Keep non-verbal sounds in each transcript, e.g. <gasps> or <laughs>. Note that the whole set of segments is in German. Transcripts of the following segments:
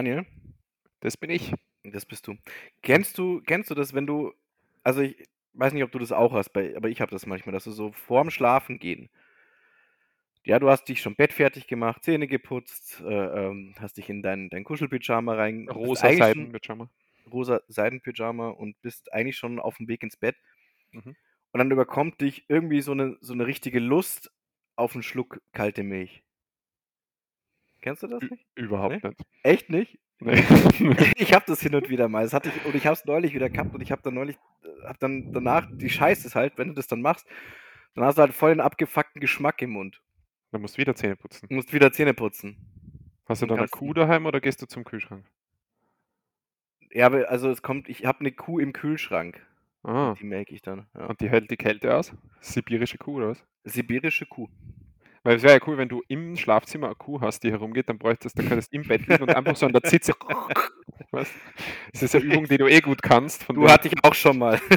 Daniel, Das bin ich. das bist du. Kennst du, kennst du das, wenn du, also ich weiß nicht, ob du das auch hast, aber ich habe das manchmal, dass du so vorm Schlafen gehen, ja, du hast dich schon Bett fertig gemacht, Zähne geputzt, äh, ähm, hast dich in dein, dein Kuschelpyjama rein, Rosa Seidenpyjama. rosa Seidenpyjama und bist eigentlich schon auf dem Weg ins Bett. Mhm. Und dann überkommt dich irgendwie so eine, so eine richtige Lust auf einen Schluck kalte Milch. Kennst du das nicht? Überhaupt nicht. Echt nicht? Nee. <laughs> <laughs> Ich habe das hin und wieder mal. Das hatte ich, und ich habe es neulich wieder gehabt und ich habe dann neulich, habe dann danach, die Scheiße ist halt, wenn du das dann machst, dann hast du halt voll einen abgefuckten Geschmack im Mund. Dann musst du wieder Zähne putzen. Du musst wieder Zähne putzen. Hast du dann eine Kuh daheim oder gehst du zum Kühlschrank? Ja, aber also es kommt, ich habe eine Kuh im Kühlschrank. Ah. Die melke ich dann. Ja. Und die hält die Kälte aus? Sibirische Kuh oder was? Sibirische Kuh. Weil es wäre ja cool, wenn du im Schlafzimmer eine Kuh hast, die herumgeht, dann bräuchtest du, könntest im Bett liegen und einfach so an der Zitze. Was? <laughs> Das ist eine Übung, die du eh gut kannst. Du hatte ich auch schon mal. <laughs>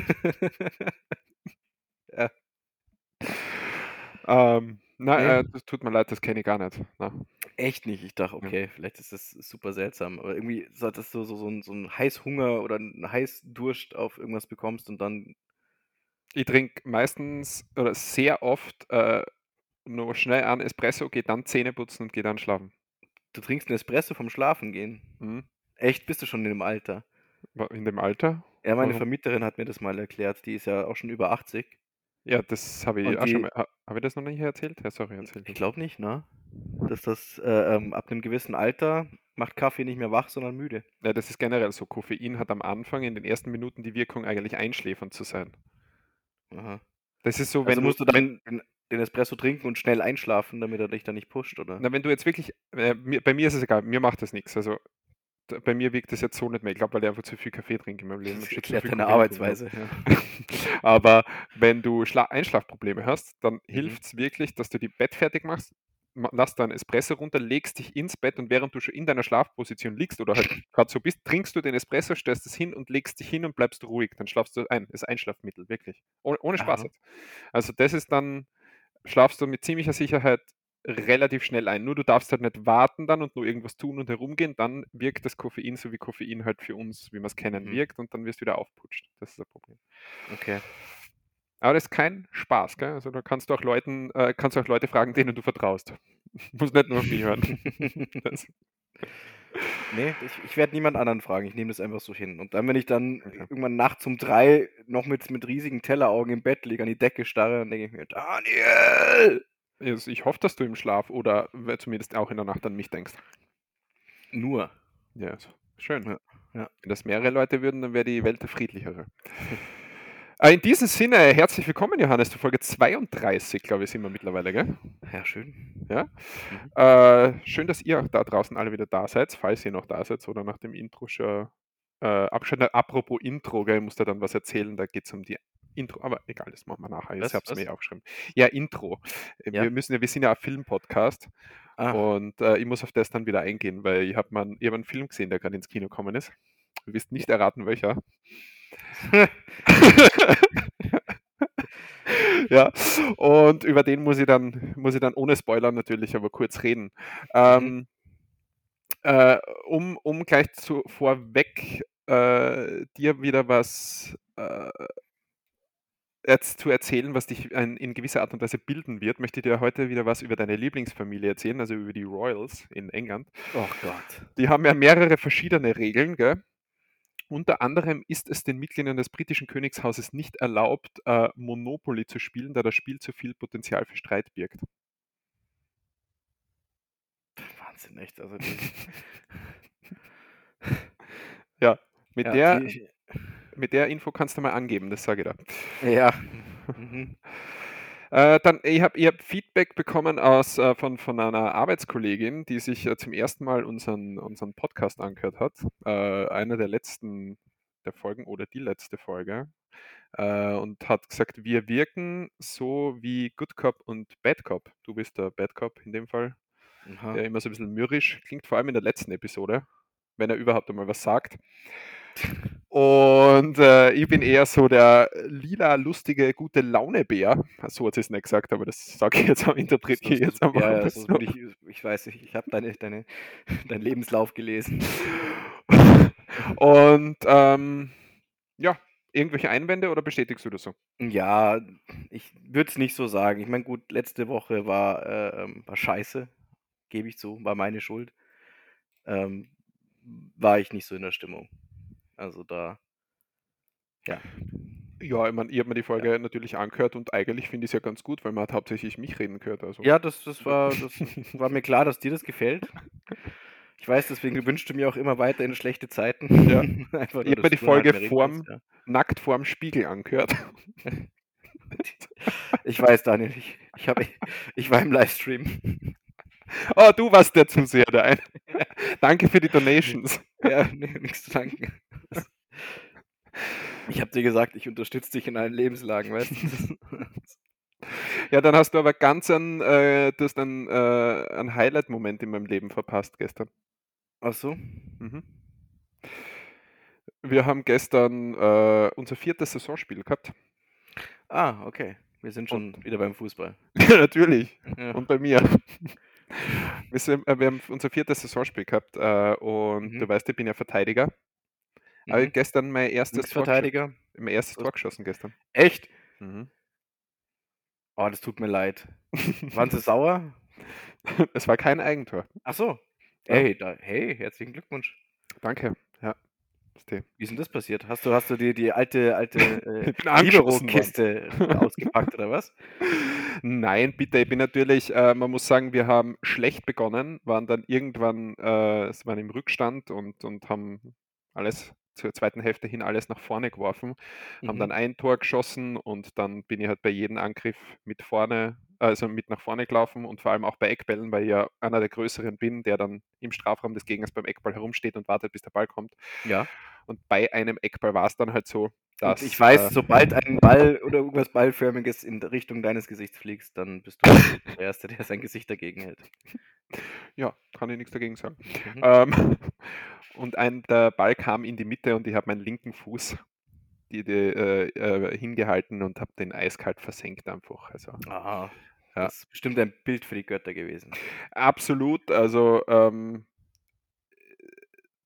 ähm, na, Nee. äh, das tut mir leid, das kenne ich gar nicht. Na. Echt nicht. Ich dachte, okay, vielleicht ist das super seltsam. Aber irgendwie, dass du so, so, einen- so einen Heißhunger oder einen Heißdurst auf irgendwas bekommst und dann. Ich trinke meistens oder sehr oft äh, nur schnell einen Espresso, gehe dann Zähne putzen und gehe dann schlafen. Du trinkst einen Espresso vom Schlafen gehen. Mhm. Echt, bist du schon in dem Alter? In dem Alter? Ja, meine Warum? Vermieterin hat mir das mal erklärt. Die ist ja auch schon über 80. Ja, das habe ich Und auch schon die- mal. ha- Habe ich das noch nicht erzählt? Ja, sorry, erzählt. Ich glaube nicht, ne? Dass das äh, ähm, ab einem gewissen Alter macht Kaffee nicht mehr wach, sondern müde. Ja, das ist generell so. Koffein hat am Anfang in den ersten Minuten die Wirkung, eigentlich einschläfernd zu sein. Aha. Das ist so, Also wenn musst du dann den- Espresso trinken und schnell einschlafen, damit er dich dann nicht pusht, oder? na, wenn du jetzt wirklich, äh, mir, bei mir ist es egal, mir macht das nichts. Also bei mir wirkt das jetzt so nicht mehr. Ich glaube, weil ich einfach zu viel Kaffee trinke in meinem Leben. Das erklärt deine. Arbeitsweise. Ja. <laughs> Aber wenn du Schla Einschlafprobleme hast, dann Mhm. hilft es wirklich, dass du die Bett fertig machst, ma- lass deinen Espresso runter, legst dich ins Bett und während du schon in deiner Schlafposition liegst oder halt <laughs> gerade so bist, trinkst du den Espresso, stellst es hin und legst dich hin und bleibst ruhig. Dann schlafst du ein. Das ist Einschlafmittel, wirklich. Ohne, ohne Spaß jetzt. Also das ist dann, schlafst du mit ziemlicher Sicherheit relativ schnell ein. Nur du darfst halt nicht warten dann und nur irgendwas tun und herumgehen, dann wirkt das Koffein so wie Koffein halt für uns, wie wir es kennen, Mhm. wirkt und dann wirst du wieder aufputscht. Das ist das Problem. Okay. Aber das ist kein Spaß, gell? Also da kannst du auch Leuten, äh, kannst du auch Leute fragen, denen du vertraust. <laughs> Muss nicht nur auf mich hören. <laughs> Das, Nee, ich, ich werde niemand anderen fragen. Ich nehme das einfach so hin. Und dann, wenn ich dann Okay. irgendwann nachts um drei noch mit, mit riesigen Telleraugen im Bett liege, an die Decke starre, dann denke ich mir, Daniel! ich hoffe, dass du im Schlaf oder zumindest auch in der Nacht an mich denkst. Nur. Ja, also, schön. Ja, ja. Wenn das mehrere Leute würden, dann wäre die Welt friedlichere. <laughs> Äh, In diesem Sinne, herzlich willkommen, Johannes, zu Folge 32, glaube ich, sind wir mittlerweile, gell? Ja, schön. Ja. Mhm. Äh, schön, dass ihr auch da draußen alle wieder da seid, falls ihr noch da seid oder nach dem Intro schon äh, abgeschaltet habt. Apropos Intro, gell, ich muss da dann was erzählen, da geht es um die Intro, aber egal, das machen wir nachher. Was? Ich habe es mir eh aufgeschrieben. Ja, Intro. Ja. Wir müssen ja, wir sind ja ein Film-Podcast Ah, und äh, ich muss auf das dann wieder eingehen, weil ich habe hab einen Film gesehen, der gerade ins Kino gekommen ist. Du wirst nicht erraten, welcher. <laughs> ja, und über den muss ich dann, muss ich dann ohne Spoiler natürlich aber kurz reden. Ähm, äh, um, um gleich zu, vorweg äh, dir wieder was äh, jetzt zu erzählen, was dich ein, in gewisser Art und Weise bilden wird, möchte ich dir heute wieder was über deine Lieblingsfamilie erzählen, also über die Royals in England. oh Gott. Die haben ja mehrere verschiedene Regeln, gell? Unter anderem ist es den Mitgliedern des britischen Königshauses nicht erlaubt, äh, Monopoly zu spielen, da das Spiel zu viel Potenzial für Streit birgt. Wahnsinn, echt. Also die, <laughs> Mit, ja, der, die, mit der Info kannst du mal angeben, das sage ich da. ja. <laughs> Mhm. Äh, dann, ich habe ich hab Feedback bekommen aus, äh, von, von einer Arbeitskollegin, die sich äh, zum ersten Mal unseren, unseren Podcast angehört hat. Äh, eine der letzten der Folgen oder die letzte Folge. Äh, und hat gesagt, wir wirken so wie Good Cop und Bad Cop. Du bist der Bad Cop in dem Fall, Aha. der immer so ein bisschen mürrisch klingt, vor allem in der letzten Episode, wenn er überhaupt einmal was sagt. <laughs> Und äh, ich bin eher so der lila, lustige, gute Laune-Bär. So hat sie es nicht gesagt, aber das sage ich jetzt, interpretiere ich jetzt Ja, einfach ja, mal so ich, ich weiß nicht, ich habe deine, deine, <laughs> deinen Lebenslauf gelesen. Und ähm, ja, irgendwelche Einwände oder bestätigst du das so? Ja, ich würde es nicht so sagen. Ich meine, gut, letzte Woche war, äh, ähm, war scheiße, gebe ich zu, war meine Schuld. Ähm, war ich nicht so in der Stimmung. Also da, ja. Ja, ich meine, ich habe mir die Folge natürlich angehört und eigentlich finde ich es ja ganz gut, weil man hat hauptsächlich mich reden gehört. Also. Ja, das, das, <laughs> war, das war mir klar, dass dir das gefällt. Ich weiß, deswegen wünschst du mir auch immer weiter in schlechte Zeiten. Ja. <laughs> Einfach Ich nur, habe mir die halt Folge reden vorm, ja. nackt vorm Spiegel angehört. <laughs> Ich weiß, Daniel, ich, ich, hab, ich war im Livestream. Oh, <laughs> du warst der Zuseher da ein. <laughs> <laughs> Danke für die Donations. Ja, nee, nichts zu danken. Ich habe dir gesagt, ich unterstütze dich in allen Lebenslagen, weißt du? Ja, dann hast du aber ganz einen, äh, du hast einen, äh, einen Highlight-Moment in meinem Leben verpasst gestern. Ach so? Mhm. Wir haben gestern äh, unser viertes Saisonspiel gehabt. Ah, okay. Wir sind schon wieder beim Fußball. Ja, natürlich. Ja. Und bei mir. Wir, sind, äh, wir haben unser viertes Saisonspiel gehabt äh, und Mhm. du weißt, ich bin ja Verteidiger. Aber Mhm. gestern mein erstes, Tor, Linksverteidiger. mein erstes? Tor geschossen gestern. Echt? Mhm. Oh, das tut mir leid. Waren sie <laughs> sauer? es war kein Eigentor. Ach so. Hey, da, hey, herzlichen Glückwunsch. Danke. Die- Wie ist denn das passiert? Hast du, hast du dir die alte, alte äh. <laughs> Libero-Kiste ausgepackt oder was? Nein, bitte, ich bin natürlich, äh, man muss sagen, wir haben schlecht begonnen, waren dann irgendwann, äh, waren im Rückstand und, und haben alles zur zweiten Hälfte hin alles nach vorne geworfen, haben Mhm. dann ein Tor geschossen und dann bin ich halt bei jedem Angriff mit vorne, also mit nach vorne gelaufen und vor allem auch bei Eckbällen, weil ich ja einer der größeren bin, der dann im Strafraum des Gegners beim Eckball herumsteht und wartet, bis der Ball kommt. Ja. Und bei einem Eckball war es dann halt so, Und ich weiß, äh, sobald ein Ball oder irgendwas Ballförmiges in Richtung deines Gesichts fliegt, dann bist du der Erste, der sein Gesicht dagegen hält. ja, kann ich nichts dagegen sagen. Mhm. Ähm, <laughs> und ein, der Ball kam in die Mitte und ich habe meinen linken Fuß die, die, äh, äh, hingehalten und habe den eiskalt versenkt einfach. Also Aha. Ja. Das ist bestimmt ein Bild für die Götter gewesen. absolut, also ähm,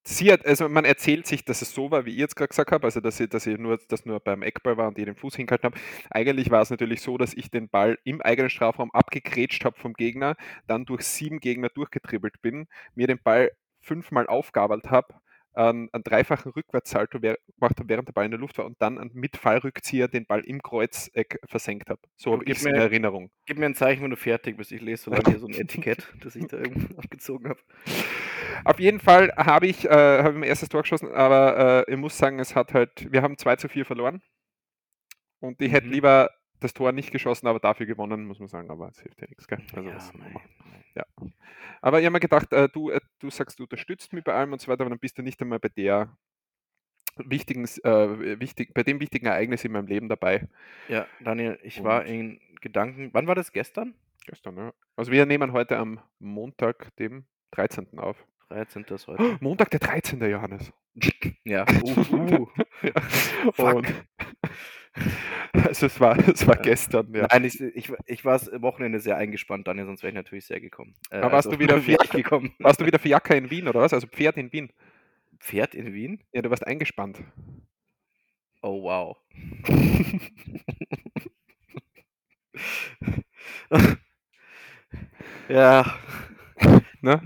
sie hat, also man erzählt sich, dass es so war, wie ich jetzt gerade gesagt habe, also dass ich, dass ich nur, dass nur beim Eckball war und ich den Fuß hingehalten habe. Eigentlich war es natürlich so, dass ich den Ball im eigenen Strafraum abgegrätscht habe vom Gegner, dann durch sieben Gegner durchgetribbelt bin, mir den Ball fünfmal aufgabelt habe, einen, einen dreifachen Rückwärtssalto gemacht habe, während der Ball in der Luft war und dann mit Fallrückzieher den Ball im Kreuzeck versenkt habe. So habe ich es in Erinnerung. Gib mir ein Zeichen, wenn du fertig bist. Ich lese so lange <laughs> hier so ein Etikett, das ich da irgendwo <laughs> abgezogen habe. Auf jeden Fall habe ich, äh, habe ich mein erstes Tor geschossen, aber äh, ich muss sagen, es hat halt, wir haben 2 zu 4 verloren. Und ich hätte Mhm. lieber das Tor nicht geschossen, aber dafür gewonnen, muss man sagen, aber es hilft ja nichts, gell? Also ja, was. Ja. Aber ich habe mir gedacht, äh, du, äh, du sagst, du unterstützt mich bei allem und so weiter, aber dann bist du nicht einmal bei der wichtigen, äh, wichtig, bei dem wichtigen Ereignis in meinem Leben dabei. ja, Daniel, ich war Und- in Gedanken. Wann war das? Gestern? Gestern, ja. Also wir nehmen heute am Montag, dem 13. auf. 13. ist heute. <gasps> Montag, der 13. Johannes. Ja. <laughs> Uh, uh. Ja. Fuck. Und, also es war, es war gestern, ja. Nein, ich, ich, ich war das Wochenende sehr eingespannt, Daniel, sonst wäre ich natürlich sehr gekommen. Äh, Aber warst du wieder <laughs> ich gekommen. Warst du wieder für Jacke in Wien oder was? Also Pferd in Wien. Pferd in Wien? Ja, du warst eingespannt. Oh, wow. <laughs> ja, Ne?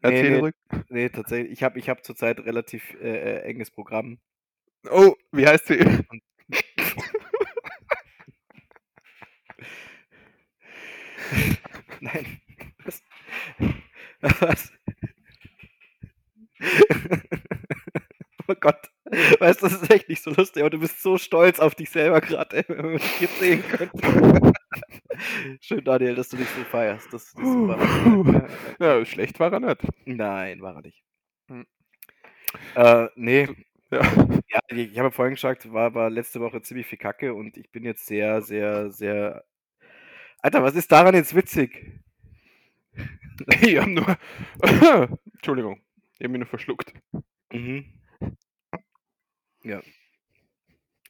Erzähl nee. ruhig. nee, tatsächlich. Ich habe ich hab zurzeit relativ äh, äh, enges Programm. Oh, wie heißt sie? <laughs> Nein. Was? <laughs> Was? <laughs> oh Gott. Weißt du, das ist echt nicht so lustig, aber du bist so stolz auf dich selber gerade, <laughs> wenn man dich jetzt sehen könnte. Schön, Daniel, dass du dich so feierst. Das, das ist super. Ja, schlecht war er nicht. Nein, war er nicht. Hm. Äh, nee, Ja. ja, ich ich habe vorhin gesagt, war, war letzte Woche ziemlich viel Kacke und ich bin jetzt sehr, sehr, sehr. Alter, was ist daran jetzt witzig? <laughs> Ich habe nur. <laughs> Entschuldigung, ich habe mich nur verschluckt. Mhm. Ja.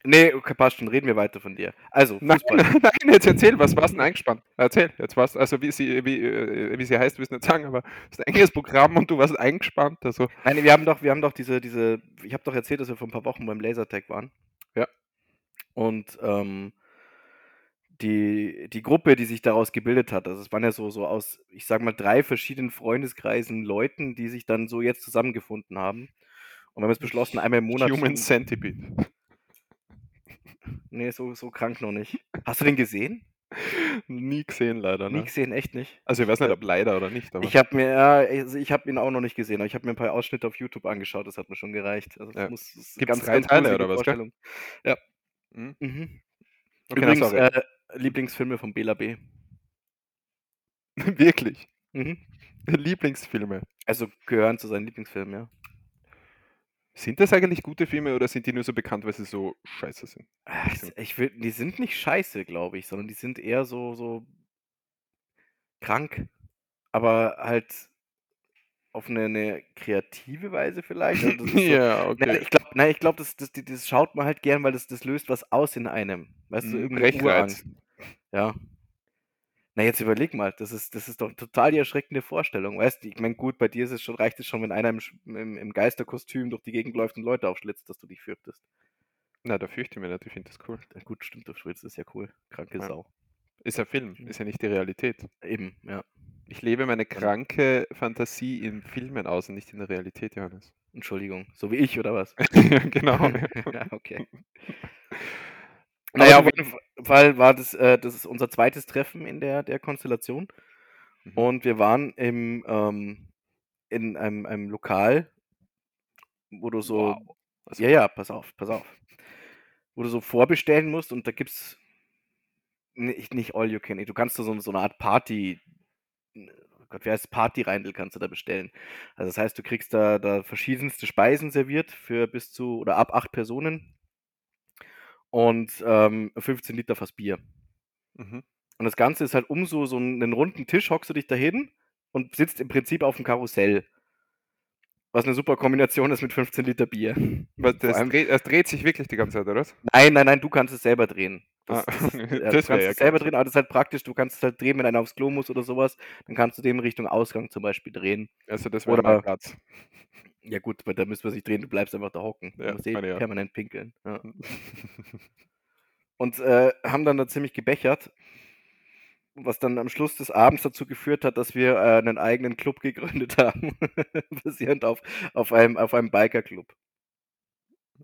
Nee, okay, passt schon, reden wir weiter von dir. Also, Nein, Fußball. <laughs> nein, jetzt erzähl, was warst denn eingespannt? Erzähl, jetzt warst also wie sie, wie, äh, wie sie heißt, willst du nicht sagen, aber es ist ein enges Programm und du warst eingespannt. Also, Nein, wir haben doch, wir haben doch diese, diese, ich habe doch erzählt, dass wir vor ein paar Wochen beim Lasertag waren. Ja. Und ähm, die, die Gruppe, die sich daraus gebildet hat, also es waren ja so, so aus, ich sag mal, drei verschiedenen Freundeskreisen Leuten, die sich dann so jetzt zusammengefunden haben. Und wir haben jetzt beschlossen, einmal im Monat. Human Centipede. <laughs> Nee, so, so krank noch nicht. Hast du den gesehen? Nie gesehen, leider. Nie Ne? gesehen, echt nicht. Also, ich weiß nicht, ob leider oder nicht, aber Ich habe mir, ja, also ich habe ihn auch noch nicht gesehen, aber ich habe mir ein paar Ausschnitte auf YouTube angeschaut, das hat mir schon gereicht. Also Ja. muss, Gibt's drei Teile gruselige oder was, gell? Vorstellung. Hm? Mhm. Okay, Übrigens, äh, Lieblingsfilme von Bela B. <laughs> Wirklich. Mhm. Lieblingsfilme. Also gehören zu seinen Lieblingsfilmen, ja. Sind das eigentlich gute Filme oder sind die nur so bekannt, weil sie so scheiße sind? Ach, Ich will, die sind nicht scheiße, glaube ich, sondern die sind eher so, so krank, aber halt auf eine, eine kreative Weise vielleicht. Also <laughs> so, ja, Nein, okay. ich glaube, nein, ich glaub, das, das, das schaut man halt gern, weil das, das löst was aus in einem. Weißt du, Mhm, irgendeine Brechreiz. Urangst. Ja. Na, jetzt überleg mal, das ist, das ist doch total die erschreckende Vorstellung. Weißt du, ich meine, gut, bei dir ist es schon, reicht es schon, wenn einer im, im, im Geisterkostüm durch die Gegend läuft und Leute aufschlitzt, dass du dich fürchtest. Na, da fürchte ich mich nicht, ich finde das cool. Ja, gut, stimmt, du schwitzt, ist ja cool. Kranke Ja. Sau. Ist ja Film, ist ja nicht die Realität. Eben, ja. Ich lebe meine kranke Fantasie in Filmen aus und nicht in der Realität, Johannes. Entschuldigung. So wie ich, oder was? <laughs> genau. <laughs> ja, okay. <laughs> Naja, auf jeden Fall war das, äh, das ist unser zweites Treffen in der, der Konstellation. Mhm. Und wir waren im, ähm, in einem, einem Lokal, wo du so. Wow. Ja, ja, pass auf, pass auf. Wo du so vorbestellen musst und da gibt's nicht, nicht all you can eat. Du kannst so, so eine Art Party. oh Gott, wie heißt es? Party-Reindl kannst du da bestellen. Also das heißt, du kriegst da, da verschiedenste Speisen serviert für bis zu oder ab acht Personen und ähm, 15 Liter Fass Bier. Mhm. Und das Ganze ist halt um so, so einen runden Tisch, hockst du dich dahin und sitzt im Prinzip auf dem Karussell. Was eine super Kombination ist mit 15 Liter Bier. Das, dreht, das dreht sich wirklich die ganze Zeit, oder? Nein, nein, nein, du kannst es selber drehen. Das, Ah, <laughs> das, ist- ja, das du kannst ja es selber drehen, aber das ist halt praktisch. Du kannst es halt drehen, wenn einer aufs Klo muss oder sowas. Dann kannst du dem Richtung Ausgang zum Beispiel drehen. Also das wäre mein Platz. Ja gut, weil da müssen wir sich drehen, du bleibst einfach da hocken. Du Ja, musst eh ja. permanent pinkeln. Ja. <laughs> Und äh, haben dann da ziemlich gebechert, was dann am Schluss des Abends dazu geführt hat, dass wir äh, einen eigenen Club gegründet <laughs> haben, basierend auf, auf einem, auf einem Biker-Club.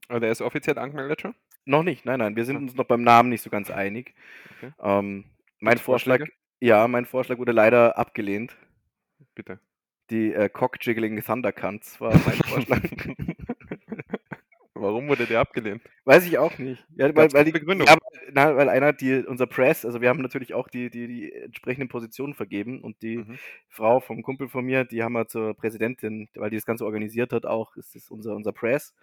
Aber der ist offiziell angemeldet schon? Noch nicht, nein, nein, wir sind Ah. uns noch beim Namen nicht so ganz einig. Okay. Ähm, mein Vorschlag, Vorschläge? ja, mein Vorschlag wurde leider abgelehnt. Bitte. Die äh, Cock-Jiggling Thundercunts war mein <laughs> Vorschlag. Warum wurde der abgelehnt? Weiß ich auch nicht. Ja, weil, weil, die, Begründung? ja, weil- na, weil einer, die, unser Press, also wir haben natürlich auch die, die, die entsprechenden Positionen vergeben und die Mhm. Frau vom Kumpel von mir, die haben wir zur Präsidentin, weil die das Ganze organisiert hat, auch, ist es unser, unser Press.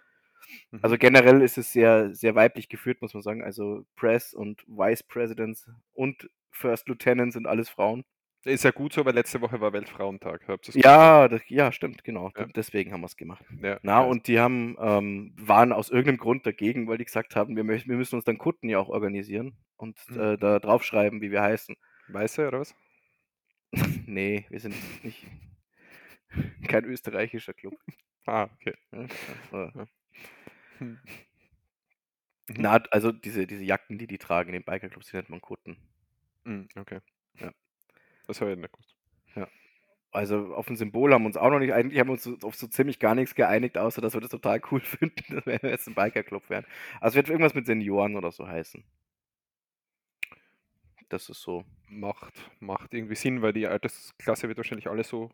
Mhm. Also generell ist es sehr, sehr weiblich geführt, muss man sagen. Also Press und Vice Presidents und First Lieutenant sind alles Frauen. Ist ja gut so, weil letzte Woche war Weltfrauentag. Ja, das, ja, stimmt, genau. Ja. Deswegen haben wir es gemacht. Ja, Na, ja. und die haben, ähm, waren aus irgendeinem Grund dagegen, weil die gesagt haben, wir, möchten, wir müssen uns dann Kutten ja auch organisieren und äh, Mhm. da draufschreiben, wie wir heißen. Weiße oder was? <laughs> nee, wir sind nicht <laughs> kein österreichischer Club. Ah, okay. <laughs> Hm. Mhm. Na, also diese, diese Jacken, die die tragen in den Bikerclubs, die nennt man Kutten. Mhm, okay. Ja. Das habe ich nicht gewusst. Also auf ein Symbol haben wir uns auch noch nicht, eigentlich haben wir uns auf so ziemlich gar nichts geeinigt, außer dass wir das total cool <laughs> finden, dass wir jetzt ein Bikerclub wären. Also wird irgendwas mit Senioren oder so heißen. Das ist so. Macht, macht irgendwie Sinn, weil die Altersklasse wird wahrscheinlich alle so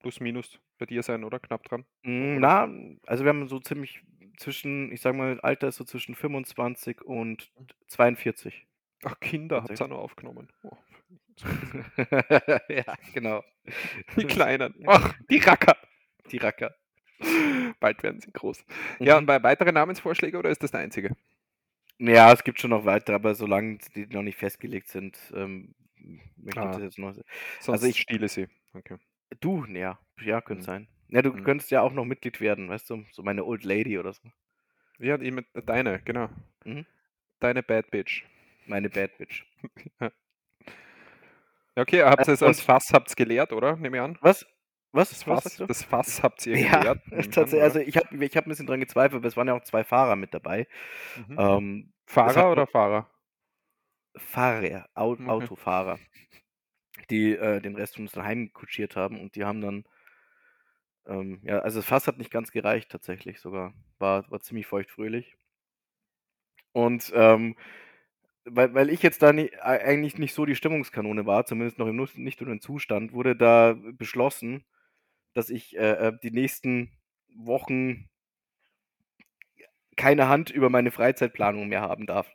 plus minus bei dir sein, oder? Knapp dran. Mm, Na, also wir haben so ziemlich zwischen, ich sag mal, Alter ist so zwischen 25 und 42. Ach, Kinder habt ihr auch noch aufgenommen. Oh. <laughs> ja, genau. Die Kleinen. <laughs> Ach, die Racker. Die Racker. Bald werden sie groß. Ja, Mhm. und bei weiteren Namensvorschläge oder ist das der einzige? Ja, es gibt schon noch weitere, aber solange die noch nicht festgelegt sind, ähm, möchte ich Ah. das jetzt noch. Sonst Also ich- stiele sie. Okay. Du, ja, ja, könnte Mhm. sein. Ja, du Mhm. könntest ja auch noch Mitglied werden, weißt du, so meine Old Lady oder so. Ja, die mit deine, genau. Mhm. Deine Bad Bitch. Meine Bad Bitch. <laughs> Okay, habt Äh, ihr es als und Fass habt's geleert, oder? Nehme ich an. Was? Was? Das Was Fass, du? das Fass habt ihr Ja, an, <laughs> tatsächlich. Also ich habe ich hab ein bisschen dran gezweifelt, aber es waren ja auch zwei Fahrer mit dabei. Mhm. Ähm, Fahrer oder Fahrer? Fahrer, Au Okay. Autofahrer, die äh, den Rest von uns daheim kutschiert haben und die haben dann, ähm, ja, also das Fass hat nicht ganz gereicht tatsächlich sogar. War, war ziemlich feuchtfröhlich. Und ähm, weil, weil ich jetzt da e- eigentlich nicht so die Stimmungskanone war, zumindest noch im nicht unter Zustand, wurde da beschlossen, dass ich äh, äh, die nächsten Wochen keine Hand über meine Freizeitplanung mehr haben darf.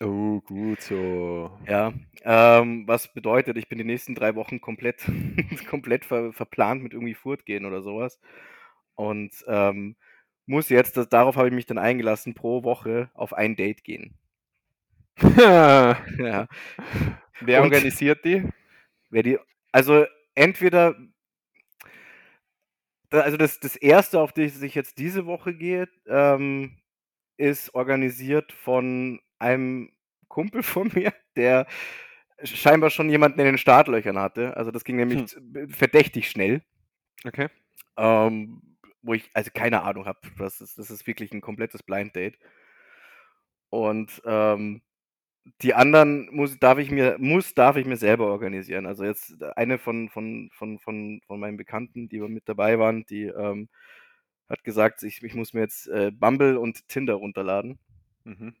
Oh, gut so. Ja, ähm, was bedeutet, ich bin die nächsten drei Wochen komplett, <laughs> komplett ver, verplant mit irgendwie Furt gehen oder sowas. Und ähm, muss jetzt, das, darauf habe ich mich dann eingelassen, pro Woche auf ein Date gehen. <laughs> Wer Ja. Und organisiert die? wer die, also entweder, also das, das erste, auf das ich jetzt diese Woche gehe, ähm, ist organisiert von einem Kumpel von mir, der scheinbar schon jemanden in den Startlöchern hatte. Also das ging nämlich Hm. z- verdächtig schnell. Okay. Ähm, wo ich also keine Ahnung habe. Das ist, das ist wirklich ein komplettes Blind Date. Und ähm, die anderen muss, darf ich mir, muss, darf ich mir selber organisieren. Also jetzt eine von, von, von, von, von meinen Bekannten, die mit dabei waren, die ähm, hat gesagt, ich, ich muss mir jetzt äh, Bumble und Tinder runterladen. Mhm.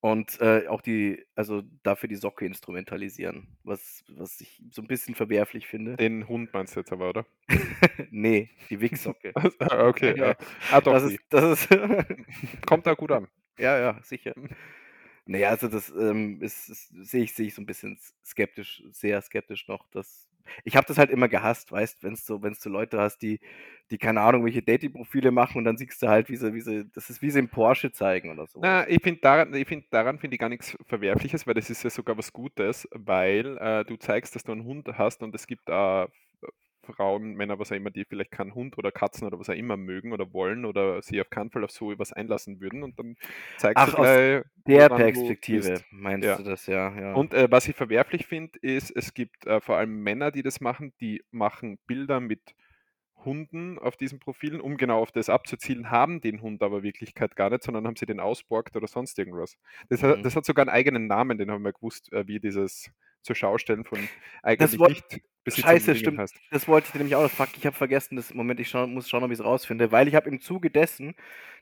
Und äh, auch die, also dafür die Socke instrumentalisieren, was, was ich so ein bisschen verwerflich finde. Den Hund meinst du jetzt aber, oder? <laughs> nee, die Wichsocke. <laughs> Ah, okay. Ja, Ja. Ah, doch, das ist, das ist Kommt da gut an. <laughs> ja, ja, sicher. Naja, also das ähm, ist, ist, sehe ich, sehe ich so ein bisschen skeptisch, sehr skeptisch noch. Dass, ich habe das halt immer gehasst, weißt, wenn es so, wenn so Leute hast, die, die keine Ahnung, welche Dating-Profile machen und dann siehst du halt, wie sie, wie sie, das ist wie sie im Porsche zeigen oder so. Na, ich finde daran, ich find, daran finde ich gar nichts Verwerfliches, weil das ist ja sogar was Gutes, weil äh, du zeigst, dass du einen Hund hast und es gibt äh, Frauen, Männer, was auch immer, die vielleicht keinen Hund oder Katzen oder was auch immer mögen oder wollen oder sich auf keinen Fall auf so etwas einlassen würden und dann zeigst Ach, du aus gleich, Der woran Perspektive meinst Ja. du das, ja, ja. Und äh, was ich verwerflich finde, ist, es gibt äh, vor allem Männer, die das machen, die machen Bilder mit Hunden auf diesen Profilen, um genau auf das abzuzielen, haben den Hund aber in Wirklichkeit gar nicht, sondern haben sie den ausborgt oder sonst irgendwas. Das, hat, Mhm. das hat sogar einen eigenen Namen, den haben wir gewusst, äh, wie dieses zur Schaustellen von Das eigentlich woll- nicht Scheiße, stimmt. heißt. Das wollte ich nämlich auch. Fuck, ich habe vergessen. Das, Moment, ich schau, muss schauen, ob ich es rausfinde. Weil ich habe im Zuge dessen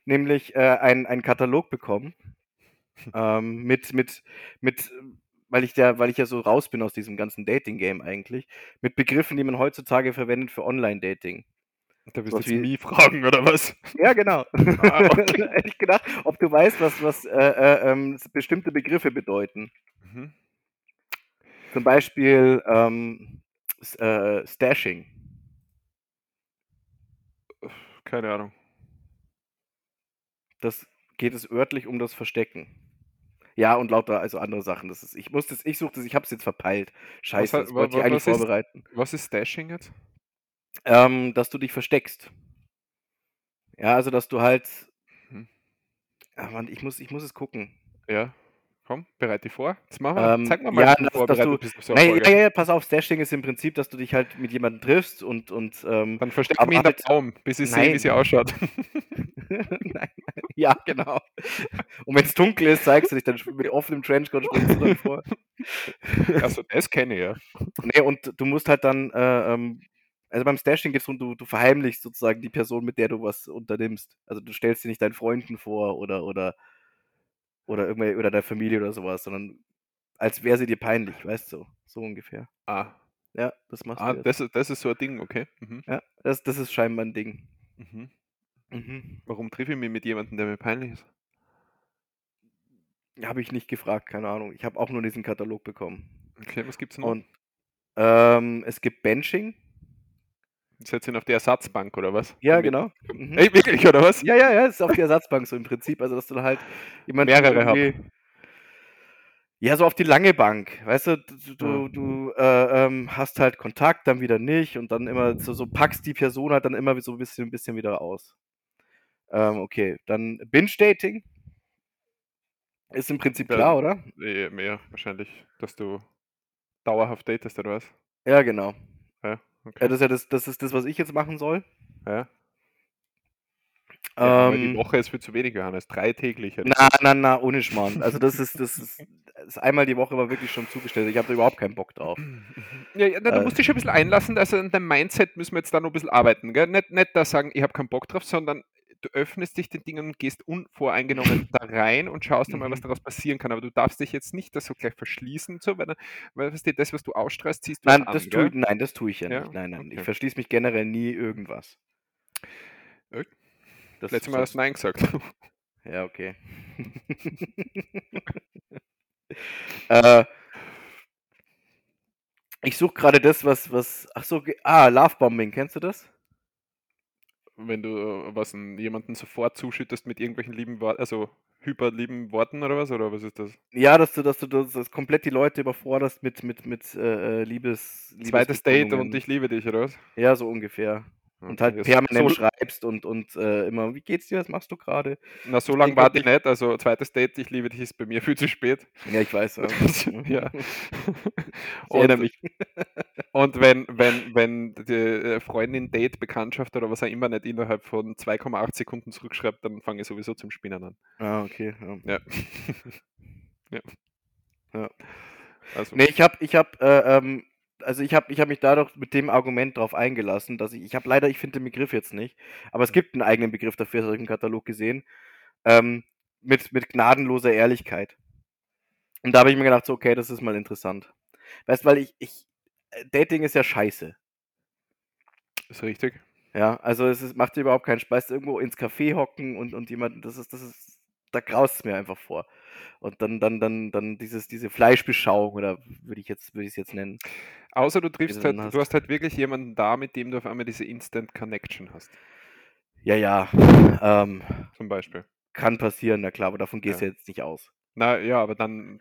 nämlich äh, einen, einen Katalog bekommen. ähm, mit, mit, mit, weil ich, der, weil ich ja so raus bin aus diesem ganzen Dating-Game eigentlich. Mit Begriffen, die man heutzutage verwendet für Online-Dating. Da wirst du jetzt wie- mich fragen, oder was? Ja, genau. Ah, okay. <laughs> Hätte ich gedacht, ob du weißt, was, was äh, äh, ähm, bestimmte Begriffe bedeuten. Mhm. Zum Beispiel ähm, äh, Stashing. Keine Ahnung. Das geht es örtlich um das Verstecken. Ja, und lauter also andere Sachen. Das ist, ich muss das, ich suche das, ich habe es jetzt verpeilt. Scheiße, hat- das wollte ich eigentlich was ist- vorbereiten. Was ist Stashing jetzt? Ähm, dass du dich versteckst. Ja, also dass du halt. Mhm. Ja, Mann, ich muss, ich muss es gucken. Ja. Komm, bereite dich vor. Jetzt machen wir. Ähm, Zeig mir mal, ja, dass- dass du- bist Nein, ja, ja, pass auf, Stashing ist im Prinzip, dass du dich halt mit jemandem triffst und, und ähm, Dann verstecke Aber mich in der halt- Baum, bis ich sehe, wie sie ausschaut. <laughs> <laughs> Nein, ja, genau. Und wenn es dunkel ist, zeigst du dich dann mit offenem Trenchcoat springst du dann vor. Also das kenne ich ja. Nee, und du musst halt dann, äh, ähm, also beim Stashing geht es darum, du, du verheimlichst sozusagen die Person, mit der du was unternimmst. Also du stellst sie nicht deinen Freunden vor oder oder oder irgendwer oder der Familie oder sowas, sondern als wäre sie dir peinlich, weißt du, so ungefähr. Ah, Ja, das machst ah du jetzt. das, ist- das ist so ein Ding, okay. Mhm. Ja, das, das ist scheinbar ein Ding. Mhm. Mhm. Warum treffe ich mich mit jemandem, der mir peinlich ist? Habe ich nicht gefragt, keine Ahnung. Ich habe auch nur diesen Katalog bekommen. Okay, was gibt's noch? Und ähm, es gibt Benching. Setzt ihn auf die Ersatzbank oder was? Ja, genau. Mhm. Ey, wirklich, oder was? Ja, ja, ja, ist auf die Ersatzbank so im Prinzip. Also, dass du halt jemanden Mehrere hab. irgendwie- Ja, so auf die lange Bank. Weißt du, du, du, Ja. du äh, ähm, hast halt Kontakt, dann wieder nicht und dann immer so, so packst die Person halt dann immer so ein bisschen, ein bisschen wieder aus. Ähm, okay, dann Binge-Dating. Ist im Prinzip Ja, klar, oder? eh, mehr wahrscheinlich, dass du dauerhaft datest oder was? Ja, genau. Ja, Ja, okay. das ist ja das, das ist das, was ich jetzt machen soll. Ja. Ja, aber die Ähm, Woche ist viel zu wenig, Johannes. Drei täglich. na, na, na, ohne Schmarrn. Also das ist, das <laughs> ist, das ist einmal die Woche war wirklich schon zugestellt. Ich habe da überhaupt keinen Bock drauf. Ja, ja, na, du Äh. musst dich schon ein bisschen einlassen. Also an deinem Mindset müssen wir jetzt da noch ein bisschen arbeiten. Gell? Nicht, nicht da sagen, ich habe keinen Bock drauf, sondern du öffnest dich den Dingen und gehst unvoreingenommen <laughs> da rein und schaust einmal, was Mhm. daraus passieren kann. Aber du darfst dich jetzt nicht das so gleich verschließen, so, weil, weil das, was du ausstrahlst, ziehst du Nein, an. das tue, nein, das tue ich ja, Ja, nicht. Nein, nein. Ich okay. verschließe mich generell nie irgendwas. Äh, Das Letztes Mal hast du Nein gesagt. <laughs> Ja, okay. <laughs> äh, ich suche gerade das, was, was. Ach so, ah, Lovebombing, kennst du das? Wenn du äh, was jemanden sofort zuschüttest mit irgendwelchen lieben Worten, also hyperlieben Worten oder was? Oder was ist das? Ja, dass du, dass du das, das komplett die Leute überforderst mit, mit, mit äh, äh, Liebes. Zweites Date und ich liebe dich, oder was? Ja, so ungefähr. Und halt permanent so, schreibst und, und äh, immer, wie geht's dir, was machst du gerade? na, so lange denke warte ich nicht. Also zweites Date, ich liebe dich, ist bei mir viel zu spät. Ja, ich weiß. Ja. <laughs> ja. Ich erinnere Und, mich. <laughs> und wenn, wenn, wenn die äh, Freundin, Date, Bekanntschaft oder was auch immer nicht innerhalb von 2,8 Sekunden zurückschreibt, dann fange ich sowieso zum Spinnen an. Ah, okay. Ja. Ja. <laughs> ja. Also, Nee, ich habe, ich habe, äh, ähm, also ich habe, ich habe mich dadurch mit dem Argument drauf eingelassen, dass ich, ich habe leider, ich finde den Begriff jetzt nicht, aber es gibt einen eigenen Begriff dafür, das habe ich im Katalog gesehen, ähm, mit, mit gnadenloser Ehrlichkeit. Und da habe ich mir gedacht, so, okay, das ist mal interessant. Weißt, weil ich, ich, äh, Dating ist ja scheiße. ist richtig. Ja, also es ist, macht dir überhaupt keinen Spaß, irgendwo ins Café hocken und, und jemand, das ist, das ist, da graust es mir einfach vor. Und dann, dann, dann, dann dieses, diese Fleischbeschauung, oder würde ich jetzt, würde ich es jetzt nennen. Außer du triffst halt, dann du hast. hast halt wirklich jemanden da, mit dem du auf einmal diese Instant Connection hast. Ja, ja, ähm, Zum Beispiel. kann passieren, na klar, aber davon gehst Ja. du jetzt nicht aus. Na ja, aber dann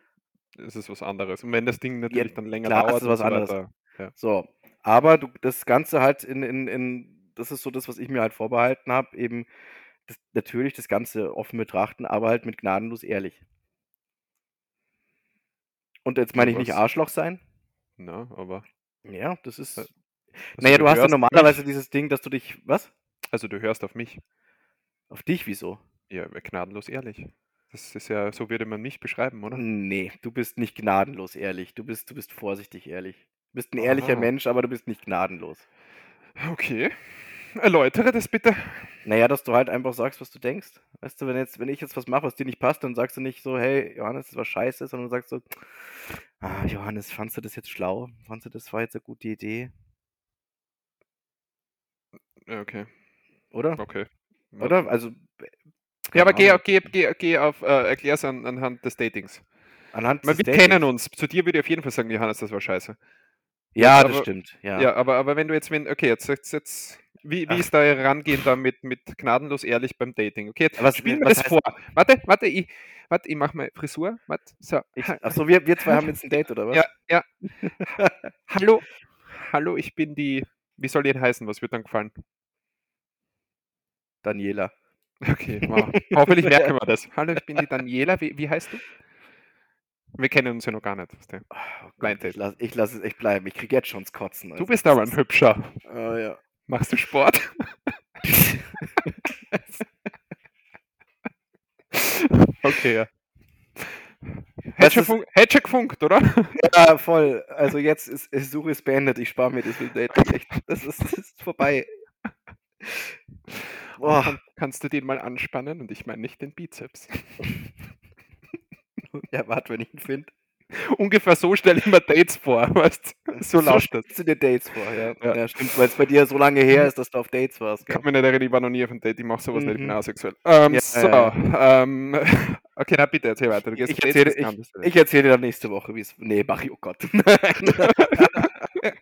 ist es was anderes. Und wenn das Ding Ja, natürlich dann länger klar, dauert ist es was so anderes. Ja. So, aber du, das Ganze halt in, in, in, das ist so das, was ich mir halt vorbehalten habe, eben das, natürlich das Ganze offen betrachten, aber halt mit gnadenlos ehrlich. Und jetzt meine ich nicht? Arschloch sein. Na, aber. Ja, das ist. Also Naja, du hast ja normalerweise mich. dieses Ding, dass du dich. Was? Also du hörst auf mich. Auf dich, wieso? Ja, gnadenlos ehrlich. Das ist ja, so würde man mich beschreiben, oder? Nee, du bist nicht gnadenlos ehrlich. Du bist, du bist vorsichtig ehrlich. Du bist ein ehrlicher Aha. Mensch, aber du bist nicht gnadenlos. Okay. Erläutere das bitte. Naja, dass du halt einfach sagst, was du denkst. Weißt du, wenn jetzt, wenn ich jetzt was mache, was dir nicht passt, dann sagst du nicht so, hey, Johannes, das war scheiße, sondern du sagst so, ah, Johannes, fandst du das jetzt schlau? Fandst du das war jetzt eine gute Idee? Ja, Okay, Oder? okay. Ja. Oder? Also, Ja, aber geh, geh, geh, geh auf, äh, erklär's an, anhand des Datings. Anhand Weil des wir kennen uns. Zu dir würde ich auf jeden Fall sagen, Johannes, das war scheiße. Ja, Jetzt das aber, stimmt. ja, Ja. aber, aber wenn du jetzt, wenn, okay, jetzt, jetzt, jetzt wie, wie ist da euer Rangehen da mit, mit gnadenlos ehrlich beim Dating? Okay, jetzt was, spielen wir was das vor. Warte, warte, ich, warte, ich mach mal Frisur. Warte, so. Ich, achso, wir, wir zwei haben jetzt ein Date, oder Ja, was? ja. <laughs> Hallo, hallo, ich bin die, wie soll die denn heißen? Was wird dann gefallen? Daniela. Okay, wow. Hoffentlich merken wir das. Hallo, ich bin die Daniela. Wie, wie heißt du? Wir kennen uns ja noch gar nicht. du. Oh Gott, Blind ich lasse ich lass es echt bleiben. Ich krieg jetzt schon das Kotzen. Du Also, bist das aber ein. Hübscher. Oh, ja. Machst du Sport? <laughs> Okay, ja. Hätte Was schon, ist. fun hätte schon gefunkt, oder? <laughs> Ja, voll. Also jetzt ist, ist Suche ist beendet. Ich spare mir das. Echt. Das ist, das ist vorbei. Kann, kannst du den mal anspannen? Und ich meine nicht den Bizeps. <laughs> Ja, warte, wenn ich ihn finde. <laughs> Ungefähr so stelle ich mir Dates vor, <laughs> weißt? So So läuft das. du dir Dates vor, ja. Ja. Ja, stimmt, weil es bei dir so lange her ist, dass du auf Dates warst, Kann gell? mich nicht erinnern, ich war noch nie auf einem Date, ich mache sowas nicht, ich bin Mhm. asexuell. Ähm, Ja, so, ja. ähm, <laughs> okay, na bitte, erzähl weiter. Ich erzähle, ich, ich erzähle dir dann nächste Woche, wie es. Nee, mach ich, oh Gott.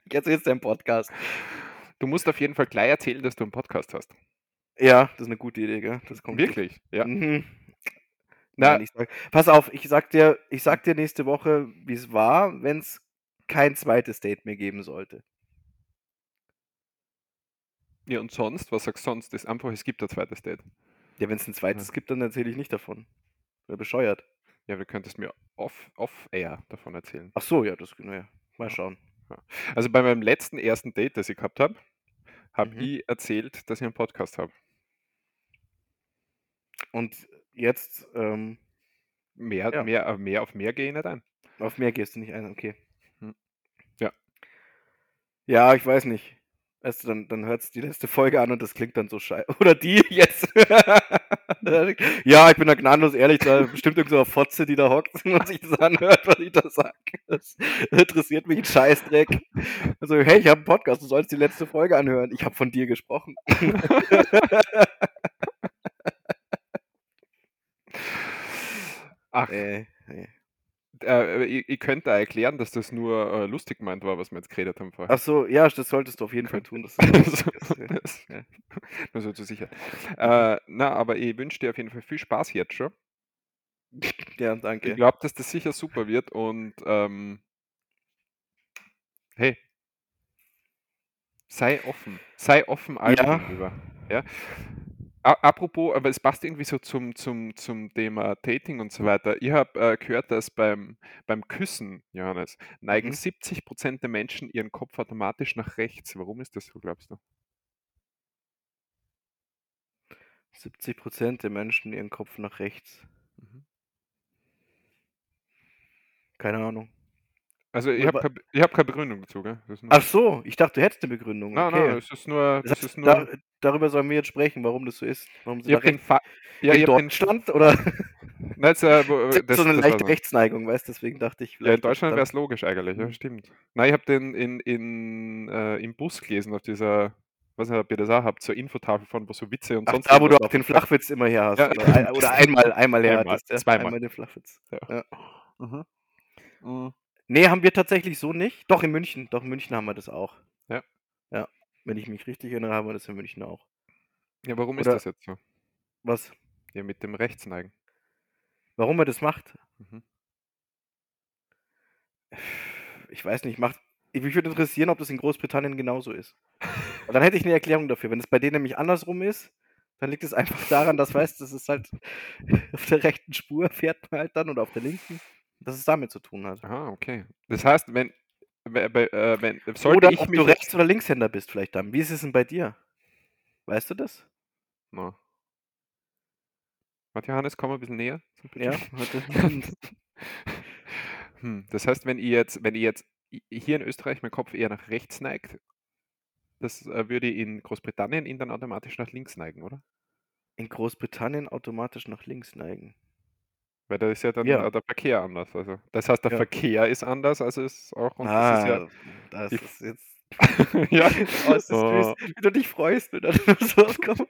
Ich erzähle im Podcast. Du musst auf jeden Fall gleich erzählen, dass du einen Podcast hast. Ja, das ist eine gute Idee, gell? Das kommt gut. Wirklich, ja. Mhm. Na, pass auf, ich sag dir, ich sag dir nächste Woche, wie es war, wenn es kein zweites Date mehr geben sollte. ja, und sonst, was sagst du sonst? Das ist einfach, es gibt ein zweites Date. Ja, wenn es ein zweites gibt, dann erzähle ich nicht davon. Wäre bescheuert. Ja, du könntest mir off, off davon erzählen. Ach so, ja, das naja, mal Ja. schauen. Also bei meinem letzten ersten Date, das ich gehabt habe, habe Mhm. ich erzählt, dass ich einen Podcast habe. Und jetzt, ähm, Mehr, Ja. mehr, auf mehr auf mehr gehe ich nicht ein. auf mehr gehst du nicht ein, okay. Hm. Ja. Ja, ich weiß nicht. Weißt du, dann, dann hört die letzte Folge an und das klingt dann so scheiße. <laughs> Oder die jetzt. <laughs> ja, ich bin da gnadenlos ehrlich, da bestimmt irgend so Fotze, die da hockt <laughs> und sich das anhört, was ich da sage. Das interessiert mich ein Scheißdreck. Also, hey, ich habe einen Podcast, du sollst die letzte Folge anhören. Ich habe von dir gesprochen. Ach, Äh, nee. äh, ich, ich könnte da erklären, dass das nur äh, lustig gemeint war, was wir jetzt geredet haben vorher. Ach so, ja, das solltest du auf jeden Fall tun. Das das- <laughs> das- ja. Nur so zur Sicherheit. Äh, na, aber ich wünsche dir auf jeden Fall viel Spaß jetzt schon. ja, Ich danke. glaube, dass das sicher super wird und ähm, hey, sei offen. Sei offen allem Ja. gegenüber. Ja. Apropos, aber es passt irgendwie so zum, zum, zum Thema Dating und so weiter. Ich habe äh, gehört, dass beim, beim Küssen, Johannes, neigen Mhm. 70% der Menschen ihren Kopf automatisch nach rechts. Warum ist das so, glaubst du? 70 Prozent der Menschen ihren Kopf nach rechts. Mhm. Keine Ahnung. Also ich habe keine, ich hab keine Begründung dazu, gell? Das Ach so, ich dachte, du hättest eine Begründung. nein, okay. nein, es ist nur, das das heißt, ist nur, da, darüber sollen wir jetzt sprechen, warum das so ist. Warum sie ich da habe den rechts Fa ja, in ich hab den, Deutschland oder Nein, jetzt, äh, wo- so das, eine das leichte. Rechtsneigung, weißt du? Deswegen dachte ich Ja, in. Deutschland wäre es logisch eigentlich, ja, Mhm. stimmt. Nein, ich habe den in, in, äh, im Bus gelesen, auf dieser, ob ihr das auch habt, zur Infotafel von, wo so Witze und Ach, sonst da, wo du auch den. Flachwitz immer her hast. Ja. Oder, ein, oder einmal, einmal her Einmal, hattest. Ja? zweimal. Einmal den Flachwitz. Ja. Ja. Mhm. Mhm. Nee, haben wir tatsächlich so nicht. Doch, in München. Doch, in München haben wir das auch. Ja. Ja. Wenn ich mich richtig erinnere, haben wir das in München auch. Ja, warum ist Oder- das jetzt so? Was? Ja, mit dem Rechtsneigen. Warum er das macht? Mhm. Ich weiß nicht, macht. Mich würde interessieren, ob das in Großbritannien genauso ist. Und dann hätte ich eine Erklärung dafür. Wenn es bei denen nämlich andersrum ist, dann liegt es einfach daran, dass, weißt du, das ist halt <laughs> auf der rechten Spur fährt man halt dann oder auf der linken, dass es damit zu tun hat. Aha, okay. Das heißt, wenn, wenn, äh, wenn sollte oder ich ob du Rechts- oder Linkshänder bist vielleicht dann. Wie ist es denn bei dir? Weißt du das? Na. Warte, Johannes, komm mal ein bisschen näher. zum Ja. <laughs> Hm, das heißt, wenn ich jetzt, wenn ich jetzt hier in Österreich mein Kopf eher nach rechts neigt, das äh, würde in Großbritannien ihn dann automatisch nach links neigen, oder? in Großbritannien automatisch nach links neigen. Weil da ist ja dann Ja. äh, der Verkehr anders. Also das heißt, der Ja. Verkehr ist anders, also ist auch und das ah, das ist jetzt. ist <laughs> ja, <laughs> ja. Oh, ist Oh. süß, wie du dich freust, wenn da <laughs> sowas kommt.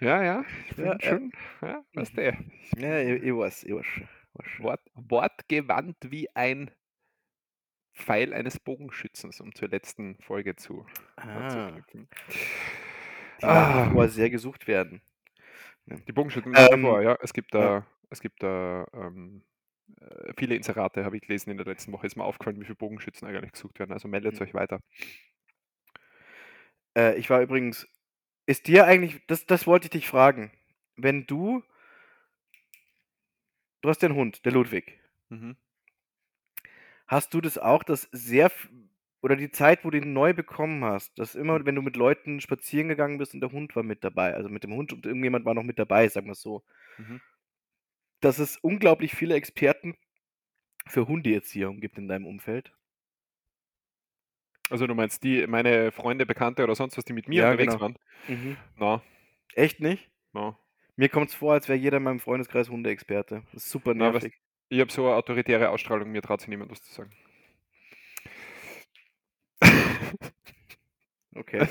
ja, ja, ich bin Ja, ja. schon, ja, weißt du, Ja, ich, ich weiß, ich weiß. schon. Wort, wortgewandt wie ein Pfeil eines Bogenschützens, um zur letzten Folge zu Ah, nach Ah. sehr gesucht werden. Die Bogenschützen Ähm, vor, ja. Es gibt da, ja. es gibt da ähm, äh, viele Inserate, habe ich gelesen in der letzten Woche. Ist mir aufgefallen, wie viele Bogenschützen eigentlich gesucht werden. Also meldet Mhm. euch weiter. Äh, ich war übrigens. Ist dir eigentlich. Das, das wollte ich dich fragen. Wenn du. Du hast den Hund, der Ludwig. Mhm. Hast du das auch, dass sehr. Oder die Zeit, wo du ihn neu bekommen hast, dass immer, wenn du mit Leuten spazieren gegangen bist und der Hund war mit dabei, also mit dem Hund und irgendjemand war noch mit dabei, sagen wir es so, Mhm. dass es unglaublich viele Experten für Hundeerziehung gibt in deinem Umfeld. Also du meinst die, meine Freunde, Bekannte oder sonst was, die mit mir Ja, unterwegs genau. waren? Mhm. Na, Echt nicht? na. Mir kommt es vor, als wäre jeder in meinem Freundeskreis Hundeexperte. Das ist super nervig. Ich habe so eine autoritäre Ausstrahlung, mir traut sich niemand was zu sagen. <laughs> Okay.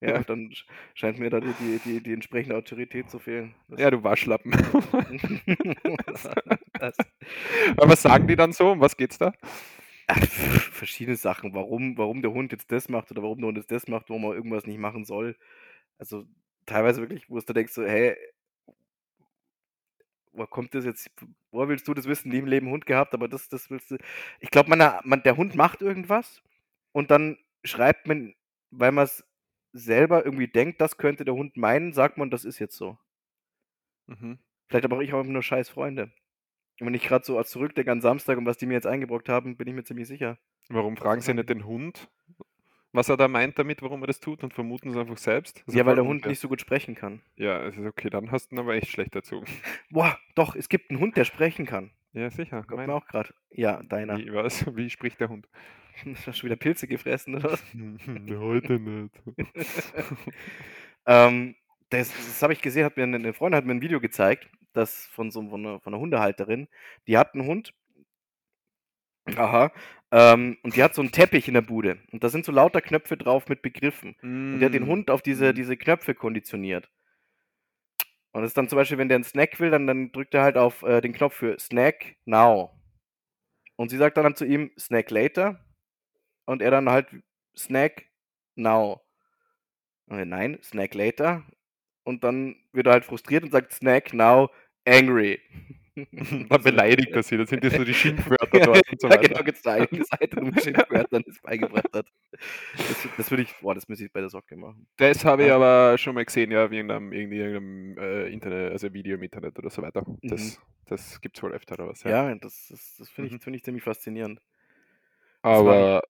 Ja, dann sch- scheint mir da die, die, die, entsprechende Autorität zu fehlen. Das- ja, du Waschlappen. <laughs> Aber was sagen die dann so? Um was geht's da? Ach, verschiedene Sachen. Warum, warum der Hund jetzt das macht oder warum der Hund jetzt das macht, warum er irgendwas nicht machen soll. Also teilweise wirklich, wo du denkst so, hey, woher kommt das jetzt? Woher willst du das wissen? Nie im Leben Hund gehabt, aber das, das willst du. Ich glaube, man, man, der Hund macht irgendwas und dann schreibt man, weil man es selber irgendwie denkt, das könnte der Hund meinen, sagt man, das ist jetzt so. Mhm. Vielleicht aber auch ich auch nur scheiß Freunde. Und wenn ich gerade so zurückdenke an Samstag und was die mir jetzt eingebrockt haben, bin ich mir ziemlich sicher. Warum fragen sie nicht den Hund, was er da meint damit, warum er das tut und vermuten es einfach selbst? Das ist Ja, weil der Hund nicht so gut sprechen kann. Ja, es ist okay, dann hast du ihn aber echt schlecht erzogen. <laughs> Boah, doch, es gibt einen Hund, der sprechen kann. Ja, sicher. Kommt mir auch gerade. Ja, deiner. wie, was? <laughs> Wie spricht der Hund? <laughs> Hast du schon wieder Pilze gefressen oder was? <laughs> Heute nicht. <laughs> Ähm, das das habe ich gesehen, hat mir 'ne 'ne Freundin hat mir 'n Video gezeigt, das von so von 'ner von 'ner Hundehalterin. Die hat 'n Hund aha, ähm, und die hat so 'n Teppich in der Bude und da sind so lauter Knöpfe drauf mit Begriffen. Und der hat den Mm, Hund auf diese mm. diese Knöpfe konditioniert. Und das ist dann zum Beispiel, wenn der 'n Snack will, dann dann drückt er halt auf, äh, den Knopf für Snack now. Und sie sagt dann halt zu ihm: „Snack later“ und er dann halt: „Snack now.“ Und er: „Nein, Snack later.“ Und dann wird er halt frustriert und sagt: „Snack now, angry.“ <laughs> <laughs> Dann beleidigt er sie, das sind ja so die <laughs> Schimpfwörter Ja, dort und so ja weiter. genau, gibt's da eine Seite, wo mit Schimpfwörtern das beigebracht hat. Das das würde ich boah, das müsste ich bei der Socke machen. Das habe ich aber schon mal gesehen, ja, wie in einem, irgendwie irgendeinem äh, Internet, also Video im Internet oder so weiter. Mhm. Das, das gibt es wohl öfter oder was, ja. Ja, das das das finde Mhm. ich finde ich ziemlich faszinierend. Das Aber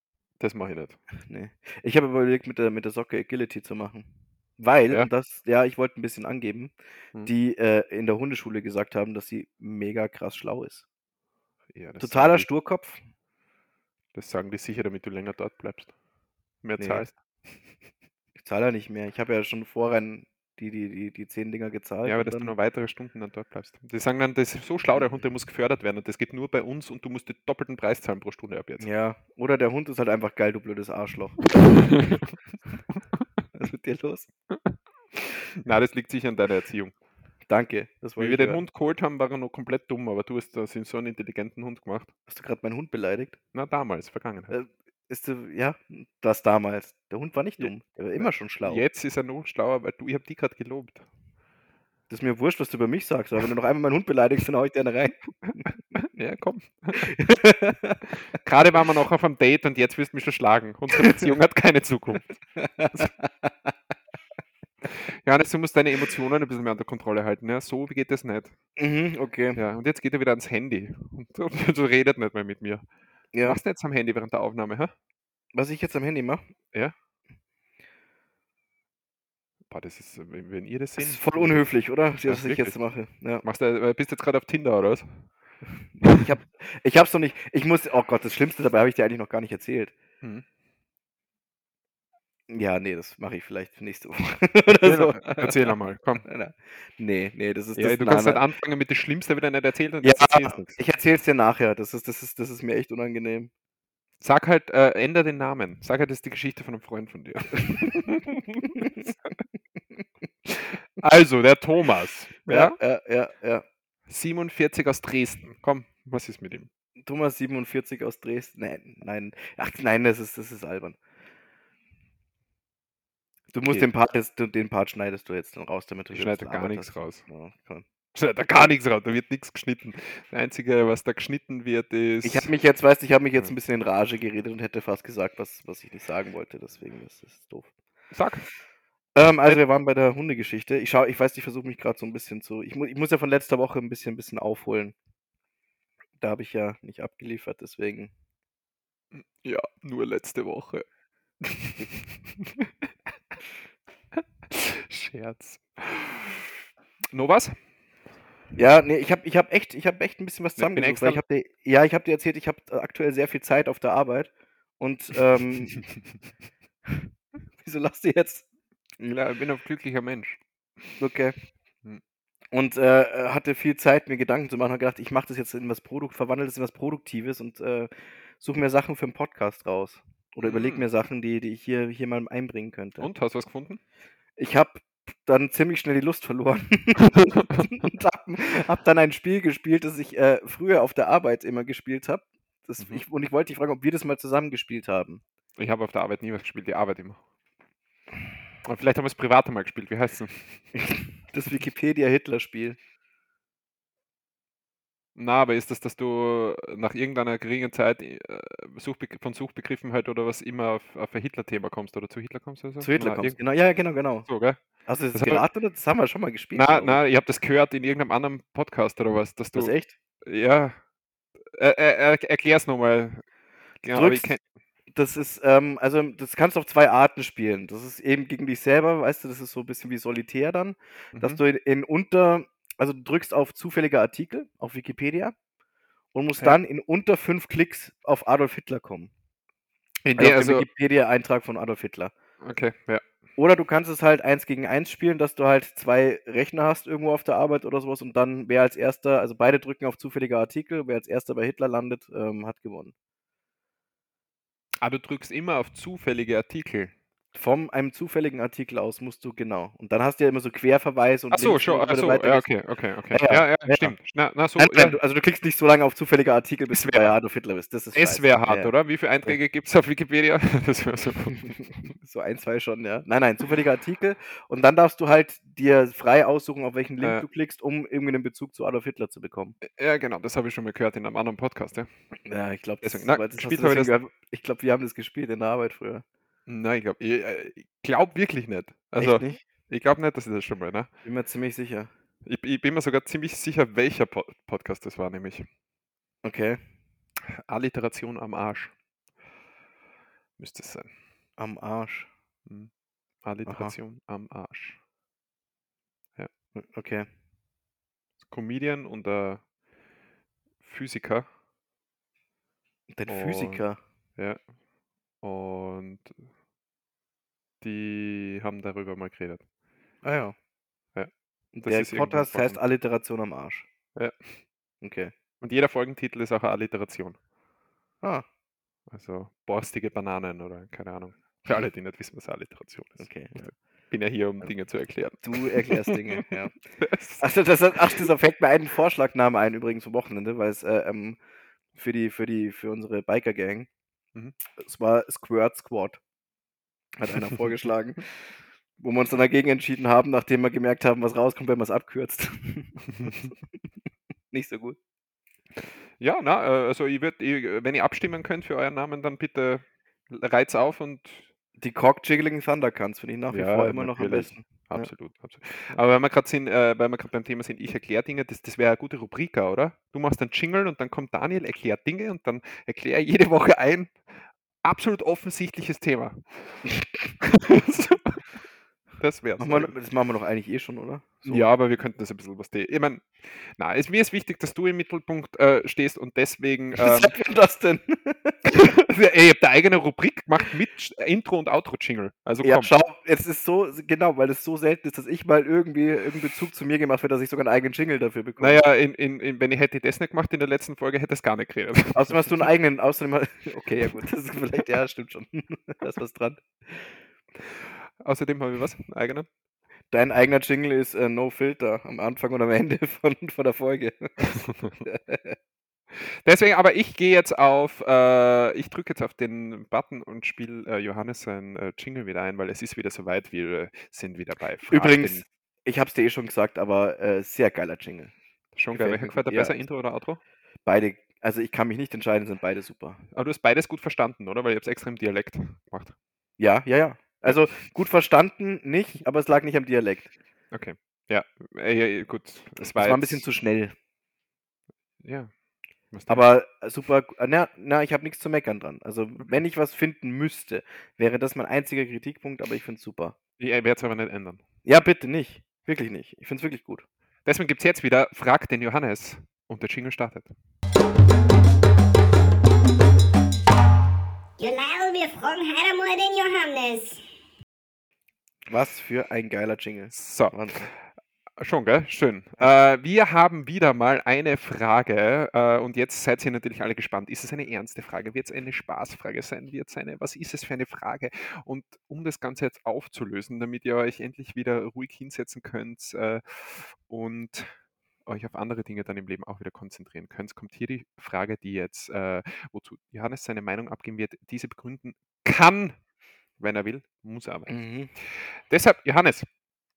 das mache ich nicht. Ne. Ich habe überlegt, mit der mit der Socke Agility zu machen. Weil Ja. das ja, ich wollte 'n bisschen angeben, Mhm. die, äh, in der Hundeschule gesagt haben, dass sie mega krass schlau ist. Ja, Totaler die, Sturkopf. das sagen die sicher, damit du länger dort bleibst. Mehr Ne. zahlst. Ich zahle ja nicht mehr. Ich habe ja schon vorher die die die die 10 Dinger gezahlt Ja, aber dass du noch weitere Stunden dann dort bleibst. Die sagen dann, das ist so schlau, der Hund, der muss gefördert werden und das geht nur bei uns und du musst den doppelten Preis zahlen pro Stunde ab jetzt. Ja, oder der Hund ist halt einfach geil, du blödes Arschloch. <laughs> Was ist mit dir los? Na, das liegt sicher an deiner Erziehung. Danke, das Wie wir den hören. Hund geholt haben, war er noch komplett dumm, aber du hast da so einen intelligenten Hund gemacht. Hast du grad meinen Hund beleidigt? Na, damals, Vergangenheit. Äh, ist du ja, das damals. Der Hund war nicht dumm. Der war immer schon schlau. jetzt ist er noch schlauer, weil du ich habe die gerade gelobt. Das ist mir wurscht, was du über mich sagst, aber wenn du noch einmal meinen Hund beleidigst, dann haue ich dir eine rein. <laughs> Ja, komm. <laughs> Gerade waren wir noch auf einem Date und jetzt willst du mich schon schlagen. Unsere Beziehung hat keine Zukunft. <laughs> Johannes, du musst deine Emotionen ein bisschen mehr unter Kontrolle halten. Ja? So geht das nicht. Mhm, okay. Ja, und jetzt geht er wieder ans Handy. Und du, du redet nicht mehr mit mir. Was Ja. machst du jetzt am Handy während der Aufnahme? Hä? Was ich jetzt am Handy mache? Ja? Boah, das ist, wenn, wenn ihr das Das seht. ist voll unhöflich, oder? Ja, Was ich jetzt mache. Ja. Machst du, äh, bist du jetzt gerade auf Tinder oder was? Ich habe ich hab's noch nicht. Ich muss oh Gott, das Schlimmste dabei habe ich dir eigentlich noch gar nicht erzählt. Hm. Ja, ne, das mache ich vielleicht nächste <laughs> Woche Erzähl, so. erzähl einmal, komm. Ne, ne, das ist Ja, das du kannst nein. anfangen mit dem Schlimmsten wieder nicht erzählen und Ja, erzählst ich erzähl's dir nachher. Das ist das ist das ist mir echt unangenehm. Sag halt, äh, änder den Namen. Sag halt, das ist die Geschichte von einem Freund von dir. <laughs> also, der Thomas, ja? Ja, ja, ja, ja. 47 aus Dresden. Komm, was ist mit ihm? Thomas 47 aus Dresden. Nein, nein. Ach nein, das ist das ist albern. Du musst Okay. den Part jetzt den Part schneidest du jetzt dann raus, damit du Ich schneide gar nichts raus. Ja. Schneid da gar nichts raus, da wird nichts geschnitten. Das Einzige, was da geschnitten wird, Ich habe ist. mich jetzt weißt du, ich habe mich jetzt ein bisschen in Rage geredet und hätte fast gesagt, was was ich nicht sagen wollte, deswegen das ist doof. Sag. Ähm, also wir waren bei der Hundegeschichte. Ich schaue ich weiß, ich versuche mich grad so 'n bisschen zu ich mu ich muss ja von letzter Woche 'n bisschen bisschen aufholen. Da habe ich ja nicht abgeliefert, deswegen. Ja, nur letzte Woche. <laughs> Scherz. Noch was? Ja, ne, ich habe ich habe echt ich habe echt 'n bisschen was zusammengesucht, ich habe dir ja, ich habe dir erzählt, ich habe aktuell sehr viel Zeit auf der Arbeit und, ähm <laughs> wieso lachst du jetzt? Ja, ich bin ein glücklicher Mensch. Okay. Hm. Und, äh, äh, hatte viel Zeit, mir Gedanken zu machen, habe gedacht, ich mache das jetzt in was Produkt verwandle das in was Produktives und, äh, suche mir Sachen für 'n Podcast raus. Oder überlege Hm. mir Sachen, die die ich hier hier mal einbringen könnte. Und, hast du was gefunden? Ich habe dann ziemlich schnell die Lust verloren <laughs> und habe habe dann ein Spiel gespielt, das ich, äh, früher auf der Arbeit immer gespielt habe. Mhm. ich und ich wollte dich fragen, ob wir das mal zusammen gespielt haben. Ich habe auf der Arbeit nie was gespielt, die Arbeit immer. Und vielleicht haben wir's privat einmal gespielt. Wie heißt's denn? <laughs> Das Wikipedia-Hitler-Spiel. Na, aber ist das, dass du nach irgendeiner geringen Zeit äh, Suchbe von Suchbegriffen halt oder was immer auf, auf ein Hitler-Thema kommst oder zu Hitler kommst oder so? Zu Hitler Na, kommst, genau. Ja, ja, genau, genau. so, gell? Hast du das Das geraten oder? Das haben wir schon mal gespielt. Na, na, ich habe das gehört in irgendeinem anderen Podcast oder was, dass Das du. ist echt? Ja. Äh, äh, äh, erklär's nochmal. Genau, drückst- kenn, Das ist, ähm, also das kannst du auf zwei Arten spielen. Das ist eben gegen dich selber, weißt du, das ist so ein bisschen wie Solitär dann, dass mhm. du in, in unter, also du drückst auf zufällige Artikel auf Wikipedia und musst Okay. dann in unter fünf Klicks auf Adolf Hitler kommen. in Also der, auf den also, Wikipedia-Eintrag von Adolf Hitler. okay, ja. Oder du kannst es halt eins gegen eins spielen, dass du halt zwei Rechner hast irgendwo auf der Arbeit oder sowas und dann wer als erster, also beide drücken auf zufällige Artikel, wer als erster bei Hitler landet, ähm, hat gewonnen. Ah, du drückst immer auf zufällige Artikel. Von einem zufälligen Artikel aus musst du, genau. Und dann hast du ja immer so Querverweise und Ach so, schon, ach so, ja, okay, okay, okay. Ja, Ja, ja, ja. stimmt. Na, na so, Nein, ja. also du klickst nicht so lange auf zufällige Artikel, bis du bei wär- Adolf Hitler bist. Das ist Es wäre hart, Ja, ja. oder? Wie viele Einträge gibt es auf Wikipedia? <laughs> Das wäre so. <laughs> So ein, zwei schon, ja. Nein, nein, zufällige Artikel. Und dann darfst du halt dir frei aussuchen, auf welchen Link Ja. du klickst, um irgendwie einen Bezug zu Adolf Hitler zu bekommen. Ja, genau, das habe ich schon mal gehört in einem anderen Podcast, ja. Ja, ich glaube, Deswegen, na, das, deswegen gehört. ich glaube, wir haben das gespielt in der Arbeit früher. Nein, ich glaube ich, äh, ich glaub wirklich nicht. Also, Echt nicht? ich glaube nicht, dass ich das schon mal, ne? Bin mir ziemlich sicher. Ich, ich bin mir sogar ziemlich sicher, welcher po Podcast das war, nämlich Okay. Alliteration am Arsch. Müsste es sein. Am Arsch. Hm. Alliteration am Arsch. Okay. Comedian und der Physiker. Dein Oh. Physiker. Ja. Und die haben darüber mal geredet. Ah ja. Ja. Und Das der Podcast heißt. Alliteration am Arsch. Ja. Okay. Und jeder Folgentitel ist auch eine Alliteration. Ah, Also borstige Bananen oder keine Ahnung. Für alle, die nicht wissen, was Alliteration ist. okay. Ja. Bin ja hier, um Dinge zu erklären. Du erklärst Dinge, ja. <laughs> <laughs> Also das, ach, das fällt mir einen Vorschlagname ein übrigens vom Wochenende, weil es äh, ähm, für die für die für unsere Biker Gang, Mhm. es war Squirt Squad, hat einer vorgeschlagen, wo wir uns dann dagegen entschieden haben, nachdem wir gemerkt haben, was rauskommt, wenn man es abkürzt. <laughs> Nicht so gut. ja, na, äh, also ich würd, ich, wenn ihr abstimmen könnt für euren Namen, dann bitte reiz auf und Die Cock Jiggling Thundercans finde ich nach wie Ja, vor immer noch am natürlich. besten. Absolut, absolut. Aber wenn wir gerade sind, äh, weil wir gerade beim Thema sind, ich erkläre Dinge, das, das wäre eine gute Rubrik, oder? Du machst einen Jingle und dann kommt Daniel, erklärt Dinge und dann erkläre jede Woche ein absolut offensichtliches Thema. <laughs> <laughs> das wäre Machen wir, das machen wir doch eigentlich eh schon, oder? So. Ja, aber wir könnten das ein bisschen was. Ich meine, na, es, mir ist wichtig, dass du im Mittelpunkt äh, stehst und deswegen. Ähm, Seit wann das denn? <laughs> ey, ich habe eine eigene Rubrik gemacht mit Sch- Intro und Outro-Jingle. Also Ja, komm. schau, es ist so, genau, weil es so selten ist, dass ich mal irgendwie irgendeinen Bezug zu mir gemacht habe, dass ich sogar einen eigenen Jingle dafür bekomme. Naja, in, in, in, wenn ich hätte das nicht gemacht in der letzten Folge, hätte es gar nicht geredet. <laughs> Außerdem hast du einen <laughs> eigenen, außerdem, okay, ja gut, das ist vielleicht, ja, stimmt schon. da ist was dran. Außerdem habe ich was? Einen eigenen? Dein eigener Jingle ist äh, No Filter am Anfang und am Ende <laughs> von, von der Folge. <laughs> Deswegen, aber ich gehe jetzt auf, äh, ich drücke jetzt auf den Button und spiele äh, Johannes sein äh, Jingle wieder ein, weil es ist wieder soweit, wir sind wieder bei Frag Übrigens, den- ich hab's dir eh schon gesagt, aber äh, sehr geiler Jingle. schon geil. Welcher gefällt dir ja. besser, Intro oder Outro? Beide, also ich kann mich nicht entscheiden, sind beide super. Aber du hast beides gut verstanden, oder? Weil ich habe es extra im Dialekt gemacht. Ja, ja, ja. Also gut verstanden nicht, aber es lag nicht am Dialekt. Okay. Ja, äh, ja, gut. Es war, war ein bisschen zu schnell. Ja. Aber äh, super, na, na ich habe nichts zu meckern dran. Also, wenn ich was finden müsste, wäre das mein einziger Kritikpunkt, aber ich finde es super. ich werde es aber nicht ändern. Ja, bitte nicht. Wirklich nicht. Ich finde es wirklich gut. Deswegen gibt es jetzt wieder Frag den Johannes und der Jingle startet. Genau, wir fragen heute einmal den Johannes. Was für ein geiler Jingle. So, Wahnsinn. schon, gell? Schön. Äh, wir haben wieder mal eine Frage äh, und jetzt seid ihr natürlich alle gespannt. Ist es eine ernste Frage? Wird es eine Spaßfrage sein? Wird es eine, was ist es für eine Frage? Und um das Ganze jetzt aufzulösen, damit ihr euch endlich wieder ruhig hinsetzen könnt äh, und euch auf andere Dinge dann im Leben auch wieder konzentrieren könnt, kommt hier die Frage, die jetzt, äh, wozu Johannes seine Meinung abgeben wird, diese begründen kann, wenn er will, muss er aber. Mhm. Deshalb, Johannes,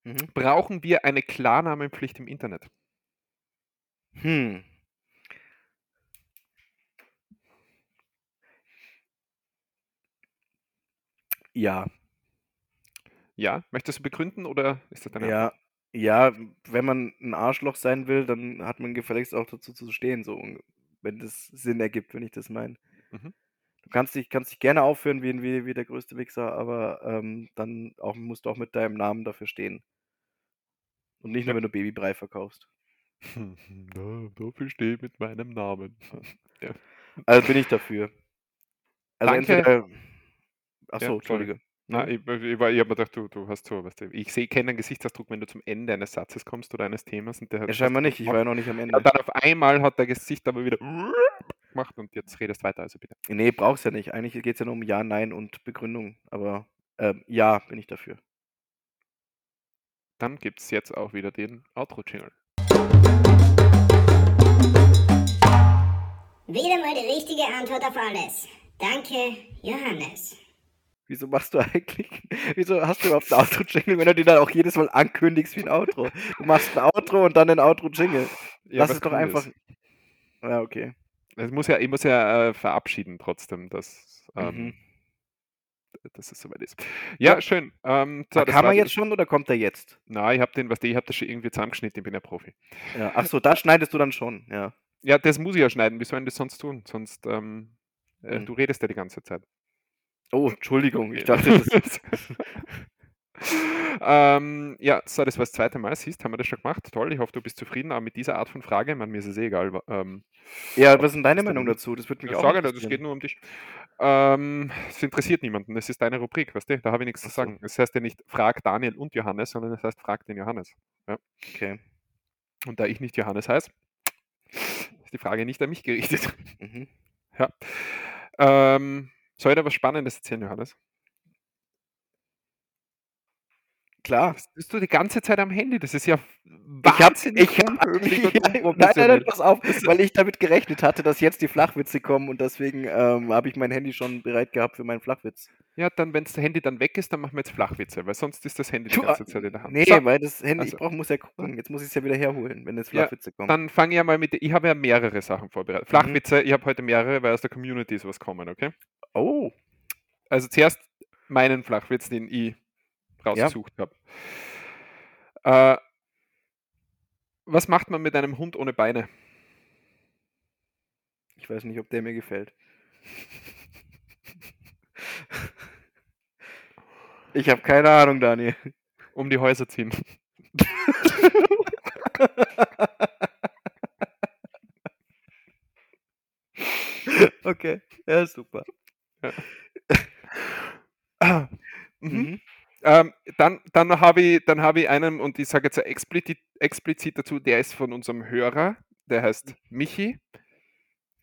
mhm. brauchen wir eine Klarnamenpflicht im Internet? Hm. Ja. Ja, möchtest du begründen oder ist das deine Ja, ja, wenn man ein Arschloch sein will, dann hat man gefälligst auch dazu zu stehen, so wenn das Sinn ergibt, wenn ich das meine. Mhm. Du kannst dich, kannst dich gerne aufführen wie, wie, wie der größte Wichser, aber ähm, dann auch, musst du auch mit deinem Namen dafür stehen. Und nicht nur, Ja. wenn du Babybrei verkaufst. Da, dafür stehe ich mit meinem Namen. <laughs> Also bin ich dafür. Also Danke. entweder. Achso, Ja. Entschuldige. Na, ich, ich, war- ich habe mir gedacht, du, du hast so, weißt du, ich sehe keinen Gesichtsausdruck, wenn du zum Ende eines Satzes kommst oder eines Themas. Und der hat Ja, scheinbar nicht, ich war ja noch nicht am <laughs> Ja, Ende. dann auf einmal hat der Gesicht aber wieder gemacht und jetzt redest weiter, also bitte. Nee, brauchst ja nicht. Eigentlich geht es ja nur um Ja, Nein und Begründung. Aber ähm, ja, bin ich dafür. Dann gibt es jetzt auch wieder den Outro-Jingle. Wieder mal die richtige Antwort auf alles. Danke, Johannes. Wieso machst du <laughs> eigentlich, wieso hast du überhaupt ein Outro-Jingle, wenn du dir dann auch jedes Mal ankündigst wie ein Outro? Du machst ein Outro und dann ein Outro-Jingle. Ja, Lass was es doch cool einfach. ist. Ja, okay. Es muss ja, ich muss ja äh, verabschieden trotzdem, dass, ähm, Mhm. dass es soweit ist. Ja, Ja. schön. Ähm, so, Ah, das Kann man jetzt schon oder kommt er jetzt? Na, ich habe den, was ich habe das schon irgendwie zusammengeschnitten, ich bin ja Profi. Ja. Achso, da schneidest du dann schon, ja. Ja, das muss ich ja schneiden. Wie sollen das sonst tun? Sonst, ähm, äh, Hm. du redest ja die ganze Zeit. Oh, Entschuldigung, ich dachte, das. <laughs> <laughs> ähm, ja, so, das war das zweite Mal. Siehst, haben wir das schon gemacht. Toll, ich hoffe, du bist zufrieden auch mit dieser Art von Frage. Ich meine, mir ist es eh egal. Ähm, Ja, was ist deine Meinung dazu? Das würde mich ich auch sage, das geht nur um dich. Ähm, es interessiert niemanden. Es ist deine Rubrik, weißt du? Da habe ich nichts zu so. sagen. Es heißt ja nicht Frag Daniel und Johannes, sondern es heißt Frag den Johannes. Okay. Und da ich nicht Johannes heiße, ist die Frage nicht an mich gerichtet. Mhm. <laughs> Ja. Ähm, soll ich da was Spannendes erzählen, Johannes? Klar. Das bist du die ganze Zeit am Handy. Das ist ja Ich hab, wahnsinnig ich hab, <laughs> ja, nein, nein, nein, pass auf, weil ich damit gerechnet hatte, dass jetzt die Flachwitze kommen und deswegen ähm, habe ich mein Handy schon bereit gehabt für meinen Flachwitz. Ja, dann, wenn das Handy dann weg ist, dann machen wir jetzt Flachwitze, weil sonst ist das Handy die ganze Zeit in der Hand. Nee, So, weil das Handy, also- ich brauch, muss ja gucken. Jetzt muss ich es ja wieder herholen, wenn jetzt Ja, Flachwitze kommen. dann fange ich ja mal mit. Ich habe ja mehrere Sachen vorbereitet. Flachwitze, ich habe heute mehrere, weil aus der Community ist was kommen, okay? Oh, Also zuerst meinen Flachwitz, den ich rausgesucht habe. Äh, was macht man mit einem Hund ohne Beine? ich weiß nicht, ob der mir gefällt. Ich habe keine Ahnung, Daniel. Um die Häuser ziehen. Okay, ja, super. Ah, mhm. Mhm. Ähm, dann dann habe ich, dann habe ich einen, und ich sage jetzt explizit, explizit dazu, der ist von unserem Hörer, der heißt Michi.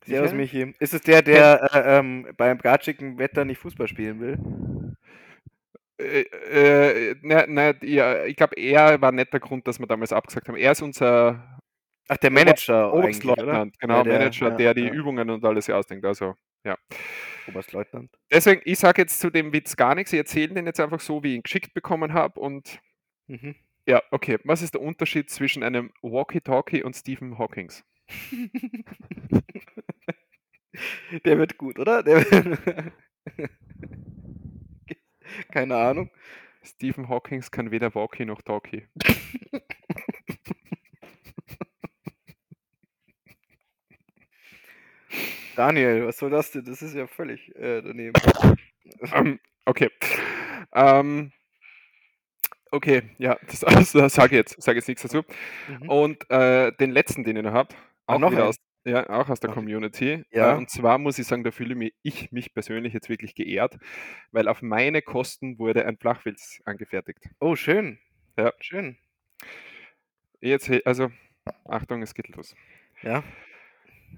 Servus, Michael? Michi. Ist es der, der äh, ähm, beim gatschigen Wetter nicht Fußball spielen will? Äh, äh, ne, ne, ja, ich glaube, er war nicht der Grund, dass wir damals abgesagt haben. Er ist unser Ach, der Manager? Oberstleutnant, genau, der- Manager, der die. Übungen und alles hier ausdenkt. Also, ja. Oberstleutnant. Deswegen, ich sage jetzt zu dem Witz gar nichts. Ich erzähle den jetzt einfach so, wie ich ihn geschickt bekommen habe. Und Mhm. ja, okay. Was ist der Unterschied zwischen einem Walkie-Talkie und Stephen Hawkings? <laughs> Der wird gut, oder? Der <laughs> Keine Ahnung. Stephen Hawkings kann weder Walkie noch Talkie. <laughs> Daniel, was soll das denn? Das ist ja völlig äh, daneben. Ähm, okay. Ähm, okay, ja, das, <laughs> das sage ich jetzt, sage jetzt nichts dazu. Mhm. Und äh, den letzten, den ihr noch habt, Ah, auch noch aus, ja, auch aus der Ach, Community. ja. Äh, und zwar muss ich sagen, da fühle mich, ich mich persönlich jetzt wirklich geehrt, weil auf meine Kosten wurde ein Flachwitz angefertigt. Oh, schön. Ja. Schön. Jetzt, also, Achtung, es geht los. Ja.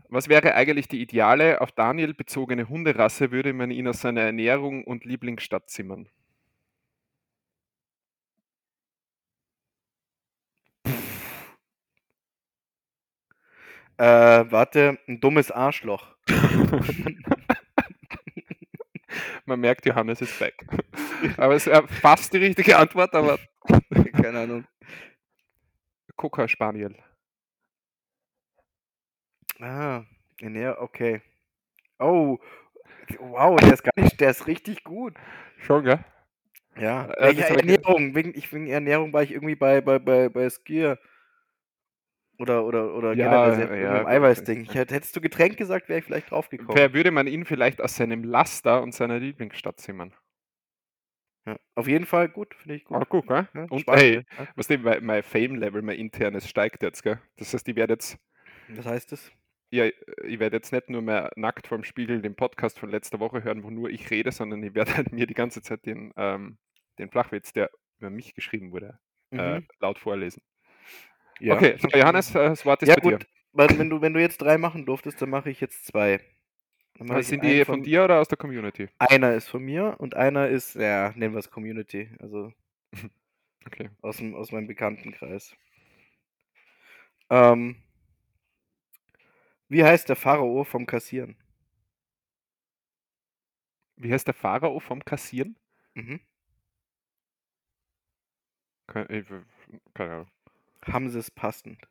Was wäre eigentlich die ideale, auf Daniel bezogene Hunderasse, würde man ihn aus seiner Ernährung und Lieblingsstadt zimmern? Äh, warte, ein dummes Arschloch. <laughs> Man merkt, Johannes ist back. aber es wäre fast die richtige Antwort, aber <laughs> Keine Ahnung. Coca Spaniel. Ah, ja, okay. Oh, Wow, der ist gar nicht, der ist richtig gut. Schon, gell? Ja, Äh, ja Ernährung. Wegen, ich, wegen Ernährung war ich irgendwie bei, bei, bei, bei Skier. Oder, oder, oder Ja, generell ja, Eiweißding. ich- Ich, hätte- hättest du Getränk gesagt, wäre ich vielleicht draufgekommen. Wer würde man ihn vielleicht aus seinem Laster und seiner Lieblingsstadt zimmern? Ja. Auf jeden Fall gut, finde ich gut. Ah, gut, gell? Ja, Und spannend, hey, ja. was dem, mein, mein Fame-Level, mein internes steigt jetzt, gell? Das heißt, ich werde jetzt, Was heißt das? Ja, ich werde jetzt nicht nur mehr nackt vorm Spiegel den Podcast von letzter Woche hören, wo nur ich rede, sondern ich werde halt <laughs> mir die ganze Zeit den, ähm, den Flachwitz, der über mich geschrieben wurde, äh, Mhm. laut vorlesen. Ja. Okay, so, Johannes, äh, das Wort ist Ja bei gut, dir. wenn du, wenn du jetzt drei machen durftest, dann mache ich jetzt zwei. Ich Sind die von dir oder aus der Community? Einer ist von mir und einer ist, ja, nennen wir es Community, also <laughs> Okay. aus, dem, aus meinem Bekanntenkreis. Ähm, wie heißt der Pharao vom Kassieren? Wie heißt der Pharao vom Kassieren? Mhm. Keine, ich, keine Ahnung. Haben sie es passend?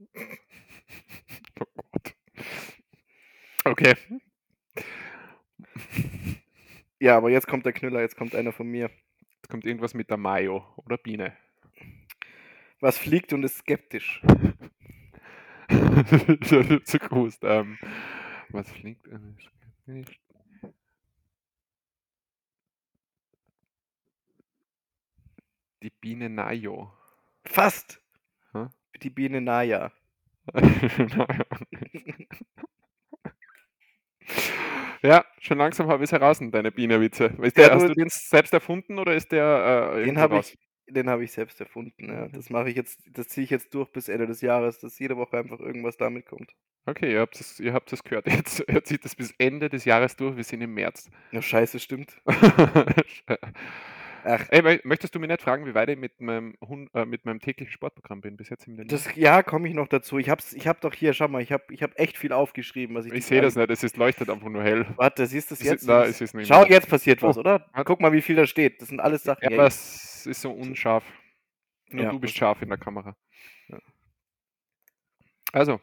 <laughs> Oh Gott. Okay. Ja, aber jetzt kommt der Knüller, jetzt kommt einer von mir. Jetzt kommt irgendwas mit der Mayo oder Biene. Was fliegt und ist skeptisch? <laughs> Zu groß. Ähm, was fliegt? äh, nicht? Die Biene Nayo. Fast! Hä? Die Biene Naya. <laughs> ja, schon langsam habe ich es heraus, deine Bienenwitze. Ist Ja, der, hast du- den selbst erfunden oder ist der äh, Den habe ich, den habe ich selbst erfunden. Ja. Das mache ich jetzt, das ziehe ich jetzt durch bis Ende des Jahres, dass jede Woche einfach irgendwas damit kommt. Okay, ihr habt es ihr habt es gehört. <laughs> Jetzt er zieht das bis Ende des Jahres durch. Wir sind im März. Ja, scheiße, stimmt. <laughs> Ach, Ey, mö- möchtest du mir nicht fragen, wie weit ich mit meinem, äh, mit meinem täglichen Sportprogramm bin? Bis jetzt im das, ja, komme ich noch dazu. Ich hab's, ich hab doch hier, schau mal, ich habe ich hab echt viel aufgeschrieben, was ich. Ich sehe das nicht, es ist leuchtet einfach nur hell. Warte, siehst du es ist- jetzt? na, Das- es ist nicht Schau, jetzt passiert was, Oh, oder? Guck mal, wie viel da steht. Das sind alles Sachen. Ja, es ist so unscharf. Nur Ja, du bist das- scharf in der Kamera. Ja. Also,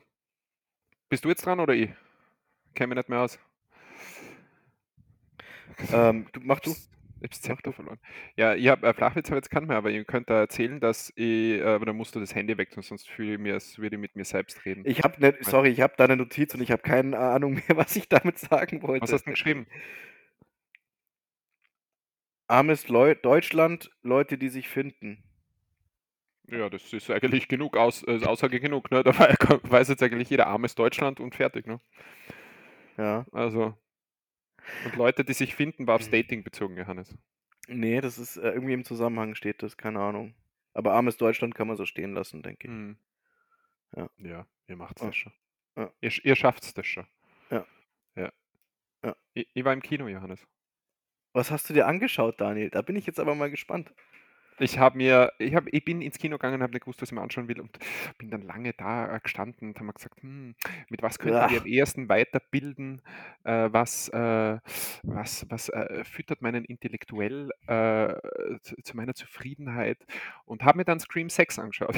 bist du jetzt dran oder ich? Käme nicht mehr aus. ähm, du, mach du. Ich hab's Zepter verloren. Ja, ich habe äh, Flachwitz habe jetzt keinen mehr, aber ihr könnt da erzählen, dass ich, äh, aber dann musst du das Handy weg sonst fühle ich mir, als würde ich mit mir selbst reden. Ich habe ne, sorry, ich habe da eine Notiz und ich habe keine Ahnung mehr, <laughs> was ich damit sagen wollte. Was hast du denn geschrieben? Armes Leu Deutschland, Leute, die sich finden. Ja, das ist eigentlich genug, aus, äh, Aussage genug, ne? <laughs> Da wei- weiß jetzt eigentlich jeder armes Deutschland und fertig, ne? Ja. Also. Und Leute, die sich finden, war aufs Mhm. Dating bezogen, Johannes. Nee, das ist äh, irgendwie im Zusammenhang steht das, keine Ahnung. Aber armes Deutschland kann man so stehen lassen, denke ich. Hm. Ja. Ja, ihr macht's Ja. das schon. Ja. Ihr, ihr schafft's das schon. Ja. Ja. Ja. Ich, ich war im Kino, Johannes. Was hast du dir angeschaut, Daniel? Da bin ich jetzt aber mal gespannt. Ich habe mir, ich, hab, ich bin ins Kino gegangen, habe nicht gewusst, was ich mir anschauen will und bin dann lange da äh, gestanden und habe mir gesagt, hm, mit was könnten wir Ach. am ersten weiterbilden? Äh, was äh, was, was äh, füttert meinen intellektuell äh, zu, zu meiner Zufriedenheit? Und habe mir dann Scream 6 angeschaut.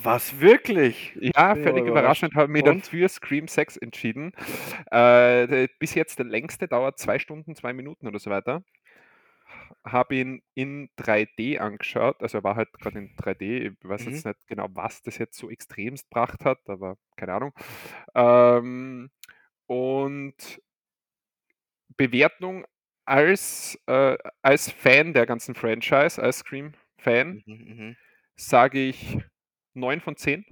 Was wirklich? Ja, völlig aber überraschend, habe mich dann für Scream 6 entschieden. Äh, bis jetzt der längste dauert zwei Stunden, zwei Minuten oder so weiter. Habe ihn in 3D angeschaut, also er war halt gerade in 3D, ich weiß Mhm. jetzt nicht genau, was das jetzt so extremst gebracht hat, aber keine Ahnung. Ähm, und Bewertung als, äh, als Fan der ganzen Franchise, als Scream-Fan, Mhm, mhm, sage ich 9 von 10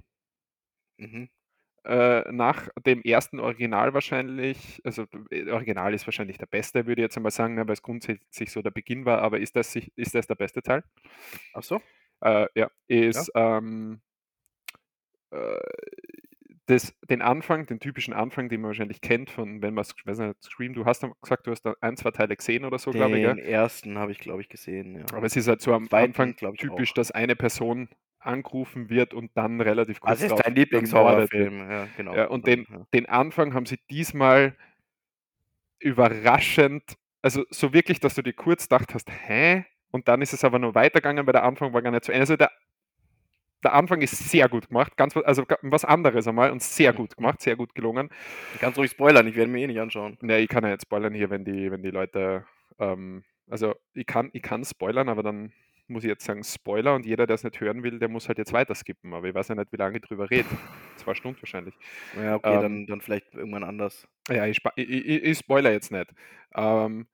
mhm. Äh, nach dem ersten Original wahrscheinlich, also äh, Original ist wahrscheinlich der beste, würde ich jetzt einmal sagen, ne, weil es grundsätzlich so der Beginn war, aber ist das, ist das der beste Teil? Ach so? Äh, ja, ist ähm, äh, das, den Anfang, den typischen Anfang, den man wahrscheinlich kennt, von wenn man, weiß nicht, Scream, du hast gesagt, du hast da ein, zwei Teile gesehen oder so, glaube ich, Den ersten habe ich, glaube ich, gesehen. Ja. Aber es ist halt so am Zweiten, Anfang typisch, dass eine Person angerufen wird und dann relativ kurz Was ist dein. Lieblingshorrorfilm? Ja, genau. Ja, und den, Ja. den Anfang haben sie diesmal überraschend, also so wirklich, dass du dir kurz gedacht hast, hä? Und dann ist es aber nur weitergegangen, weil der Anfang war gar nicht zu Ende. Also der, der Anfang ist sehr gut gemacht, ganz also was anderes einmal und sehr gut gemacht, sehr gut gelungen. Du kannst ruhig spoilern, ich werde mir eh nicht anschauen. Ja, ich kann ja jetzt spoilern hier, wenn die, wenn die Leute, ähm, also ich kann, ich kann spoilern, aber dann muss ich jetzt sagen Spoiler und jeder, der es nicht hören will, der muss halt jetzt weiter skippen. Aber ich weiß ja nicht, wie lange ich drüber rede. Zwei Stunden wahrscheinlich. Ja, okay, Ähm, dann, dann vielleicht irgendwann anders. Ja, ich, ich, ich, ich spoiler jetzt nicht. Ähm,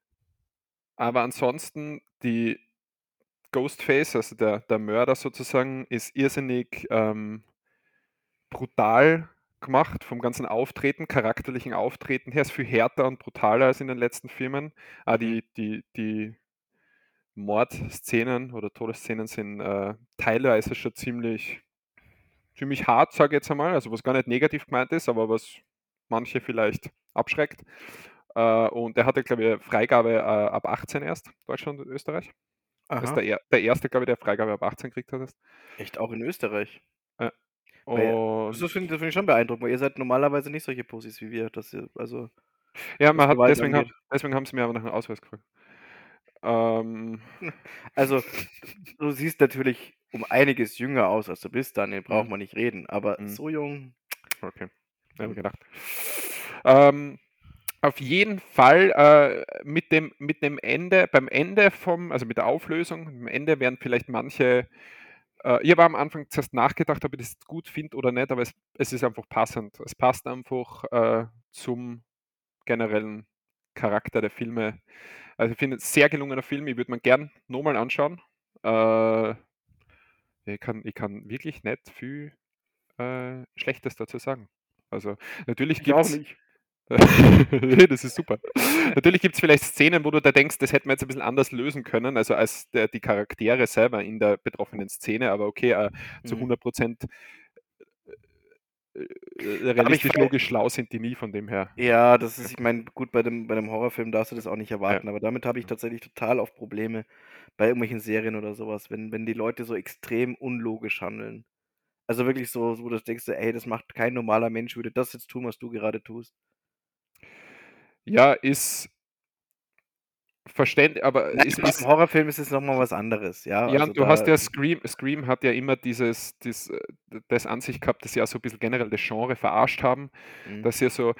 aber ansonsten, die Ghostface, also der, der Mörder sozusagen, ist irrsinnig ähm, brutal gemacht vom ganzen Auftreten, charakterlichen Auftreten her. Ist viel härter und brutaler als in den letzten Filmen. Ah, die, die, die Mordszenen oder Todesszenen sind äh, teilweise schon ziemlich, ziemlich hart, sage ich jetzt einmal. Also was gar nicht negativ gemeint ist, aber was manche vielleicht abschreckt. Äh, und er hatte, glaube ich, Freigabe äh, ab 18 erst, Deutschland und Österreich. Das ist Aha. der, er- der erste, glaube ich, der Freigabe ab 18 gekriegt hat. Echt auch in Österreich. Und Das finde find ich schon beeindruckend, weil ihr seid normalerweise nicht solche Pussys wie wir. Dass ihr, also, ja, man hat, deswegen, haben, deswegen haben sie mir aber nach einem Ausweis gefragt. Ähm, <laughs> also, du siehst natürlich um einiges jünger aus, als du bist, Daniel, braucht Mhm. man nicht reden. Aber Mhm. so jung, Okay, habe ich gedacht. Ähm, auf jeden Fall äh, mit, dem, mit dem Ende, beim Ende vom, also mit der Auflösung, am Ende werden vielleicht manche, äh, ich habe am Anfang zuerst nachgedacht, ob ich das gut finde oder nicht, aber es, es ist einfach passend. Es passt einfach äh, zum generellen Charakter der Filme. Also ich finde es sehr gelungener Film, ich würde mir gern nochmal anschauen. Äh, ich, kann, ich kann wirklich nicht viel äh, Schlechtes dazu sagen. Also natürlich nicht. <laughs> Nee, das ist super. Natürlich gibt es vielleicht Szenen, wo du da denkst, das hätten wir jetzt ein bisschen anders lösen können, also als der, die Charaktere selber in der betroffenen Szene, aber okay, äh, zu Mhm. 100 Prozent äh, Aber ich realistisch, freu- logisch schlau sind die nie von dem her. Ja, das ist, ich meine, gut, bei dem, bei dem Horrorfilm darfst du das auch nicht erwarten, aber damit habe ich tatsächlich total oft Probleme bei irgendwelchen Serien oder sowas, wenn, wenn die Leute so extrem unlogisch handeln. Also wirklich so, wo du denkst, ey, das macht kein normaler Mensch, würde das jetzt tun, was du gerade tust. Ja, ist verständlich, aber Nein, ist, ist, einem Horrorfilm ist es nochmal was anderes, ja. Ja, also du hast ja Scream, Scream hat ja immer dieses, dieses, äh, das an sich gehabt, dass sie auch so ein bisschen generell das Genre verarscht haben, Mhm. dass sie so äh,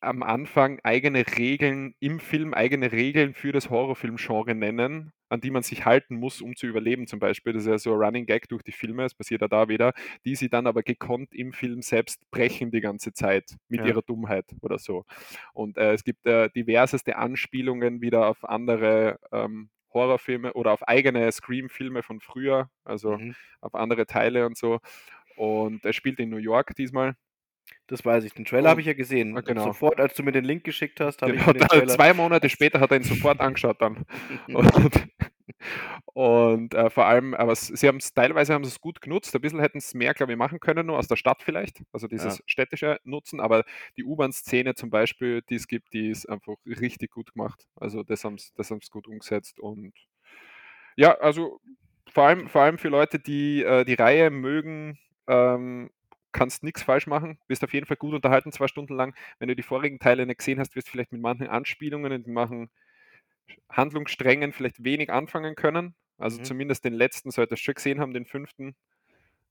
am Anfang eigene Regeln im Film, eigene Regeln für das Horrorfilm-Genre nennen, an die man sich halten muss, um zu überleben zum Beispiel. Das ist ja so ein Running Gag durch die Filme, es passiert ja da wieder, die sie dann aber gekonnt im Film selbst brechen die ganze Zeit mit Ja. ihrer Dummheit oder so. Und äh, es gibt äh, diverseste Anspielungen wieder auf andere ähm, Horrorfilme oder auf eigene Scream-Filme von früher, also Mhm. auf andere Teile und so. Und er spielt in New York diesmal. Das weiß ich. Den Trailer habe Und- ich ja gesehen. Genau. Sofort, als du mir den Link geschickt hast, habe Genau, ich mir den <laughs> Trailer. zwei Monate später hat er ihn sofort angeschaut dann. <laughs> Und, und äh, vor allem, aber sie haben es teilweise haben sie es gut genutzt. Ein bisschen hätten es mehr, glaube ich, machen können, nur aus der Stadt vielleicht. Also dieses Ja. städtische Nutzen, aber die U-Bahn-Szene zum Beispiel, die es gibt, die ist einfach richtig gut gemacht. Also das haben sie das haben's gut umgesetzt. Und ja, also vor allem, vor allem für Leute, die äh, die Reihe mögen, ähm, kannst nichts falsch machen. Bist auf jeden Fall gut unterhalten, zwei Stunden lang. Wenn du die vorigen Teile nicht gesehen hast, wirst du vielleicht mit manchen Anspielungen und manchen Handlungssträngen vielleicht wenig anfangen können. Also Mhm. zumindest den letzten solltest du schon gesehen haben, den fünften.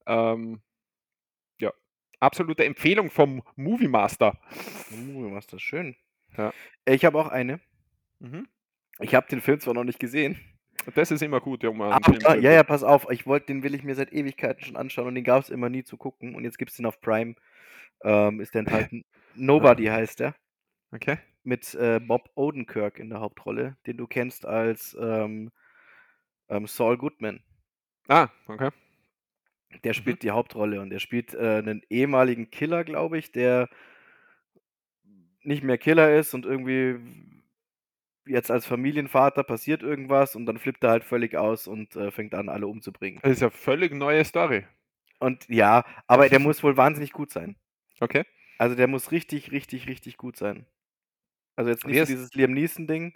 Ähm, ja, absolute Empfehlung vom Movie Master. Machst das schön. Ja. Ich habe auch eine. Mhm. Ich habe den Film zwar noch nicht gesehen. Das ist immer gut, um Film zu ja, ja, pass auf. Ich wollte, den will ich mir seit Ewigkeiten schon anschauen und den gab es immer nie zu gucken. Und jetzt gibt es den auf Prime. Ähm, ist der enthalten. <laughs> Nobody heißt der. Okay. Mit äh, Bob Odenkirk in der Hauptrolle, den du kennst als ähm, ähm, Saul Goodman. Ah, okay. Der spielt die Hauptrolle und der spielt äh, einen ehemaligen Killer, glaube ich, der nicht mehr Killer ist und irgendwie jetzt als Familienvater passiert irgendwas und dann flippt er halt völlig aus und äh, fängt an, alle umzubringen. Das ist ja völlig neue Story. Und ja, aber der muss wohl wahnsinnig gut sein. Okay. Also der muss richtig, richtig, richtig gut sein. Also jetzt nicht so dieses Liam Neeson-Ding.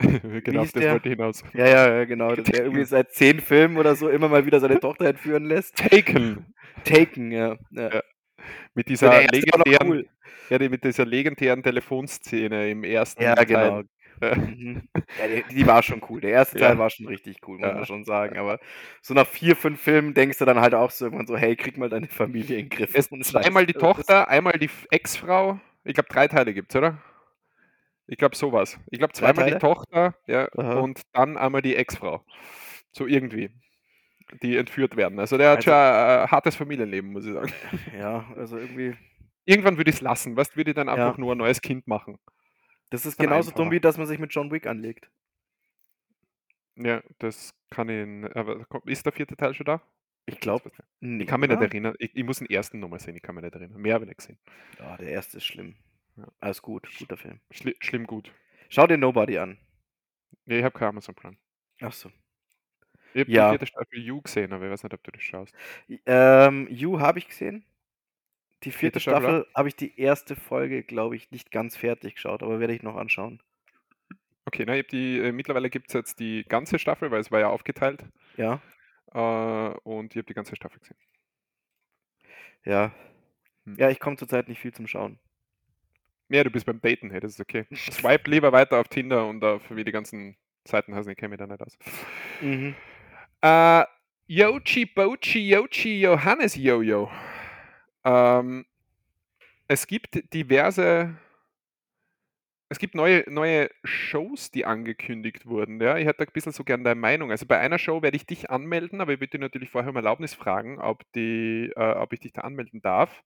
<laughs> genau, das der? wollte ich hinaus. Ja, ja, ja, genau. <laughs> Der irgendwie seit zehn Filmen oder so immer mal wieder seine <laughs> Tochter entführen lässt. Taken. Taken, ja. ja. Ja. Mit dieser legendären, cool. ja, mit dieser legendären Telefonszene im ersten Ja, Teil. genau. Mhm. <laughs> Ja, die, die war schon cool. Der erste Ja. Teil war schon richtig cool, muss Ja. man schon sagen. Aber so nach vier, fünf Filmen denkst du dann halt auch so irgendwann so, hey, krieg mal deine Familie in den Griff. Es ist einmal die Tochter, einmal die Ex-Frau. Ich glaube, drei Teile gibt es, oder? Ich glaube, sowas. Ich glaube, zweimal die? Tochter ja, Aha. und dann einmal die Ex-Frau. So irgendwie. Die entführt werden. Also der hat Also- schon ein äh, hartes Familienleben, muss ich sagen. Ja, also irgendwie. Irgendwann würde ich es lassen. Was würde ich dann einfach Ja. nur ein neues Kind machen? Das ist genauso dumm, einfacher. wie dass man sich mit John Wick anlegt. Ja, das kann ich. Aber ist der vierte Teil schon da? Ich glaube. Ich kann mich nicht erinnern. Ich, ich muss den ersten nochmal sehen. Ich kann mich nicht erinnern. Mehr habe ich nicht gesehen. Ja, der erste ist schlimm. Ja. Alles gut, guter Film. Schli schlimm gut. Schau dir Nobody an. Nee, ich habe kein Amazon Prime. Ach so. Ich habe Ja. die vierte Staffel You gesehen, aber ich weiß nicht, ob du das schaust. Ähm, You habe ich gesehen. Die vierte Vierte Staffel habe ich die erste Folge, glaube ich, nicht ganz fertig geschaut, aber werde ich noch anschauen. Okay, hab die, äh, mittlerweile gibt es jetzt die ganze Staffel, weil es war ja aufgeteilt. Ja, Äh, und ich habe die ganze Staffel gesehen. ja. Hm. Ja, ich komme zurzeit nicht viel zum Schauen. Ja, du bist beim Daten, hey, das ist okay. <laughs> Swipe lieber weiter auf Tinder und auf wie die ganzen Seiten heißen, ich kenne mich da nicht aus. Mhm. Äh, Yochi Bochi Yochi Johannes Jojo. Ähm, es gibt diverse. Es gibt neue, neue Shows, die angekündigt wurden. Ja? Ich hätte ein bisschen so gern deine Meinung. Also bei einer Show werde ich dich anmelden, aber ich würde dir natürlich vorher um Erlaubnis fragen, ob, die, äh, ob ich dich da anmelden darf.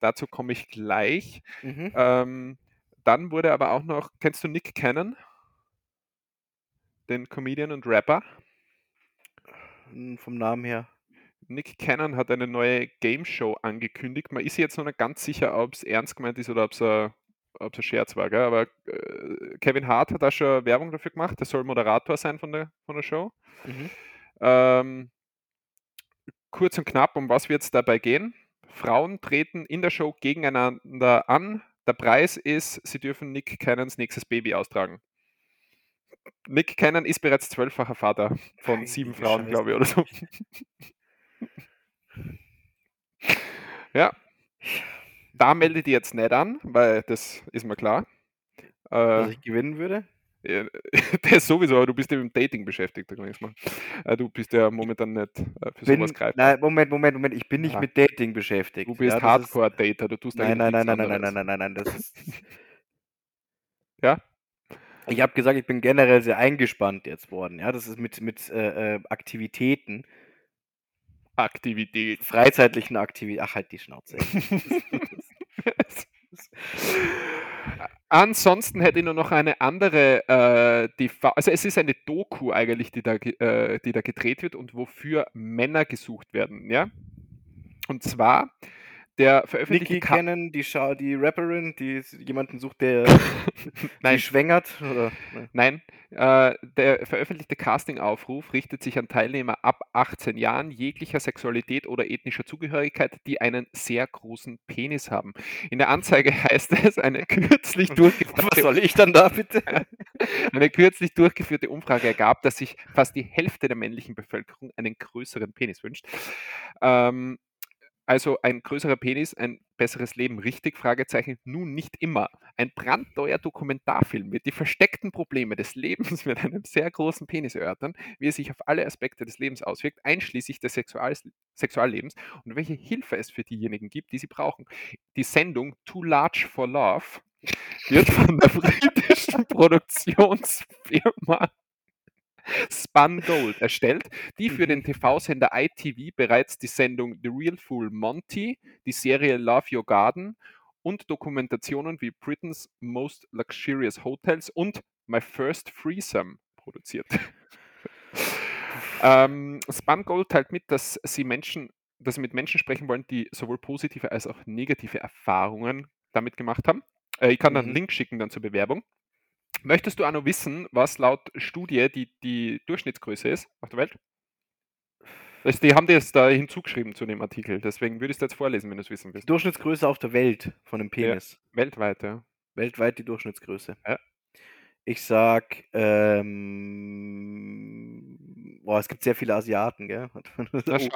Dazu komme ich gleich. Mhm. Ähm, dann wurde aber auch noch, kennst du Nick Cannon? Den Comedian und Rapper? Hm, Vom Namen her. Nick Cannon hat eine neue Game Show angekündigt. Man ist jetzt noch nicht ganz sicher, ob es ernst gemeint ist oder ob es ein, ob's ein Scherz war. Gell? Aber äh, Kevin Hart hat da schon Werbung dafür gemacht. Der soll Moderator sein von der, von der Show. Mhm. Ähm, kurz und knapp, um was wird es dabei gehen? Frauen treten in der Show gegeneinander an. Der Preis ist, sie dürfen Nick Cannons nächstes Baby austragen. Nick Cannon ist bereits zwölffacher Vater von Heilige sieben Frauen, Scheiße. glaube ich, oder so. Ja. Da melde die jetzt nicht an, weil das ist mir klar. Äh, ich gewinnen würde? ja, <laughs> das sowieso, aber du bist ja mit dem Dating beschäftigt. Äh, Du bist ja momentan nicht äh, für Bin, sowas greifbar. nein, Moment, Moment, Moment. Ich bin nicht Ja. mit Dating beschäftigt. Du bist ja, Hardcore-Dater, du tust Nein, nein, nein, nein, nein, nein, nein, nein, nein, nein. Das ist. <laughs> Ja? Ich habe gesagt, ich bin generell sehr eingespannt jetzt worden. Ja, das ist mit, mit äh, äh, Aktivitäten, Aktivität. freizeitlichen Aktivitäten. Ach, halt die Schnauze. <laughs> Ansonsten hätte ich nur noch eine andere, äh, TV also es ist eine Doku eigentlich, die da, äh, die da gedreht wird und wofür Männer gesucht werden, ja. Und zwar der veröffentlichte Nikki kennen, die, Scha die Rapperin, die jemanden sucht, der <laughs> die Nein. schwängert. Oder? ne? Nein, äh, der veröffentlichte Castingaufruf richtet sich an Teilnehmer ab 18 Jahren jeglicher Sexualität oder ethnischer Zugehörigkeit, die einen sehr großen Penis haben. In der Anzeige <laughs> heißt es, eine kürzlich Was durchgeführte, soll ich dann da bitte? <laughs> eine kürzlich durchgeführte Umfrage ergab, dass sich fast die Hälfte der männlichen Bevölkerung einen größeren Penis wünscht. Ähm, also ein größerer Penis, ein besseres Leben, richtig? Fragezeichen. Nun nicht immer. Ein brandneuer Dokumentarfilm wird die versteckten Probleme des Lebens <laughs> mit einem sehr großen Penis erörtern, wie er sich auf alle Aspekte des Lebens auswirkt, einschließlich des Sexuals Sexuallebens und welche Hilfe es für diejenigen gibt, die sie brauchen. Die Sendung Too Large for Love wird von der <laughs> britischen Produktionsfirma Spun Gold erstellt, die für den TV-Sender ITV bereits die Sendung The Real Fool Monty, die Serie Love Your Garden und Dokumentationen wie Britain's Most Luxurious Hotels und My First Threesome produziert. ähm, Spun Gold teilt mit, dass sie Menschen, dass sie mit Menschen sprechen wollen, die sowohl positive als auch negative Erfahrungen damit gemacht haben. Äh, ich kann dann einen Mhm. Link schicken dann zur Bewerbung. Möchtest du auch noch wissen, was laut Studie die, die Durchschnittsgröße ist auf der Welt? Also die haben das da hinzugeschrieben zu dem Artikel, deswegen würde ich es jetzt vorlesen, wenn du es wissen Die willst. Durchschnittsgröße auf der Welt von einem Penis. Weltweit, ja. Weltweit die Durchschnittsgröße. Ja. Ich sag ähm, boah, es gibt sehr viele Asiaten, gell? <laughs> Ich,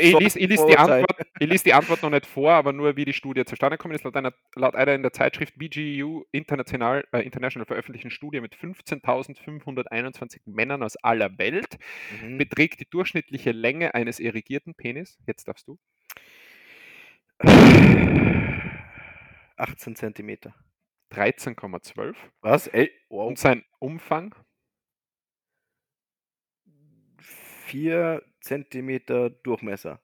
ich, ich, lies die. Antwort, ich lies die Antwort noch nicht vor, aber nur wie die Studie zustande gekommen ist. Laut einer, laut einer in der Zeitschrift BGU International, äh, International veröffentlichten Studie mit 15.521 Männern aus aller Welt Mhm. beträgt die durchschnittliche Länge eines erigierten Penis, jetzt darfst du, 18 Zentimeter. 13,12 Was? Ey, wow. und sein Umfang 4 Zentimeter Durchmesser.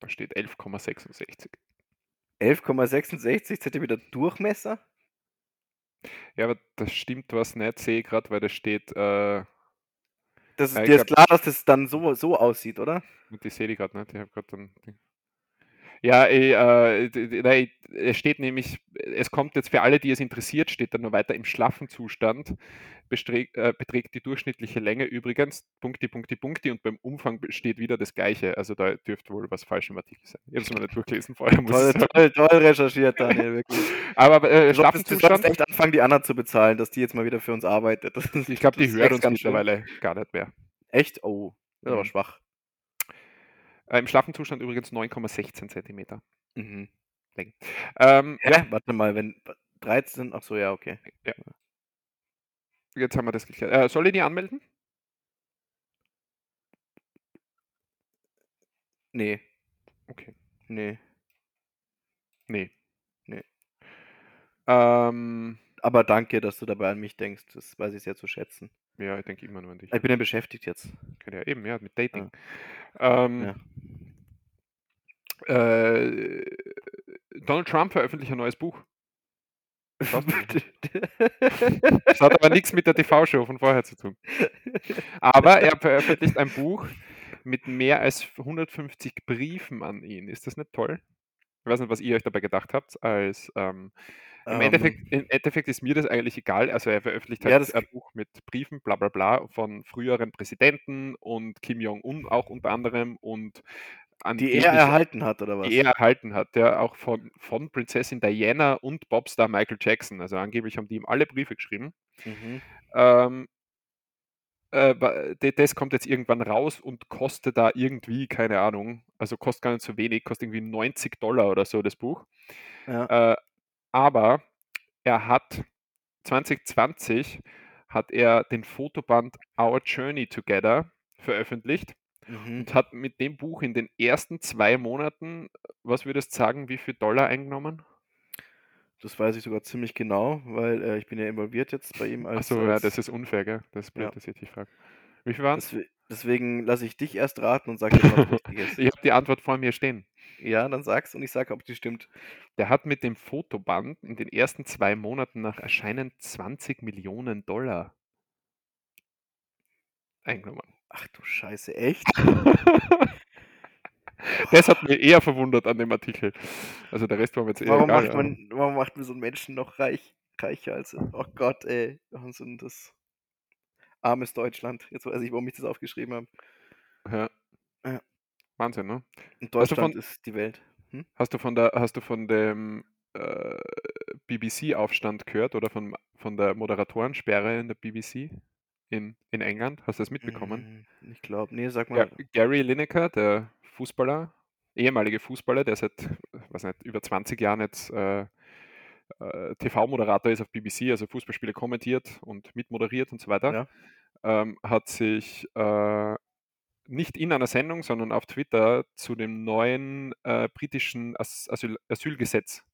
Da steht 11,66. 11,66 Zentimeter Durchmesser? Ja, aber das stimmt was nicht, sehe ich gerade, weil da steht, äh, Das ist, ich dir ist klar, dass das dann so, so aussieht, oder? die sehe ich gerade nicht, ich habe gerade dann. Ja, ich, äh, nein, es steht nämlich, es kommt jetzt für alle, die es interessiert, steht dann noch weiter im schlaffen Zustand, besträg, äh, beträgt die durchschnittliche Länge übrigens Punkti, Punkti, Punkti und beim Umfang steht wieder das Gleiche. Also da dürfte wohl was falsch im Artikel sein. Ich habe es mir nicht durchgelesen vorher, muss Toll, toll, toll recherchiert, Daniel, wirklich. <laughs> Aber äh, solltest, du solltest Schlafenzustand, echt anfangen, die Anna zu bezahlen, dass die jetzt mal wieder für uns arbeitet. Ich glaube, die hört uns ganz schlimm. mittlerweile gar nicht mehr. Echt? Oh, das ist aber Mhm. schwach. Äh, Im schlaffen Zustand übrigens 9,16 Zentimeter. Mhm. Ähm, Hä? Warte mal, wenn 13, ach so, ja, okay. Jetzt haben wir das geklärt. Äh, soll ich die anmelden? Nee, Okay. nee. Nee. Nee. Ähm, Aber danke, dass du dabei an mich denkst. Das weiß ich sehr zu schätzen. ja, ich denke immer nur an dich. Ich bin ja beschäftigt jetzt. Ja, eben, ja, mit Dating. Ähm, Ja. äh, Donald Trump veröffentlicht ein neues Buch. Das hat aber nichts mit der TV-Show von vorher zu tun. Aber er veröffentlicht ein Buch mit mehr als 150 Briefen an ihn. Ist das nicht toll? Ich weiß nicht, was ihr euch dabei gedacht habt. Als, ähm, im, Ähm, Endeffekt, Im Endeffekt ist mir das eigentlich egal. Also er veröffentlicht halt Ja, das- ein Buch mit Briefen, bla bla bla, von früheren Präsidenten und Kim Jong-un auch unter anderem und die er erhalten hat, oder was? die er erhalten hat, ja, auch von, von Prinzessin Diana und Popstar Michael Jackson. Also angeblich haben die ihm alle Briefe geschrieben. Mhm. Ähm, äh, das kommt jetzt irgendwann raus und kostet da irgendwie, keine Ahnung, also kostet gar nicht so wenig, kostet irgendwie 90 Dollar oder so das Buch. Ja. Äh, aber er hat 2020 hat er den Fotoband Our Journey Together veröffentlicht Mhm. und hat mit dem Buch in den ersten zwei Monaten, was würdest du sagen, wie viel Dollar eingenommen? Das weiß ich sogar ziemlich genau, weil äh, ich bin ja involviert jetzt bei ihm als. Achso, ja, das ist unfair, gell? Das ist blöd, Ja. dass ich dich frage. Wie viel waren es? deswe- deswegen lasse ich dich erst raten und sag dir, was <laughs> lustig ist. Ich habe die Antwort vor mir stehen. Ja, dann sag's und ich sag, ob die stimmt. Der hat mit dem Fotoband in den ersten zwei Monaten nach Erscheinen 20 Millionen Dollar eingenommen. Ach du Scheiße, echt? <laughs> das hat mich eher verwundert an dem Artikel. Also der Rest war mir jetzt eher Warum egal. macht, man, warum macht man so einen Menschen noch reich, reicher als. Oh Gott, ey. Warum sind das. Armes Deutschland. Jetzt weiß ich, warum ich das aufgeschrieben habe. Ja. Ja. Wahnsinn, ne? Und Deutschland von- ist die Welt. Hast du von der, hast du von dem äh, BBC-Aufstand gehört oder von, von der Moderatorensperre in der BBC in, in England? Hast du das mitbekommen? Mm, Ich glaube, nee, sag Ja, mal. Gary Lineker, der Fußballer, ehemalige Fußballer, der seit was nicht, über 20 Jahren jetzt äh, äh, TV-Moderator ist auf BBC, also Fußballspiele kommentiert und mitmoderiert und so weiter, Ja. ähm, hat sich äh, nicht in einer Sendung, sondern auf Twitter zu dem neuen äh, britischen As Asyl Asylgesetz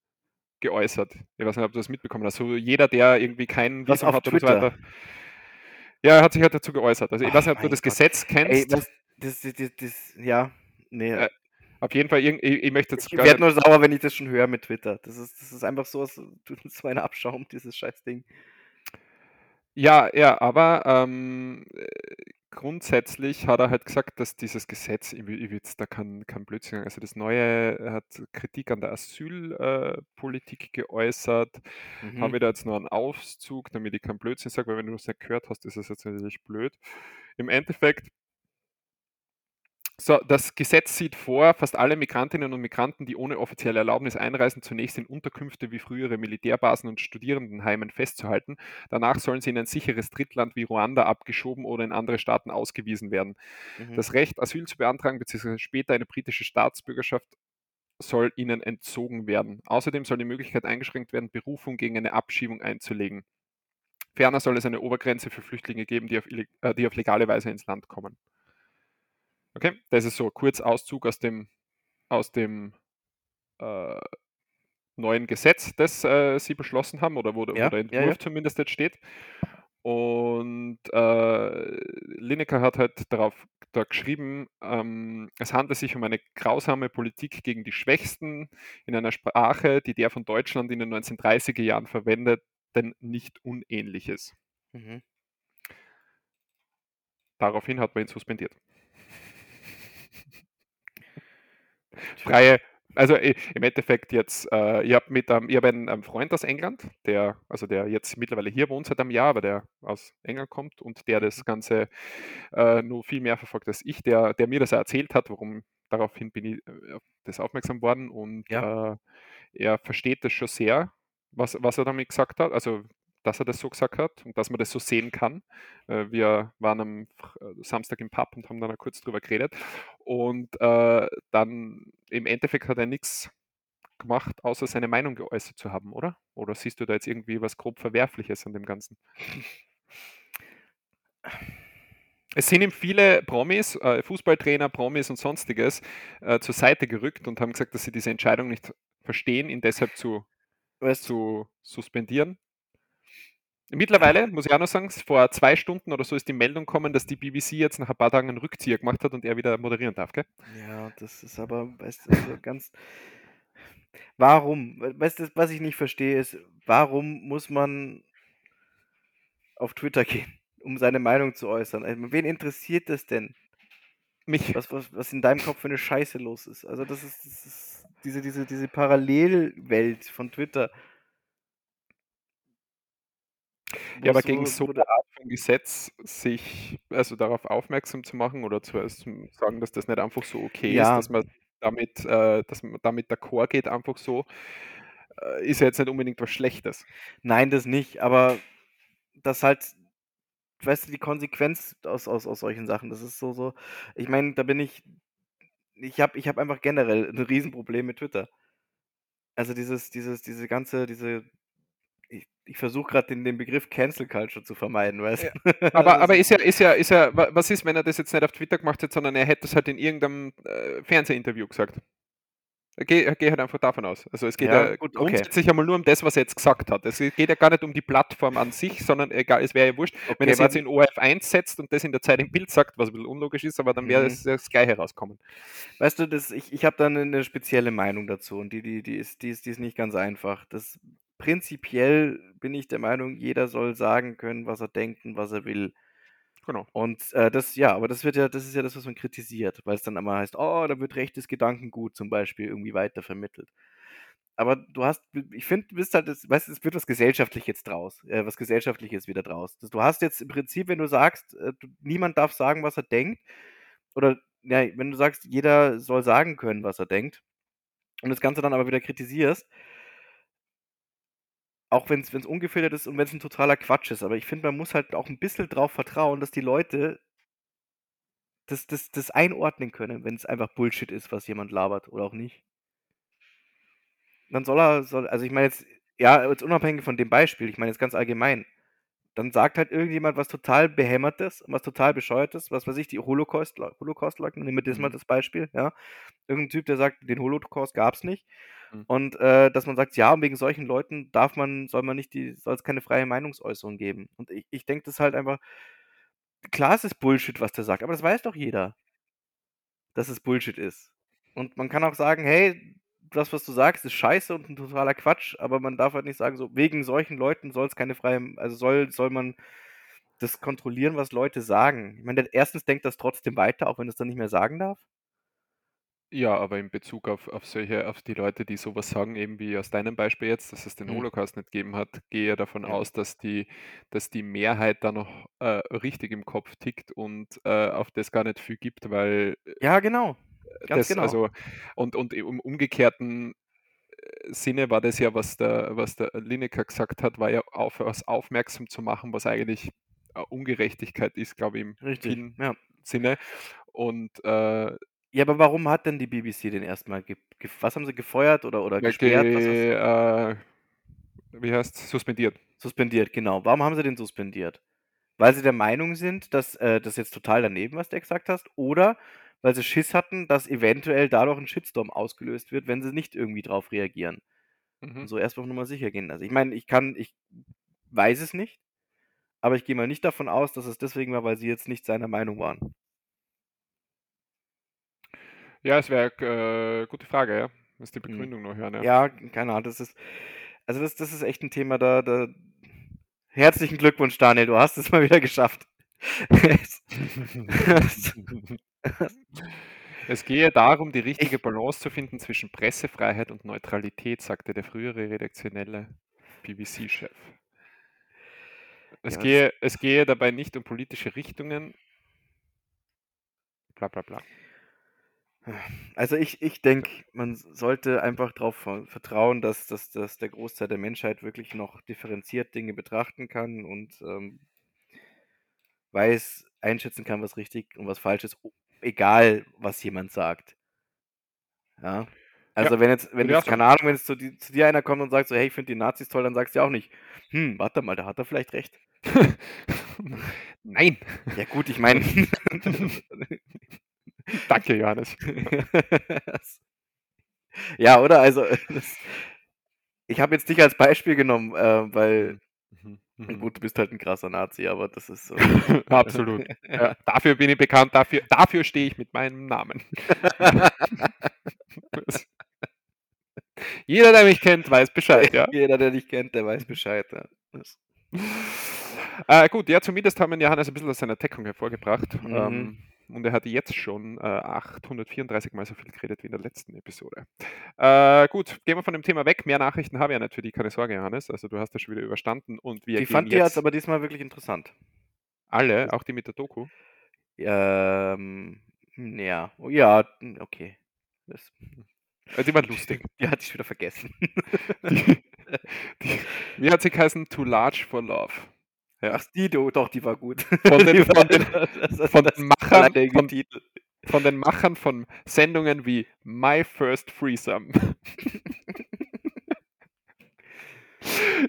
geäußert. Ich weiß nicht, ob du das mitbekommen hast. Also jeder, der irgendwie kein Was, Visum hat oder so weiter. Ja, er hat sich halt dazu geäußert. Also ich Ach, weiß nicht, ob du das Gott. Gesetz kennst. Ey. Das, das, das, das ja. Nee. Äh, Auf jeden Fall, ich, ich möchte jetzt ich werde nur sauer, wenn ich das schon höre mit Twitter. Das ist, das ist einfach so, <laughs> so ein Abschaum, dieses Scheißding. Ja, ja, aber ähm, äh, grundsätzlich hat er halt gesagt, dass dieses Gesetz, ich will, ich will jetzt da kein, kein Blödsinn, sagen, also das Neue er hat Kritik an der Asylpolitik Politik geäußert. Mhm. Habe ich da jetzt nur einen Auszug, damit ich kein Blödsinn sage, weil wenn du es nicht gehört hast, ist es jetzt natürlich blöd. Im Endeffekt So, das Gesetz sieht vor, fast alle Migrantinnen und Migranten, die ohne offizielle Erlaubnis einreisen, zunächst in Unterkünfte wie frühere Militärbasen und Studierendenheimen festzuhalten. Danach sollen sie in ein sicheres Drittland wie Ruanda abgeschoben oder in andere Staaten ausgewiesen werden. Mhm. Das Recht, Asyl zu beantragen bzw. später eine britische Staatsbürgerschaft soll ihnen entzogen werden. Außerdem soll die Möglichkeit eingeschränkt werden, Berufung gegen eine Abschiebung einzulegen. Ferner soll es eine Obergrenze für Flüchtlinge geben, die auf, äh, die auf legale Weise ins Land kommen. Okay, das ist so ein Kurzauszug aus dem, aus dem äh, neuen Gesetz, das äh, sie beschlossen haben oder wo, Ja, wo der ja, Entwurf ja. zumindest jetzt steht. Und äh, Lineker hat halt darauf da geschrieben, ähm, es handelt sich um eine grausame Politik gegen die Schwächsten in einer Sprache, die der von Deutschland in den 1930er Jahren verwendeten nicht unähnlich ist. Mhm. Daraufhin hat man ihn suspendiert. Freie, also i- im Endeffekt jetzt, äh, ich habe mit einem, ich hab einen, einen Freund aus England, der, also der jetzt mittlerweile hier wohnt seit einem Jahr, aber der aus England kommt und der das Ganze äh, nur viel mehr verfolgt als ich, der, der mir das erzählt hat, warum daraufhin bin ich äh, auf das aufmerksam worden und Ja. äh, er versteht das schon sehr, was, was er damit gesagt hat, also dass er das so gesagt hat und dass man das so sehen kann. Äh, wir waren am äh, Samstag im Pub und haben dann kurz drüber geredet. Und äh, dann im Endeffekt hat er nichts gemacht, außer seine Meinung geäußert zu haben, oder? Oder siehst du da jetzt irgendwie was grob Verwerfliches an dem Ganzen? Es sind ihm viele Promis, äh, Fußballtrainer, Promis und sonstiges äh, zur Seite gerückt und haben gesagt, dass sie diese Entscheidung nicht verstehen, ihn deshalb zu, Weißt, zu suspendieren. Mittlerweile, muss ich auch noch sagen, vor zwei Stunden oder so ist die Meldung gekommen, dass die BBC jetzt nach ein paar Tagen einen Rückzieher gemacht hat und er wieder moderieren darf, gell? ja, das ist aber, weißt du, so ganz. Warum? We- Weißt du, was ich nicht verstehe, ist, warum muss man auf Twitter <laughs> gehen, um seine Meinung zu äußern? Also, wen interessiert das denn? Mich. Was, was, was in deinem Kopf für eine Scheiße los ist? Also, das ist, das ist diese, diese, diese Parallelwelt von Twitter. Ja, aber gegen so eine Art von Gesetz sich, also darauf aufmerksam zu machen oder zu zu sagen, dass das nicht einfach so okay ist, Ja. dass man damit, äh, dass man damit d'accord geht, einfach so, äh, ist ja jetzt nicht unbedingt was Schlechtes. Nein, das nicht, aber das halt, weißt du, die Konsequenz aus, aus, aus solchen Sachen, das ist so, so, ich meine, da bin ich, ich habe ich hab einfach generell ein Riesenproblem mit Twitter. Also dieses, dieses, diese ganze, diese, ich, versuche gerade den, den Begriff Cancel Culture zu vermeiden, weißt du? <laughs> Aber, Das aber ist- ja, ist ja, ist ja, wa- was ist, wenn er das jetzt nicht auf Twitter gemacht hätte, sondern er hätte es halt in irgendeinem äh, Fernsehinterview gesagt? Geh, geh halt einfach davon aus. Also es geht Ja, ja, gut, okay. grundsätzlich einmal nur um das, was er jetzt gesagt hat. Es geht ja gar nicht um die Plattform an sich, sondern egal, es wäre ja wurscht, wenn Okay, er es jetzt in OF1 setzt und das in der Zeit im Bild sagt, was ein bisschen unlogisch ist, aber dann wäre Mhm. es das Gleiche rauskommen. Weißt du, das, ich, ich habe da eine, eine spezielle Meinung dazu und die, die, die, ist, die, ist, die ist nicht ganz einfach. Das, prinzipiell bin ich der Meinung, jeder soll sagen können, was er denkt und was er will. Genau. Und äh, das, ja, aber das wird ja, das ist ja das, was man kritisiert, weil es dann immer heißt, oh, da wird rechtes Gedankengut zum Beispiel irgendwie weitervermittelt. Aber du hast, ich finde, du bist halt, das, weißt du, es wird was Gesellschaftliches jetzt draus, äh, was Gesellschaftliches wieder draus. Das, du hast jetzt im Prinzip, wenn du sagst, äh, du, niemand darf sagen, was er denkt, oder ja, wenn du sagst, jeder soll sagen können, was er denkt, und das Ganze dann aber wieder kritisierst, auch wenn es ungefiltert ist und wenn es ein totaler Quatsch ist, aber ich finde, man muss halt auch ein bisschen drauf vertrauen, dass die Leute das, das, das einordnen können, wenn es einfach Bullshit ist, was jemand labert oder auch nicht. Dann soll er, soll, also ich meine jetzt, ja, jetzt unabhängig von dem Beispiel, ich meine jetzt ganz allgemein, dann sagt halt irgendjemand was total Behämmertes und was total Bescheuertes, was weiß ich, die Holocaust, Holocaust nehmen wir das mal Mhm. das Beispiel, ja. Irgendein Typ, der sagt, den Holocaust gab es nicht. Mhm. Und äh, dass man sagt, ja, wegen solchen Leuten darf man, soll man nicht die, soll es keine freie Meinungsäußerung geben. Und ich, ich denke das halt einfach, klar, es ist Bullshit, was der sagt, aber das weiß doch jeder, dass es Bullshit ist. Und man kann auch sagen, hey, das, was du sagst, ist scheiße und ein totaler Quatsch, aber man darf halt nicht sagen, so wegen solchen Leuten soll es keine freie, also soll, soll man das kontrollieren, was Leute sagen. Ich meine, erstens denkt das trotzdem weiter, auch wenn es dann nicht mehr sagen darf. Ja, aber in Bezug auf auf solche auf die Leute, die so was sagen, eben wie aus deinem Beispiel jetzt, dass es den Mhm. Holocaust nicht gegeben hat, gehe ja davon Ja. aus, dass die dass die Mehrheit da noch, äh, richtig im Kopf tickt und, äh, auf das gar nicht viel gibt, weil, Ja, genau. äh, Ganz das genau. also und und im umgekehrten, äh, Sinne war das ja, was der was der Lineker gesagt hat, war ja auf was aufmerksam zu machen, was eigentlich, äh, Ungerechtigkeit ist, glaube ich, im Richtig, vielen ja. Sinne. Und, äh Ja, aber warum hat denn die BBC den erst mal gef gef was haben sie gefeuert oder oder Ja, gesperrt? Ge äh, wie heißt's? Suspendiert. Suspendiert, genau. Warum haben sie den suspendiert? Weil sie der Meinung sind, dass, äh, das jetzt total daneben, was du gesagt hast, oder weil sie Schiss hatten, dass eventuell dadurch 'n Shitstorm ausgelöst wird, wenn sie nicht irgendwie drauf reagieren. Mhm. Und so erst auf Nummer sicher gehen. Also, ich meine, ich kann ich weiß es nicht, aber ich gehe mal nicht davon aus, dass es deswegen war, weil sie jetzt nicht seiner Meinung waren. Ja, es wäre, äh, gute Frage, ja. Muss die Mhm. Begründung noch hören, ja. Ja, keine Ahnung, das ist also, das das ist echt 'n Thema, da da herzlichen Glückwunsch, Daniel, du hast es mal wieder geschafft. <laughs> Es gehe darum, die richtige Ich Balance zu finden zwischen Pressefreiheit und Neutralität, sagte der frühere redaktionelle BBC-Chef. Es Ja, gehe es gehe dabei nicht um politische Richtungen bla bla bla. Also, ich ich denke, man sollte einfach drauf ver vertrauen, dass dass dass der Großteil der Menschheit wirklich noch differenziert Dinge betrachten kann und, ähm weiß, einschätzen kann, was richtig und was falsch ist, egal, was jemand sagt. Ja? Ja, Also, wenn jetzt wenn jetzt, keine Ahnung, wenn jetzt zu di zu dir einer kommt und sagt so: „Hey, ich finde die Nazis toll“, dann sagst du ja auch nicht: „Hm, warte mal, da hat er vielleicht recht.“ <laughs> Nein. Ja gut, ich meine <laughs> <laughs> <laughs> Danke, Johannes. <laughs> Ja, oder? Also, das ich habe jetzt dich als Beispiel genommen, äh, weil Mhm, na mhm. gut, du bist halt 'n krasser Nazi, aber das ist so. <laughs> Absolut. Ja, dafür bin ich bekannt, dafür dafür stehe ich mit meinem Namen. Jeder, der mich kennt, weiß Bescheid, ja. Jeder, der dich kennt, der weiß Bescheid, ja. Äh, gut, ja, zumindest haben wir Johannes 'n bisschen aus seiner Deckung hervorgebracht. Mhm. Ähm, und er hat jetzt schon, äh, 834 Mal so viel geredet wie in der letzten Episode. Äh, gut, gehen wir von dem Thema weg. Mehr Nachrichten habe ich ja natürlich, keine Sorge, Johannes. Also, du hast das schon wieder überstanden und wir Die fand ich jetzt aber diesmal wirklich interessant. alle, auch die mit der Doku? Ähm, hm, ja. Oh ja, hm, okay. Das Also, die waren <laughs> lustig. Die hatte ich wieder vergessen. Die die wie hat sie geheißen? „Too Large for Love“. Ja. Ach, die do doch, die war gut. Von den <laughs> Die von den von den Machern von von den Machern von Sendungen wie „My First Threesome“. <laughs>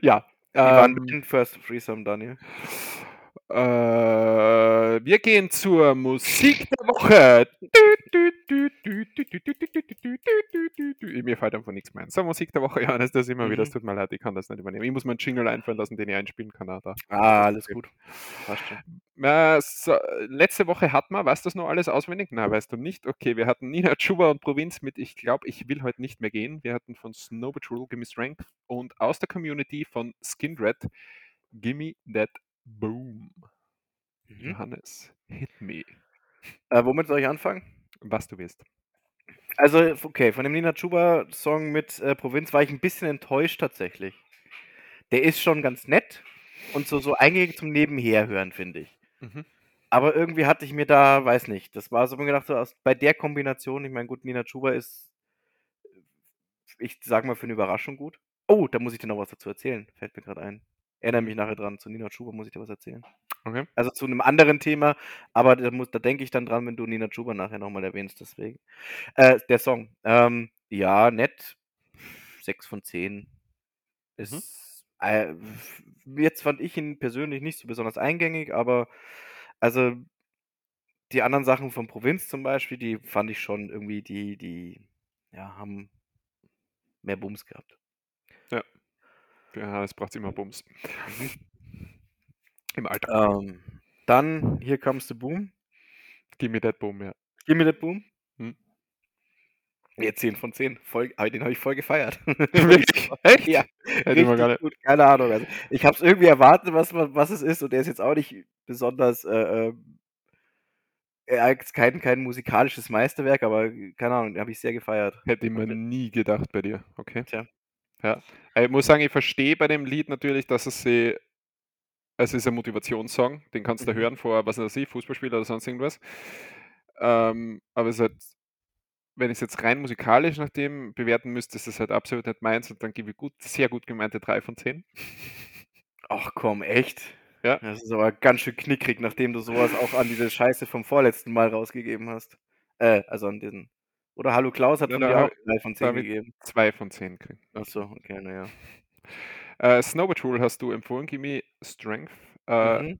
Ja, 'n ähm dein First Threesome, Daniel? Äh, wir gehen zur Musik der Woche. Mir fällt einfach nix mehr ein. So, Musik der Woche, Johannes, das immer wieder. Es Mhm. tut mir leid, ich kann das nicht übernehmen. Ich muss mir 'n Jingle einfallen lassen, den ich einspielen kann auch da. Ah, alles gut. Passt schon. Äh, so, letzte Woche hatten wir weißt du das noch alles auswendig? Nein, weißt du nicht? Okay, wir hatten Nina Chuba und Provinz mit „Ich glaube, ich will heute nicht mehr gehen“. Wir hatten von Snow Patrol „Gimme Strength“ und aus der Community von Skindred „Gimme That Boom“. Mhm. Johannes, hit me. Äh, womit soll ich anfangen? Was du willst. Also, okay, von dem Nina Chuba Song mit, äh, Provinz war ich 'n bisschen enttäuscht tatsächlich. Der ist schon ganz nett und so so eingängig zum Nebenherhören, finde ich. Mhm. Aber irgendwie hatte ich mir da weiß nicht, das war so, mir gedacht habe, aus bei der Kombination ich meine, gut, Nina Chuba ist ich sage mal, für 'ne Überraschung gut. Oh, da muss ich dir noch was dazu erzählen, fällt mir grad ein. Erinnere mich nachher dran, zu Nina Chuba muss ich dir was erzählen. Okay. Also, zu 'nem anderen Thema, aber da muss da denke ich dann dran, wenn du Nina Chuba nachher noch mal erwähnst, deswegen. Äh, der Song, ähm, ja, nett, 6 von 10. Mhm. Ist, äh, f jetzt fand ich ihn persönlich nicht so besonders eingängig, aber also die anderen Sachen von Provinz zum Beispiel, die fand ich schon irgendwie die die, ja, haben mehr Bums gehabt. Ja. Johannes braucht's immer Bums. <laughs> Im Alltag. Ähm, dann „Here Comes the Boom“. Gimme That Boom, ja. „Gimme That Boom“. Mhm. Ja, 10 von 10. Voll ah, den habe ich voll gefeiert. <laughs> Echt? Ja, Hätte gut, keine Ahnung. Also, ich habe es irgendwie erwartet, was was es ist und der ist jetzt auch nicht besonders, äh, ähm Ja, jetzt kein, kein musikalisches Meisterwerk, aber keine Ahnung, habe ich sehr gefeiert. Hätte ich mir Und- nie gedacht bei dir. Okay. Tja. Ja. Ich muss sagen, ich verstehe bei dem Lied natürlich, dass es sie. Es ist ein Motivationssong, den kannst du Mhm. hören vor, was weiß ich, Fußballspieler oder sonst irgendwas. Ähm, aber es ist halt, wenn ich es jetzt rein musikalisch nach dem bewerten müsste, ist es halt absolut nicht meins und dann gebe ich gut, sehr gut gemeinte 3 von 10. Ach komm, echt? Ja. Das ist aber ganz schön knickrig, nachdem du sowas auch an diese Scheiße vom vorletzten Mal rausgegeben hast. Äh, also an diesen. Oder Hallo Klaus hat Ja, von da dir hab- auch 3 von 10 damit- gegeben. 2 von 10 kriegen. Achso, okay, naja. Äh, Snow Patrol hast du empfohlen, Give Me Strength. Äh, Mhm.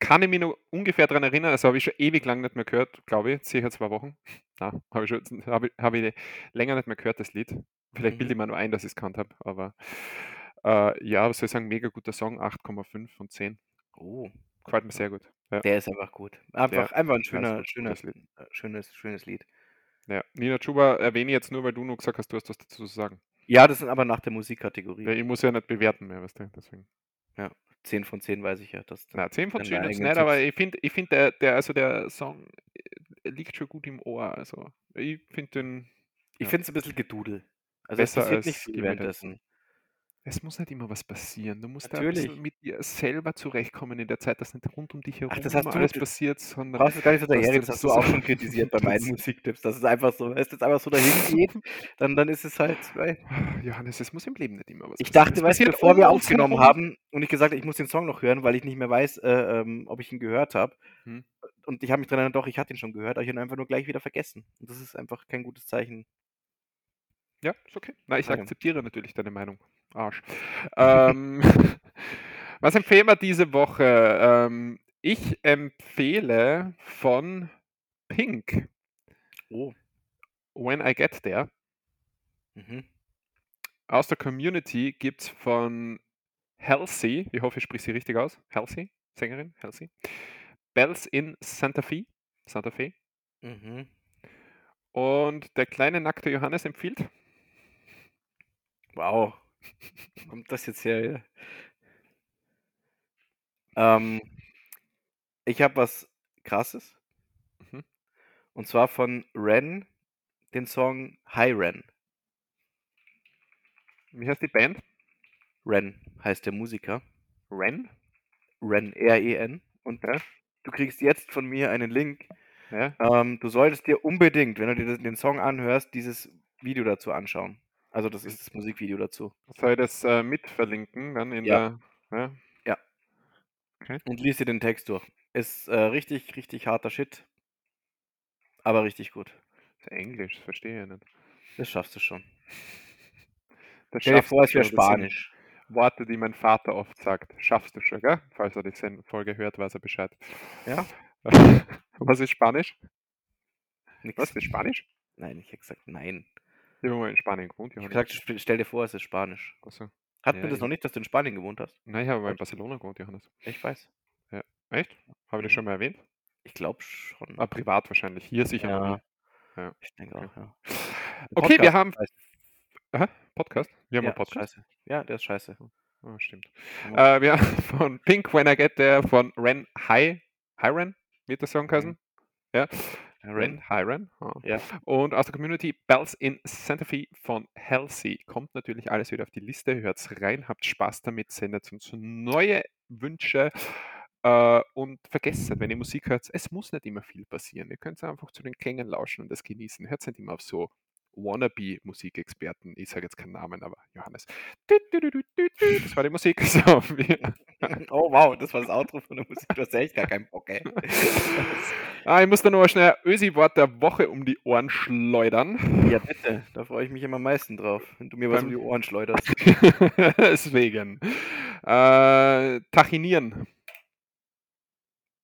Kann ich mich noch ungefähr daran erinnern, also habe ich schon ewig lang nicht mehr gehört, glaube ich, sicher zwei Wochen. Na, habe ich, schon- habe ich, habe ich länger nicht mehr gehört, das Lied. Vielleicht Mhm. bilde ich mir nur ein, dass ich es kannt habe, aber äh, ja, was soll ich sagen, mega guter Song, 8,5 von 10. Oh, Gefällt mir sehr gut. Ja, der ist einfach gut. Einfach, einfach ein schöner, Lied. äh, schönes, schönes Lied. Ja. Nina Chuba erwähne ich jetzt nur, weil du nur gesagt hast, du hast was dazu zu sagen. Ja, das sind aber nach der Musikkategorie. Ja, ich muss ja nicht bewerten mehr, weißt du, deswegen. 10 von 10 weiß ich ja. Dass Na, 10 von Deine 10 jetzt eigenen nicht, aber ich finde, ich find der, der, also der Song äh, liegt schon gut im Ohr. Also ich finde den. ich ja. finde es ein bisschen gedudel. Also Besser es passiert nicht als viel währenddessen. Es muss nicht immer was passieren. Du musst da ein bisschen Natürlich. mit dir selber zurechtkommen in der Zeit, dass nicht rund um dich herum Ach, das hast immer du- alles das- passiert, Du sondern brauchst es gar nicht so dass daher, du das hast du auch schon kritisiert bei meinen <laughs> Musiktipps. Das ist einfach so, wenn es jetzt einfach so dahin <laughs> geht, dann, dann ist es halt. weil- Johannes, es muss im Leben nicht immer was Ich passieren. dachte, Es weißt du, passiert bevor wir uns aufgenommen herum. haben und ich gesagt habe, ich muss den Song noch hören, weil ich nicht mehr weiß, äh, ähm, ob ich ihn gehört habe. Hm. Und ich habe mich dran erinnert, doch, ich hatte ihn schon gehört, aber ich habe ihn einfach nur gleich wieder vergessen. Und das ist einfach kein gutes Zeichen. Ja, ist okay. Na, ich Ah, ja. akzeptiere natürlich deine Meinung. Arsch. ähm, <laughs> was empfehlen wir diese Woche? Ähm, ich empfehle von Pink Oh. When I Get There. Mhm. Aus der Community gibt es von Halsey, ich hoffe, ich spreche sie richtig aus. Halsey, Sängerin, Halsey. Bells in Santa Fe. Santa Fe. Mhm. Und der kleine nackte Johannes empfiehlt. Wow. Kommt das jetzt her? Ja. Ähm, ich habe was Krasses. Mhm. Und zwar von Ren den Song Hi Ren. Wie heißt die Band? Ren heißt der Musiker. Ren? Ren, R-E-N. Und Ja. du kriegst jetzt von mir einen Link. Ja. Ähm, du solltest dir unbedingt, wenn du dir den Song anhörst, dieses Video dazu anschauen. Also das ist das Musikvideo dazu. Soll ich das äh, mit verlinken dann in Ja. der. Ja. Und lies dir den Text durch. Ist äh, richtig, richtig harter Shit. Aber richtig gut. Ist Englisch, das verstehe ich nicht. Das schaffst du schon. Das Stell dir vor, es wäre das Spanisch. Worte, die mein Vater oft sagt. Schaffst du schon, gell? Falls er die Folge hört, weiß er Bescheid. Ja? <laughs> Was ist Spanisch? Nix. Was ist Spanisch? Nein, ich habe gesagt nein. Ich habe mal in Spanien gewohnt, Ich Johannes. gesagt, sp- stell dir vor, es ist Spanisch. Achso. Hat Ja, mir das ich- noch nicht, dass du in Spanien gewohnt hast? Nein, ich habe mal in? Barcelona gewohnt, Johannes. Ich weiß. Echt? Habe ich das Mhm. schon mal erwähnt? Ich glaube schon. Ah, privat wahrscheinlich. Hier sicher noch Ja. nie. Ja. Ich denke Okay. auch, ja. Okay, wir haben. Scheiße. Aha, Podcast? Wir haben ja, einen Podcast. Scheiße. Ja, der ist scheiße. Ah, stimmt. Ja. Äh, wir haben <laughs> von Pink When I Get There von Ren High. High Ren, wird der Song heißen? Ja. Ren. Ren, High Ren. Ah. Ja. Und aus der Community Bells in Santa Fe von Halsey. Kommt natürlich alles wieder auf die Liste. Hört's rein, habt Spaß damit, sendet uns neue Wünsche. Äh, und vergesst nicht, wenn ihr Musik hört, es muss nicht immer viel passieren. Ihr könnt einfach zu den Klängen lauschen und das genießen. Hört nicht immer auf so Wannabe-Musikexperten. Ich sage jetzt keinen Namen, aber Johannes. Das war die Musik. <laughs> So, <laughs> Oh wow, das war das Outro von der Musik. Du hast echt gar keinen Bock, ey. <laughs> ah, ich muss da noch schnell Ösi-Wort der Woche um die Ohren schleudern. ja, bitte. Da freue ich mich immer am meisten drauf, wenn du mir was um die Ohren schleuderst. Deswegen. Äh, Tachinieren.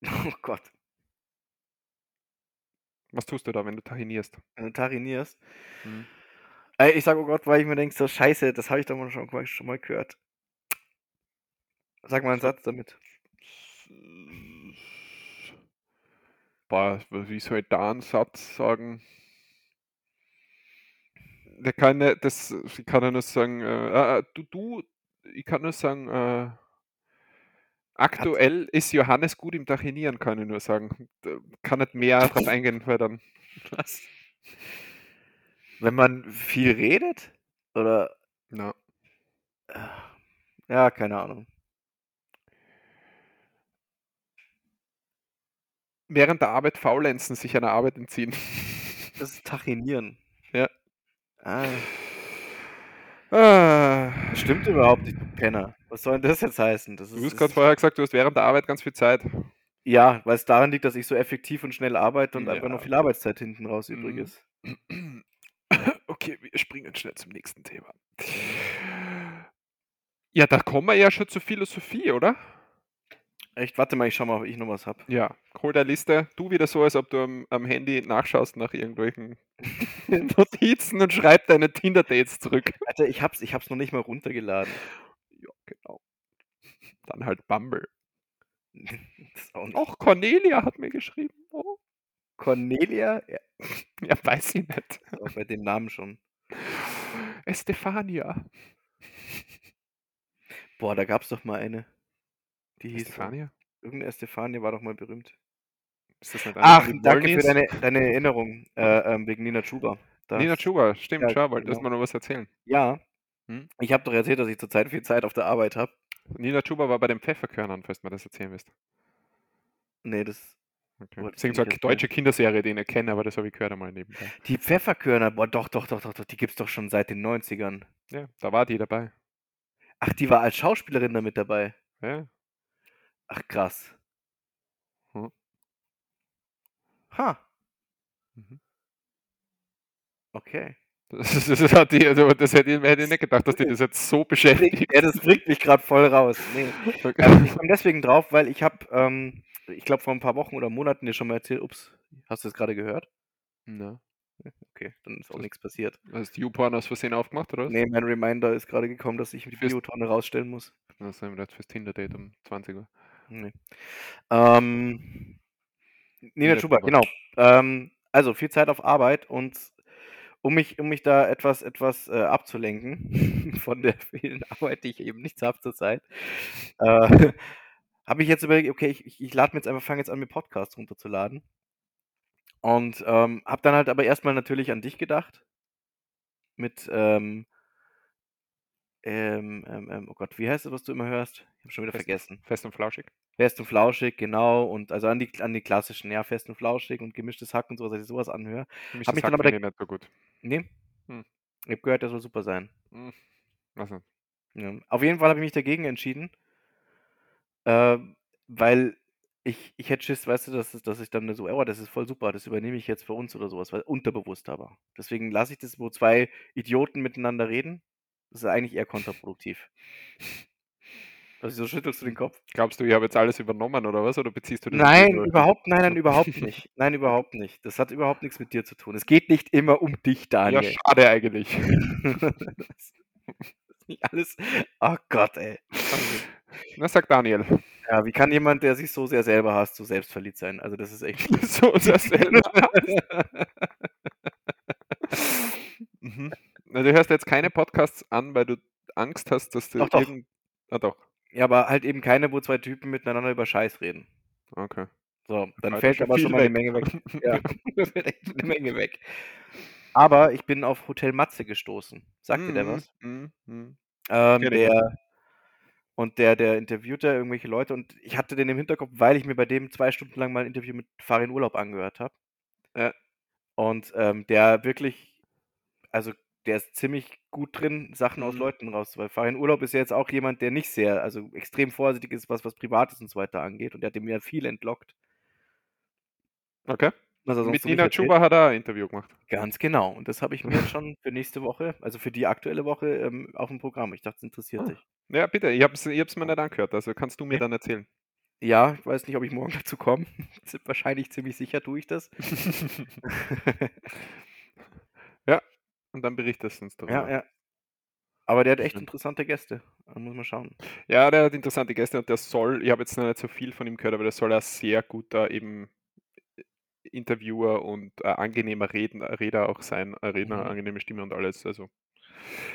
Oh Gott. Was tust du da, wenn du tahinierst? Wenn du tarinierst. Hm. Ey, ich sag, oh Gott, weil ich mir denke, so scheiße, das habe ich doch mal schon, schon mal gehört. Sag mal einen Satz damit. Boah, wie soll ich da einen Satz sagen? Der kann das, ich kann ja nur sagen, äh, äh, du, du, ich kann nur sagen, äh, Aktuell ist Johannes gut im Tachinieren, kann ich nur sagen. Kann nicht mehr <laughs> drauf eingehen, weil dann. <laughs> Was? Wenn man viel redet? Oder. Na. Ja, keine Ahnung. Während der Arbeit faulenzen, sich einer Arbeit entziehen. Das ist Tachinieren. Ja. Ah, Ah. das stimmt überhaupt nicht, du Penner. Was soll denn das jetzt heißen? Das Du ist, hast das gerade vorher gesagt, du hast während der Arbeit ganz viel Zeit. ja, weil es daran liegt, dass ich so effektiv und schnell arbeite und Ja, einfach noch viel. Arbeitszeit hinten raus übrig Mhm. ist. <clears throat> Okay, wir springen schnell zum nächsten Thema. Ja, da kommen wir ja schon zur Philosophie, oder? Echt, warte mal, ich schau mal, ob ich noch was hab. Ja, hol der Liste. Du wieder so, als ob du am, am Handy nachschaust nach irgendwelchen <laughs> Notizen und schreib deine Tinder-Dates zurück. Alter, ich hab's, ich hab's noch nicht mal runtergeladen. Ja, genau. Dann halt Bumble. <laughs> Auch. Auch Cornelia hat mir geschrieben. Oh. Cornelia? Ja, <laughs> Ja, weiß ich nicht. aber bei dem Namen schon. Estefania. Boah, da gab's doch mal eine. Die hieß. Estefania? Irgendeine Estefania war doch mal berühmt. Ist das nicht Ach, danke für deine, deine Erinnerung. Äh, ähm, wegen Nina Chuba. Das, Nina Chuba, stimmt, Ja, schau, wolltest genau. du mir noch was erzählen. Ja. Hm? Ich habe doch erzählt, dass ich zurzeit viel Zeit auf der Arbeit habe. Nina Chuba war bei den Pfefferkörnern, falls du mir das erzählen willst. Nee, das. Okay. Ist so eine deutsche Kinderserie, die ich kenne, aber das habe ich gehört einmal nebenbei. Die Pfefferkörner, boah, doch, doch, doch, doch, doch, die gibt's doch schon seit den 90ern. Ja, da war die dabei. Ach, die war als Schauspielerin da mit dabei. Ja. Ach, krass. Hm. Ha. Mhm. Okay. Das, das, hat die, also das hätte ich, hätte ich nicht gedacht, dass die das jetzt so beschäftigt. Ja, das bringt mich gerade voll raus. Nee. <laughs> Ähm, ich komme deswegen drauf, weil ich habe, ähm, ich glaube, vor ein paar Wochen oder Monaten dir schon mal erzählt, ups, hast du das gerade gehört? Na, Okay, dann ist auch Das- nichts passiert. hast du YouPorn aus Versehen aufgemacht, oder was? Nee, mein Reminder ist gerade gekommen, dass ich die Biotonne rausstellen muss. Das wir jetzt fürs Tinder-Date um 20 Uhr. Nee. Ähm, Nina Chuba. genau. Ähm, also viel Zeit auf Arbeit und um mich, um mich da etwas, etwas äh, abzulenken <laughs> von der vielen Arbeit, die ich eben nicht habe zurzeit, äh, <laughs> habe ich jetzt überlegt, okay, ich, ich, ich lade mir jetzt einfach, fange jetzt an, mir Podcasts runterzuladen. Und ähm, habe dann halt aber erstmal natürlich an dich gedacht. Mit, ähm, ähm, ähm, ähm, oh Gott, wie heißt es, was du immer hörst? Ich habe schon wieder Fest- vergessen. Fest und flauschig. Fest und flauschig, genau. Und also an die, an die klassischen, ja, fest und flauschig und gemischtes Hack und sowas, dass ich sowas anhöre. Mich Hab mich das dann Hack aber ich nicht so gut. Nee. Hm. Ich habe gehört, der soll super sein. Hm. Also, Ja. Auf jeden Fall habe ich mich dagegen entschieden. Äh, weil ich, ich hätte Schiss, weißt du, dass, dass ich dann so, oh, das ist voll super, das übernehme ich jetzt für uns oder sowas, weil unterbewusst aber. Deswegen lasse ich das, wo zwei Idioten miteinander reden. Das ist eigentlich eher kontraproduktiv. Also so schüttelst du den Kopf. glaubst du, ich habe jetzt alles übernommen oder was? Oder beziehst du das Nein, überhaupt, nein, nein, überhaupt nicht. Nein, überhaupt nicht. Das hat überhaupt nichts mit dir zu tun. Es geht nicht immer um dich, Ja, Daniel. schade eigentlich. <laughs> das ist nicht alles. Oh Gott, ey. Na, sag Daniel. Ja, wie kann jemand, der sich so sehr selber hasst, so selbstverliebt sein? Also das ist echt. <laughs> so das <laughs> selber. mhm. Na, du hörst jetzt keine Podcasts an, weil du Angst hast, dass du Doch, doch. irgend... Ah, doch. ja, aber halt eben keine, wo zwei Typen miteinander über Scheiß reden. Okay. So, dann Alter, fällt schon aber schon mal eine weg. Menge weg. <laughs> Ja, <laughs> eine Menge weg. <laughs> Aber ich bin auf Hotel Matze gestoßen. Sagt dir der Mhm, was? mhm, mhm. Ähm, der und der, der interviewt da irgendwelche Leute und ich hatte den im Hinterkopf, weil ich mir bei dem zwei Stunden lang mal ein Interview mit Farin Urlaub angehört habe. Ja. Und ähm, der wirklich, also der ist ziemlich gut drin, Sachen aus Mhm. Leuten raus, weil Farin Urlaub ist ja jetzt auch jemand, der nicht sehr, also extrem vorsichtig ist, was was Privates und so weiter angeht und der hat dem ja viel entlockt. Okay. Mit Nina. Chuba hat er ein Interview gemacht. Ganz genau. Und das habe ich mir jetzt <laughs> schon für nächste Woche, also für die aktuelle Woche, ähm, auf dem Programm. Ich dachte, es interessiert Ah. dich. Ja, bitte, ich habe es ich hab's mir nicht angehört, also kannst du mir dann erzählen. Ja, ich weiß nicht, ob ich morgen <laughs> dazu komme. Wahrscheinlich ziemlich sicher tue ich das. <laughs> Und dann berichtest du uns darüber. ja, ja. Aber der hat echt interessante Gäste. Da muss man schauen. Ja, der hat interessante Gäste und der soll, ich habe jetzt noch nicht so viel von ihm gehört, aber der soll ein sehr guter eben Interviewer und äh, angenehmer Reden, Redner auch sein, äh, Redner, Mhm. angenehme Stimme und alles. Also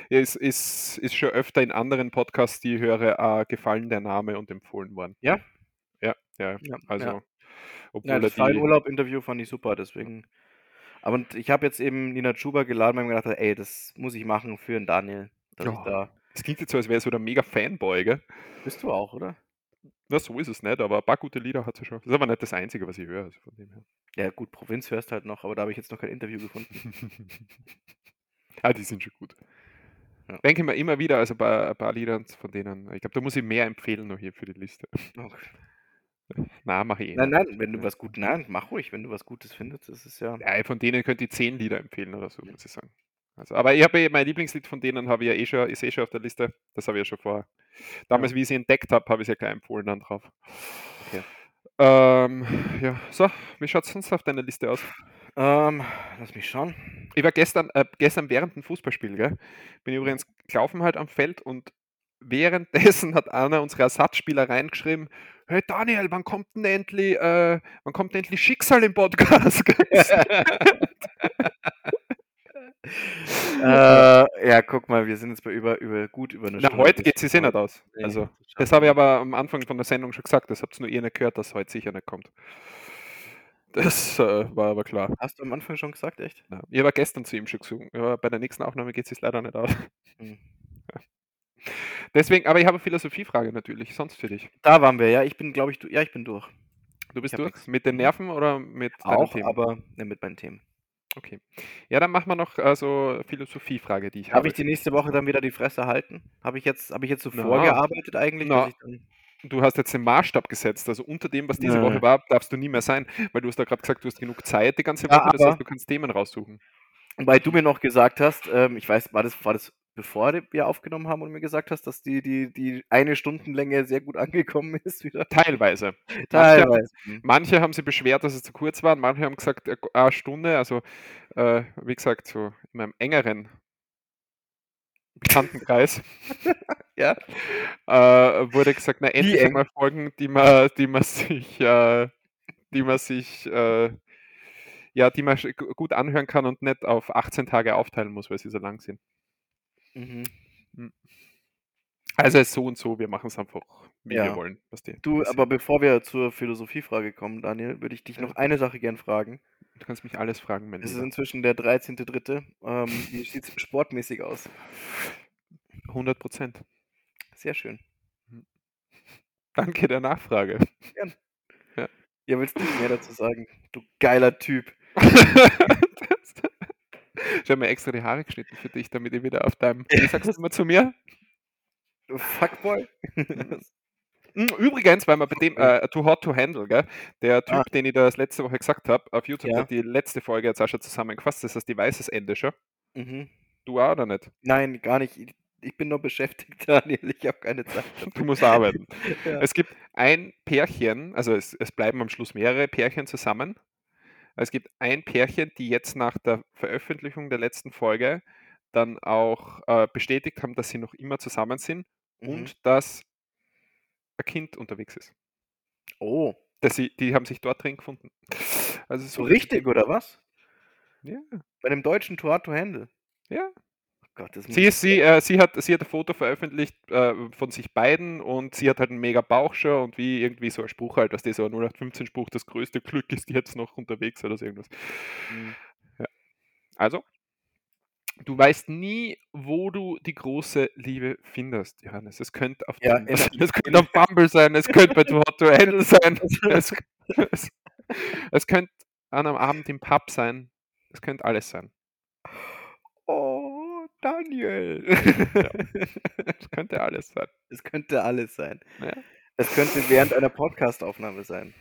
Ja, ist, ist, ist schon öfter in anderen Podcasts, die ich höre, äh, gefallen der Name und empfohlen worden. Ja? Ja, ja. Ja, Also, ja. obwohl Ja, er das die. Fallurlaub-Interview fand ich super, deswegen. Aber und ich habe jetzt eben Nina Chuba geladen, weil ich mir gedacht ey, das muss ich machen für den Daniel. Dass Oh. da. Es klingt jetzt so, als wäre so der mega Fanboy, gell? Bist du auch, oder? Na, so ist es nicht, aber ein paar gute Lieder hat sie schon. Das ist aber nicht das Einzige, was ich höre. Also von dem her. Ja, gut, Provinz hörst halt noch, aber da habe ich jetzt noch kein Interview gefunden. <laughs> ah, die sind schon gut. Ja. Denke mir immer wieder, also ein paar, ein paar Lieder von denen. Ich glaube, da muss ich mehr empfehlen noch hier für die Liste. Okay. Na, mache ich eh. Nein, nein, wenn du was gut, nein, mach ruhig, wenn du was Gutes findest, das ist ja. Ja, von denen könnt ihr zehn Lieder empfehlen oder so, muss ich sagen. Also, aber ich habe eh, mein Lieblingslied von denen habe ich ja eh schon, ist eh schon auf der Liste. Das habe ich ja schon vor. Damals, wie ich sie entdeckt habe, habe ich sie ja gleich empfohlen dann drauf. Okay. Ähm, ja, so, wie schaut es sonst auf deiner Liste aus? Ähm, lass mich schauen. Ich war gestern, äh, gestern während dem Fußballspiel, gell? Bin übrigens gelaufen halt am Feld und währenddessen <laughs> hat einer unserer Ersatzspieler reingeschrieben, hey Daniel, wann kommt denn endlich, äh, wann kommt endlich Schicksal im Podcast? <laughs> äh, ja, guck mal, wir sind jetzt bei über, über gut über eine Na, Stunde. heute geht es eh nicht aus. Also, das habe ich aber am Anfang von der Sendung schon gesagt, das habt ihr nur ihr nicht gehört, dass heute sicher nicht kommt. Das äh, war aber klar. Hast du am Anfang schon gesagt, echt? Ja. Ich war gestern zu ihm schon gesungen. Ja, bei der nächsten Aufnahme geht es sich leider nicht aus. Hm. Deswegen, aber ich habe eine Philosophiefrage natürlich, sonst für dich. Da waren wir, ja. Ich bin, glaube ich, du, ja, ich bin durch. Du bist durch? nix. Mit den. Nerven oder mit deinen Auch, Themen? aber ne, mit meinen Themen. Okay. Ja, dann machen wir noch äh, so Philosophiefrage, die ich Habe habe. ich die nächste Woche dann wieder die Fresse halten? Habe ich jetzt, habe ich jetzt so Na. vorgearbeitet eigentlich? Dann, Du hast jetzt den Maßstab gesetzt, also unter dem, was diese Nö. Woche war, darfst du nie mehr sein, weil du hast da gerade gesagt, du hast genug Zeit die ganze Ja, Woche, das aber- heißt, du kannst Themen raussuchen. weil du mir noch gesagt hast, ähm, ich weiß, war das, war das bevor wir aufgenommen haben und mir gesagt hast, dass die, die, die eine Stundenlänge sehr gut <laughs> angekommen ist wieder? Teilweise. <laughs> Manche, Teilweise. Hm. manche haben sich beschwert, dass es zu kurz war, manche haben gesagt, äh, eine Stunde, also äh, wie gesagt, so in meinem engeren Bekanntenkreis <laughs> Ja. äh, wurde gesagt, na endlich eng? einmal Folgen, die man, die man sich, äh, die man sich, äh, ja, die man gut anhören kann und nicht auf 18 Tage aufteilen muss, weil sie so lang sind. Mhm. Also es ist so und so, wir machen es einfach, wie wir Ja. wollen. Was die, Du, was aber bevor wir zur Philosophiefrage kommen, Daniel, würde ich dich Ja. noch eine Sache gern fragen. du kannst mich alles fragen, mein Es ist inzwischen der 13.3. Ähm, wie sieht es sportmäßig aus? 100 Prozent. Sehr schön. Danke der Nachfrage. Ja, willst du mehr dazu sagen? Du geiler Typ. <laughs> ich habe mir extra die Haare geschnitten für dich, damit ich wieder auf deinem. Wie sagst du immer zu mir? Du Fuckboy. <laughs> Hm, Übrigens, weil man bei dem äh, Too Hot to Handle, gell? der Typ, Ah. den ich das letzte Woche gesagt habe, auf YouTube Ja. hat die letzte Folge jetzt auch schon zusammengefasst, das heißt, die weiß das Ende schon. mhm. Du auch oder nicht? Nein, gar nicht. Ich- Ich bin nur beschäftigt, <laughs> Daniel. Ich habe keine Zeit. <laughs> Du musst arbeiten. Ja. Es gibt ein Pärchen, also es, es bleiben am Schluss mehrere Pärchen zusammen. Es gibt ein Pärchen, die jetzt nach der Veröffentlichung der letzten Folge dann auch äh, bestätigt haben, dass sie noch immer zusammen sind Mhm. und dass ein Kind unterwegs ist. Oh, Dass sie, die haben sich dort drin gefunden. Also so richtig, oder was? Ja, Bei dem deutschen Tour to Handle. ja. Gott, Sie, ist, sie, äh, sie, hat, sie hat ein Foto veröffentlicht äh, von sich beiden und sie hat halt einen mega Bauch schon und wie irgendwie so ein Spruch halt, dass die so ein 0815 Spruch, das größte Glück ist jetzt noch unterwegs oder so irgendwas. Mhm. Also, du weißt nie, wo du die große Liebe findest, Johannes. Es könnte auf, Ja, dem, in- <laughs> es könnte auf Bumble sein, es könnte bei <laughs> Too Hot to Handle sein, <laughs> es, es, es könnte an einem Abend im Pub sein, es könnte alles sein. Daniel. Es <laughs> könnte alles sein. Es könnte alles sein. Ja. Es könnte während einer Podcastaufnahme sein.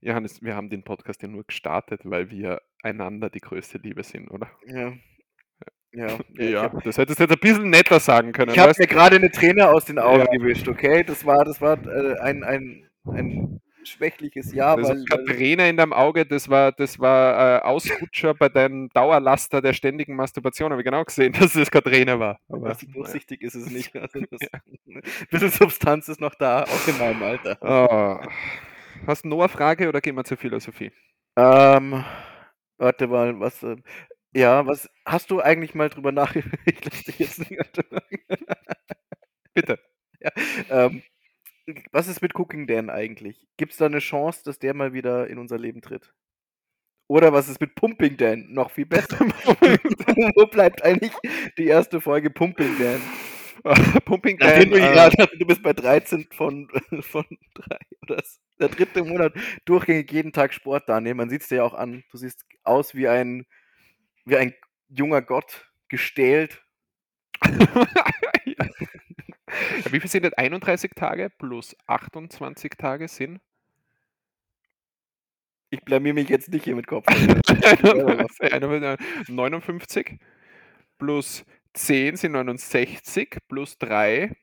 Johannes, wir haben den Podcast ja nur gestartet, weil wir einander die größte Liebe sind, oder? Ja. Ja, <laughs> Ja, ich hab- das hättest du jetzt ein bisschen netter sagen können. Ich habe mir gerade eine Träne aus den Augen Ja. gewischt, okay? Das war, das war äh, ein, ein, ein schwächliches Jahr, das weil, weil Träne in deinem Auge, das war, das war äh, Ausrutscher bei deinem Dauerlaster der ständigen Masturbation. Habe ich genau gesehen, <laughs> dass das keine Träne war. Aber, so durchsichtig ist es nicht. <laughs> Also das, <laughs> Ein bisschen Substanz ist noch da, auch in meinem Alter. Oh. Hast du noch eine Frage oder gehen wir zur Philosophie? Ähm, warte mal, was. Äh, Ja, was hast du eigentlich mal drüber nachgedacht? Bitte. Ja, ähm, was ist mit Cooking Dan eigentlich? Gibt es da eine Chance, dass der mal wieder in unser Leben tritt? Oder was ist mit Pumping Dan? Noch viel besser. <laughs> <laughs> Wo bleibt eigentlich die erste Folge Pumping Dan? <laughs> Pumping Dan, du, äh, du bist bei 13 von, von 3 oder der dritte Monat durchgängig jeden Tag Sport da. Nee, man sieht es dir ja auch an. Du siehst aus wie ein, wie ein junger Gott, gestählt. ja. Wie viel sind das? 31 Tage plus 28 Tage sind? Ich blamier mich jetzt nicht hier mit Kopf. selber 59 <laughs> plus 10 sind 69 plus 3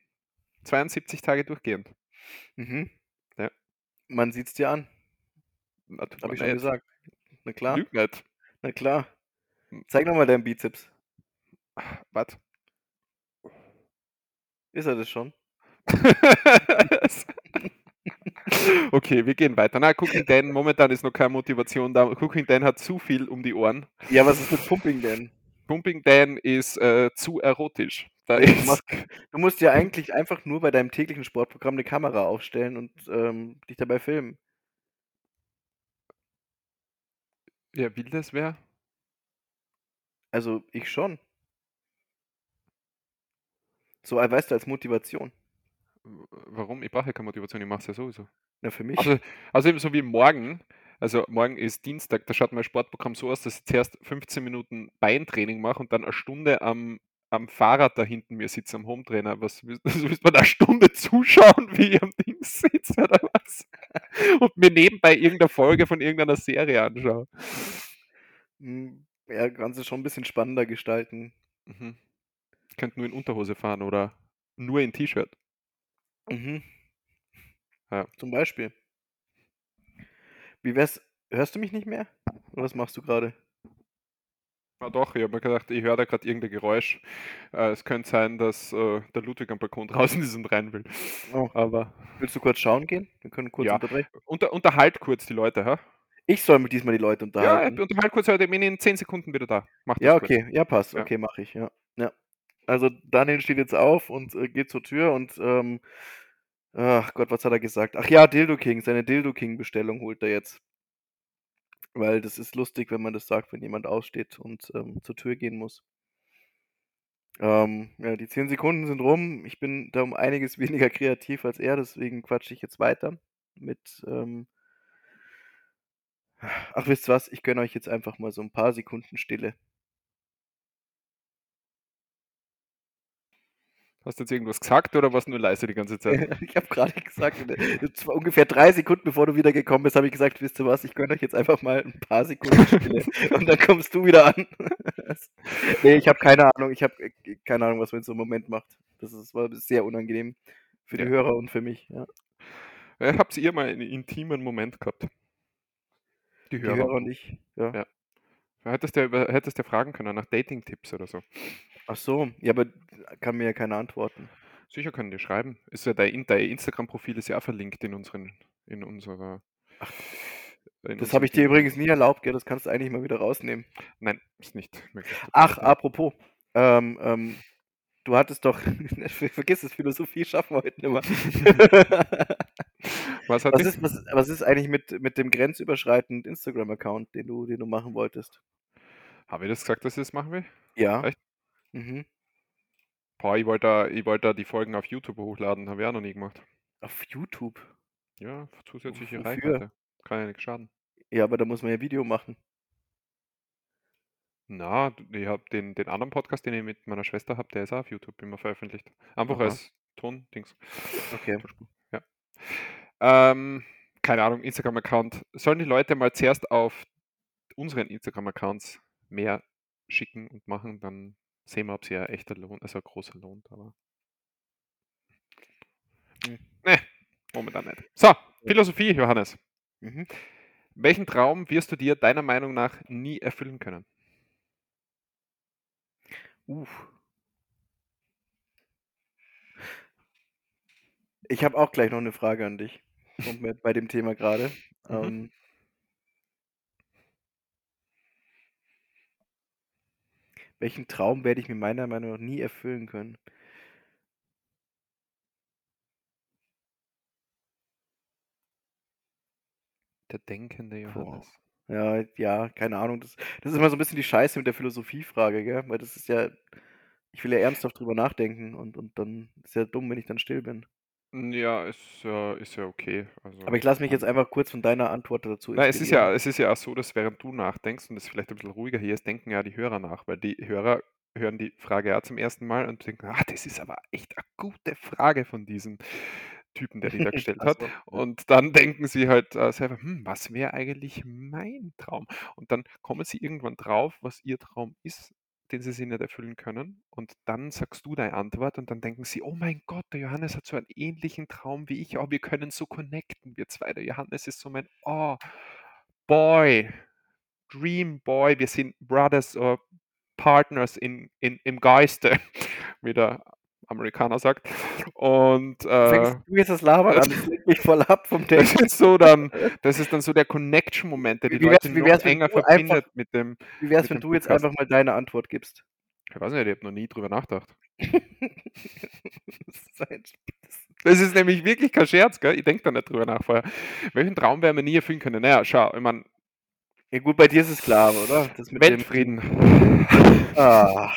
72 Tage durchgehend. mhm. Ja. Man sieht es dir an, habe ich schon gesagt. Na klar, Lüg nicht. na klar. Hm. Zeig nochmal deinen Bizeps. Was? Ist er das schon? <laughs> okay, wir gehen weiter. Na, Cooking Dan, momentan ist noch keine Motivation da. Cooking Dan hat zu viel um die Ohren. Ja, was ist mit Pumping denn? Pumping Dan ist äh, zu erotisch. Da du, machst, du musst ja eigentlich einfach nur bei deinem täglichen Sportprogramm eine Kamera aufstellen und ähm, dich dabei filmen. ja, will das wer? Also ich schon. So, äh, weißt du, als Motivation. Warum? Ich brauche ja keine Motivation, ich mache es ja sowieso. Na, für mich. Also, also eben so wie morgen. Also morgen ist Dienstag, da schaut mein Sportprogramm so aus, dass ich zuerst 15 Minuten Beintraining mache und dann eine Stunde am, am Fahrrad da hinten mir sitze, am Hometrainer. Was willst <laughs> also willst du mir eine Stunde zuschauen, wie ich am Ding sitze oder was? Und mir nebenbei irgendeine Folge von irgendeiner Serie anschaue. Hm, Ja, kannst du schon ein bisschen spannender gestalten. Mhm. Könnte nur in Unterhose fahren oder nur in T-Shirt. Mhm. Ja. Zum Beispiel. Wie wär's? Hörst du mich nicht mehr? Oder was machst du gerade? Ja, doch, ich habe mir gedacht, ich höre da gerade irgendein Geräusch. Äh, es könnte sein, dass äh, der Ludwig am Balkon <laughs> draußen ist und rein will. Oh. Aber Willst du kurz schauen gehen? Wir können kurz Ja. unterbrechen. unter, unterhalt kurz die Leute, ha? Ich soll mit diesmal die Leute Ja, unterhalten. unterhalt kurz heute, ich bin in 10 Sekunden wieder da. Mach das Ja, kurz. okay, ja, passt. Ja. Okay, mache ich, ja. ja. Also Daniel steht jetzt auf und äh, geht zur Tür und ähm, ach Gott, was hat er gesagt? Ach ja, Dildo King, seine Dildo King Bestellung holt er jetzt. Weil das ist lustig, wenn man das sagt, wenn jemand aussteht und ähm, zur Tür gehen muss. Ähm, ja, die 10 Sekunden sind rum. Ich bin da um einiges <laughs> weniger kreativ als er, deswegen quatsche ich jetzt weiter mit. Ähm, ach, wisst ihr was? Ich gönne euch jetzt einfach mal so ein paar Sekunden Stille. Hast du jetzt irgendwas gesagt oder warst du nur leise die ganze Zeit? <laughs> Ich habe gerade gesagt, es war ungefähr drei Sekunden bevor du wieder gekommen bist, habe ich gesagt, wisst ihr was, ich gönne euch jetzt einfach mal ein paar Sekunden Stille. <laughs> Und dann kommst du wieder an. <laughs> nee, ich habe keine Ahnung, ich habe keine Ahnung, was man in so einem Moment macht. Das ist, war sehr unangenehm für die Ja. Hörer und für mich. Ja. Ja, habt ihr mal einen intimen Moment gehabt? Die Die Hörer. Hörer und ich. Ja. Ja. Hättest du, hättest du fragen können nach Dating-Tipps oder so. Ach so, ja, aber kann mir ja keiner antworten. Sicher können die schreiben. Ist ja dein, dein Instagram-Profil ist ja auch verlinkt in unseren, in unserer. Ach, in Das habe ich dir übrigens nie erlaubt, gell? Das kannst du eigentlich mal wieder rausnehmen. Nein, ist nicht möglich. Ach, apropos. Ähm, ähm, du hattest doch. <laughs> Vergiss es, Philosophie schaffen wir heute mehr. <laughs> Was Was ist, was, was ist eigentlich mit, mit dem grenzüberschreitenden Instagram-Account, den du, den du machen wolltest? Habe ich das gesagt, dass ich das machen will? Ja. Echt? Mhm. Boah, ich wollte da, ich wollte da die Folgen auf YouTube hochladen, habe ich auch noch nie gemacht. Auf YouTube. Ja, zusätzliche Wofür? Reichweite. Kann ja nichts schaden. Ja, aber da muss man ja Video machen. Na, ich habe den, den anderen Podcast, den ich mit meiner Schwester habe, der ist auch auf YouTube immer veröffentlicht. Einfach Aha. als Ton-Dings. Okay. Ja. Ähm, keine Ahnung, Instagram-Account. Sollen die Leute mal zuerst auf unseren Instagram-Accounts mehr schicken und machen, dann sehen wir, ob sie ein echter Lohn, also ein großer lohnt, aber. Hm. Ne, momentan nicht. So, Philosophie, Johannes. Mhm. Welchen Traum wirst du dir deiner Meinung nach nie erfüllen können? Uff. Ich habe auch gleich noch eine Frage an dich. Mir bei dem Thema gerade. Mhm. Ähm, Welchen Traum werde ich mir meiner Meinung nach nie erfüllen können? Der denkende. Johannes. Ja, ja, keine Ahnung. Das, das ist immer so ein bisschen die Scheiße mit der Philosophiefrage, gell? Weil das ist ja, ich will ja ernsthaft drüber nachdenken und, und dann ist ja dumm, wenn ich dann still bin. Hm, ja, ist, äh, ist ja okay. Also, Aber ich lasse mich jetzt einfach kurz von deiner Antwort dazu Na, es ist inspirieren. ja, es ist ja auch so, dass während du nachdenkst und es vielleicht ein bisschen ruhiger hier ist, denken ja die Hörer nach, weil die Hörer hören die Frage ja zum ersten Mal und denken, ah, das ist aber echt eine gute Frage von diesem Typen, der die da <laughs> gestellt Ach hat. so, ja. Und dann denken sie halt äh, selber, hm, was wäre eigentlich mein Traum? Und dann kommen sie irgendwann drauf, was ihr Traum ist, den sie sich nicht erfüllen können. Und dann sagst du deine Antwort und dann denken sie, oh mein Gott, der Johannes hat so einen ähnlichen Traum wie ich. Oh, wir können so connecten, wir zwei. Der Johannes ist so mein, oh, Boy, Dream Boy, wir sind Brothers or Partners in, in, im Geiste, <laughs> wie der Amerikaner sagt. Und Fängst äh, du jetzt das Labern das- an? Das lenkt mich voll ab vom <laughs> das Denken. ist so dann, das ist dann so der Connection-Moment, der die Wie wär's- Leute wie wär's, enger du einfach- verbindet mit dem. Wie wär's, wenn dem du jetzt einfach mal deine Antwort gibst? Ich weiß nicht, ich habe noch nie drüber nachgedacht. <laughs> Das ist. Das nämlich wirklich kein Scherz, gell? Ich denke da nicht drüber nach vorher. Welchen Traum werden wir nie erfüllen können? Naja, schau, ich meine, ja gut, bei dir ist es klar, oder? Das mit dem- Weltfrieden. Ah,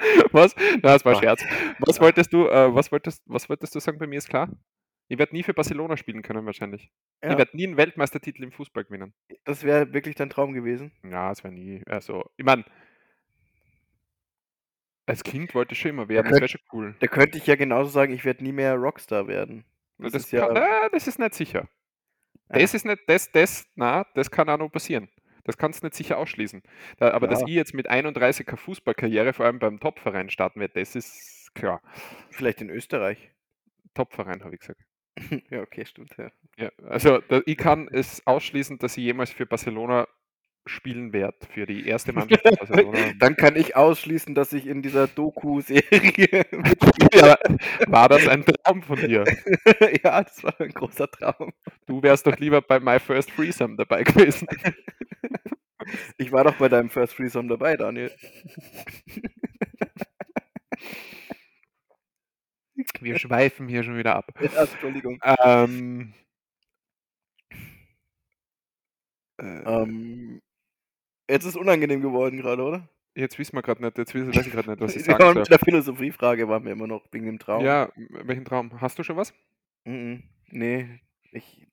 <laughs> Was? Na, das war ein. Scherz. Was wolltest du, äh, was wolltest, was wolltest du sagen? Bei mir ist klar. Ich werde nie für Barcelona spielen können, wahrscheinlich. ja, Ich werde nie einen Weltmeistertitel im Fußball gewinnen. das wäre wirklich dein Traum gewesen. Ja, das wäre nie. Also, ich meine, als Kind wollte ich schon immer werden, Da das wäre schon cool. Da könnte ich ja genauso sagen, ich werde nie mehr Rockstar werden. Das, Das, ist ja. kann, äh, das ist nicht sicher. Ja. Das ist nicht, das, das, na, das kann auch noch passieren. Das kannst du nicht sicher ausschließen. Da, aber dass Ja. ich jetzt mit 31 eine Fußballkarriere, vor allem beim Topverein starten werde, das ist klar. Vielleicht in Österreich. Topverein, habe ich gesagt. <laughs> ja, okay, stimmt. Ja. Ja, also da, ich kann es ausschließen, dass ich jemals für Barcelona spielen werde, für die erste Mannschaft. <laughs> Dann kann ich ausschließen, dass ich in dieser Doku-Serie. <laughs> ja, war das ein Traum von dir? <laughs> ja, das war ein großer Traum. Du wärst doch lieber bei My First Threesome dabei gewesen. Ich war doch bei deinem First Threesome dabei, Daniel. Wir schweifen hier schon wieder ab. Ja, Entschuldigung. Ähm, äh, Ähm, jetzt ist es unangenehm geworden gerade, oder? jetzt wissen wir gerade nicht, jetzt wissen- weiß ich gerade nicht, was ich <laughs> sagen soll. mit der Philosophiefrage waren wir immer noch wegen dem Traum. Ja, welchen Traum? Hast du schon was? Mhm. Nee, ich,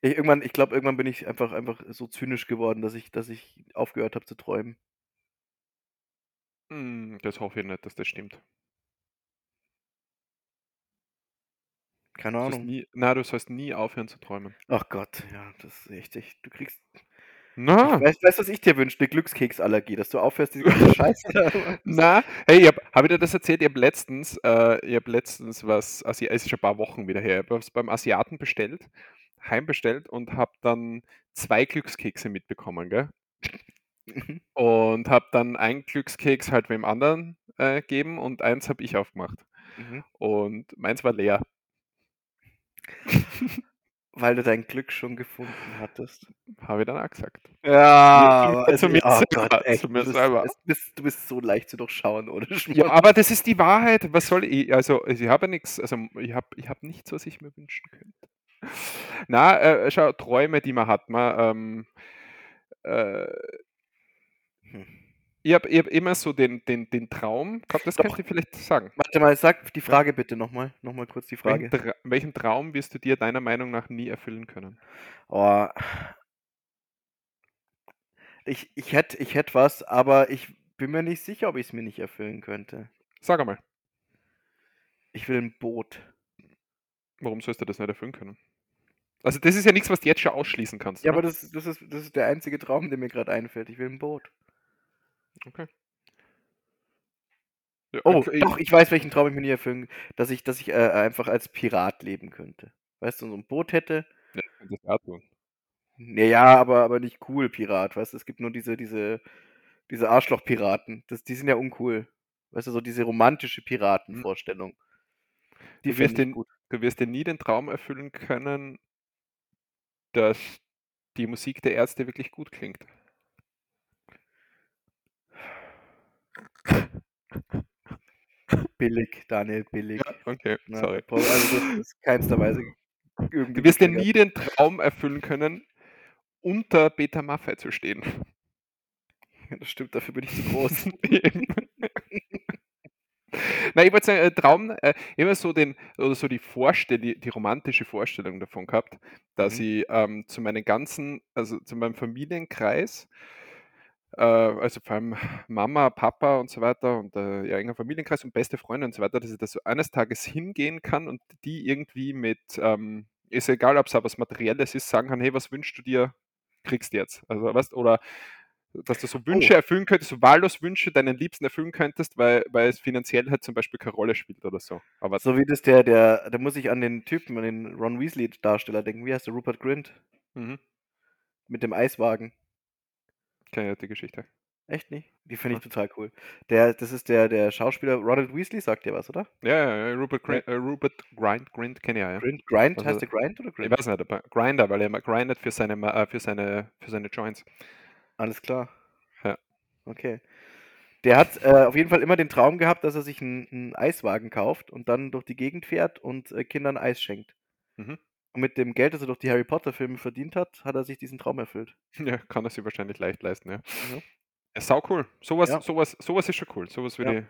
ich irgendwann, ich glaube, irgendwann bin ich einfach, einfach so zynisch geworden, dass ich, dass ich aufgehört habe zu träumen. Hm, das hoffe ich nicht, dass das stimmt. Keine Du Ahnung. nie, na, du sollst nie aufhören zu träumen. Ach Gott, ja, das ist richtig. Du kriegst. Na, Ich weiß, weißt du, was ich dir wünsche? Eine Glückskeksallergie, dass du aufhörst, diese ganze <laughs> Scheiße. na, hey, ich hab, hab ich dir das erzählt? Ich habe letztens, äh, ich hab letztens was, Asi es ist schon ein paar Wochen wieder her, ich habe was beim Asiaten bestellt, heimbestellt und habe dann zwei Glückskekse mitbekommen, gell? Und habe dann einen Glückskeks halt wem anderen äh, gegeben und eins habe ich aufgemacht. Mhm. Und meins war leer. <laughs> Weil du dein Glück schon gefunden hattest. Habe ich dann auch gesagt. Ja, Zu mir oh selber, Gott, echt, zu mir du, bist, selber. es- bist, du bist so leicht zu durchschauen, oder? Ja, aber das ist die Wahrheit. Was soll ich? Also, ich habe nichts, also ich habe ich hab nichts, was ich mir wünschen könnte. Na, äh, schau, Träume, die man hat. Man, ähm, äh, Hm. Ich habe hab immer so den, den, den Traum, ich glaube, das Doch. könnt ihr vielleicht sagen. Warte mal, sag die Frage bitte nochmal. Nochmal kurz die Welchen, Frage. Tra welchen Traum wirst du dir deiner Meinung nach nie erfüllen können? Oh. Ich, ich hätte ich hätt was, aber ich bin mir nicht sicher, ob ich es mir nicht erfüllen könnte. Sag einmal, Ich will ein Boot. warum sollst du das nicht erfüllen können? Also, das ist ja nichts, was du jetzt schon ausschließen kannst. Ja, oder? aber das, das, ist, das ist der einzige Traum, der mir gerade einfällt. Ich will ein Boot. Okay. Ja, Oh, okay, doch, ich weiß, welchen Traum ich mir nie erfüllen Dass ich, dass ich äh, einfach als Pirat leben könnte. Weißt du, so ein Boot hätte. Ja, ich das. Ja, ja, aber, aber nicht cool Pirat. Weißt du, es gibt nur diese, diese, diese Arschloch-Piraten. Das, die sind ja uncool. Weißt du, so diese romantische Piratenvorstellung. Die Du wirst ich den- gut. Du wirst dir nie den Traum erfüllen können, dass die Musik der Ärzte wirklich gut klingt. Billig, Daniel, billig. Ja, okay, Ja, sorry. Paul, also das ist keinster Weise <laughs> irgendwie Du wirst dir nie den Traum erfüllen können, unter Beta Maffei zu stehen. Das stimmt, dafür bin ich zu <laughs> groß. Nein, ich wollte sagen, äh, Traum, äh, immer so den, oder so die Vorstellung, die, die romantische Vorstellung davon gehabt, dass Mhm. ich ähm, zu meinen ganzen, also zu meinem Familienkreis, also vor allem Mama, Papa und so weiter und äh, ja, enger Familienkreis und beste Freunde und so weiter, dass ich da so eines Tages hingehen kann und die irgendwie mit, ähm, ist egal, ob es auch was Materielles ist, sagen kann, hey, was wünschst du dir, kriegst du jetzt. Also, weißt, oder dass du so Wünsche Oh. erfüllen könntest, so wahllos Wünsche deinen Liebsten erfüllen könntest, weil, weil es finanziell halt zum Beispiel keine Rolle spielt oder so. Aber So wie das der, der, da muss ich an den Typen, an den Ron Weasley-Darsteller denken. Wie heißt der? Rupert Grint? mhm, Mit dem Eiswagen. Kenne ja die Geschichte. Echt nicht? Die finde ich Ja. total cool. Der, das ist der, der Schauspieler Ronald Weasley, sagt dir was, oder? Ja, ja, ja Rupert, Grint, äh, Rupert Grind, Grind kenne ich ja. ja. Grind, Grind, Also, heißt der Grind oder Ich Grind? weiß nicht, aber Grinder, weil er immer grindet für seine, äh, für seine, für seine Joints. Alles klar. Ja. Okay. Der hat äh, auf jeden Fall immer den Traum gehabt, dass er sich einen, einen Eiswagen kauft und dann durch die Gegend fährt und äh, Kindern Eis schenkt. Mhm. Und mit dem Geld, das er durch die Harry Potter-Filme verdient hat, hat er sich diesen Traum erfüllt. Ja, kann er sich wahrscheinlich leicht leisten, ja. Ja. ja sau cool. Sowas, Ja. sowas, sowas ist schon cool. Sowas würde ich.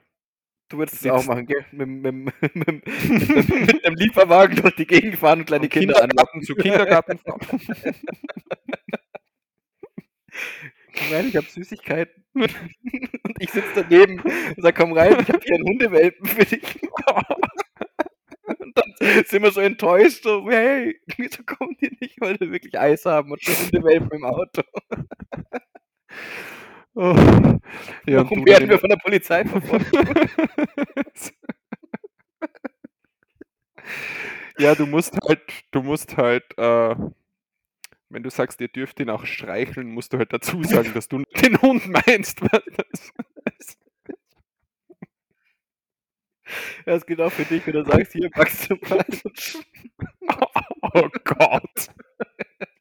Du würdest es auch machen, gell? Mit, mit, mit, <laughs> mit, einem Lieferwagen durch die Gegend fahren und kleine Vom Kinder Kindergarten anlocken. zu Kindergarten. Komm rein, <laughs> ich habe Süßigkeiten. <laughs> und ich sitze daneben und sag, komm rein, ich habe hier einen Hundewelpen für dich. <laughs> sind wir so enttäuscht, so, hey, <laughs> wieso kommen die nicht, weil wir wirklich Eis haben und einen Hundewelpen im Auto. <laughs> oh. Ja, Warum werden wir von der Polizei verfolgt? ja, du musst halt, du musst halt, äh, wenn du sagst, ihr dürft ihn auch streicheln, musst du halt dazu sagen, dass du den Hund meinst. weil das- gilt auch für dich, wenn du sagst, hier packst du mal <laughs> oh Gott.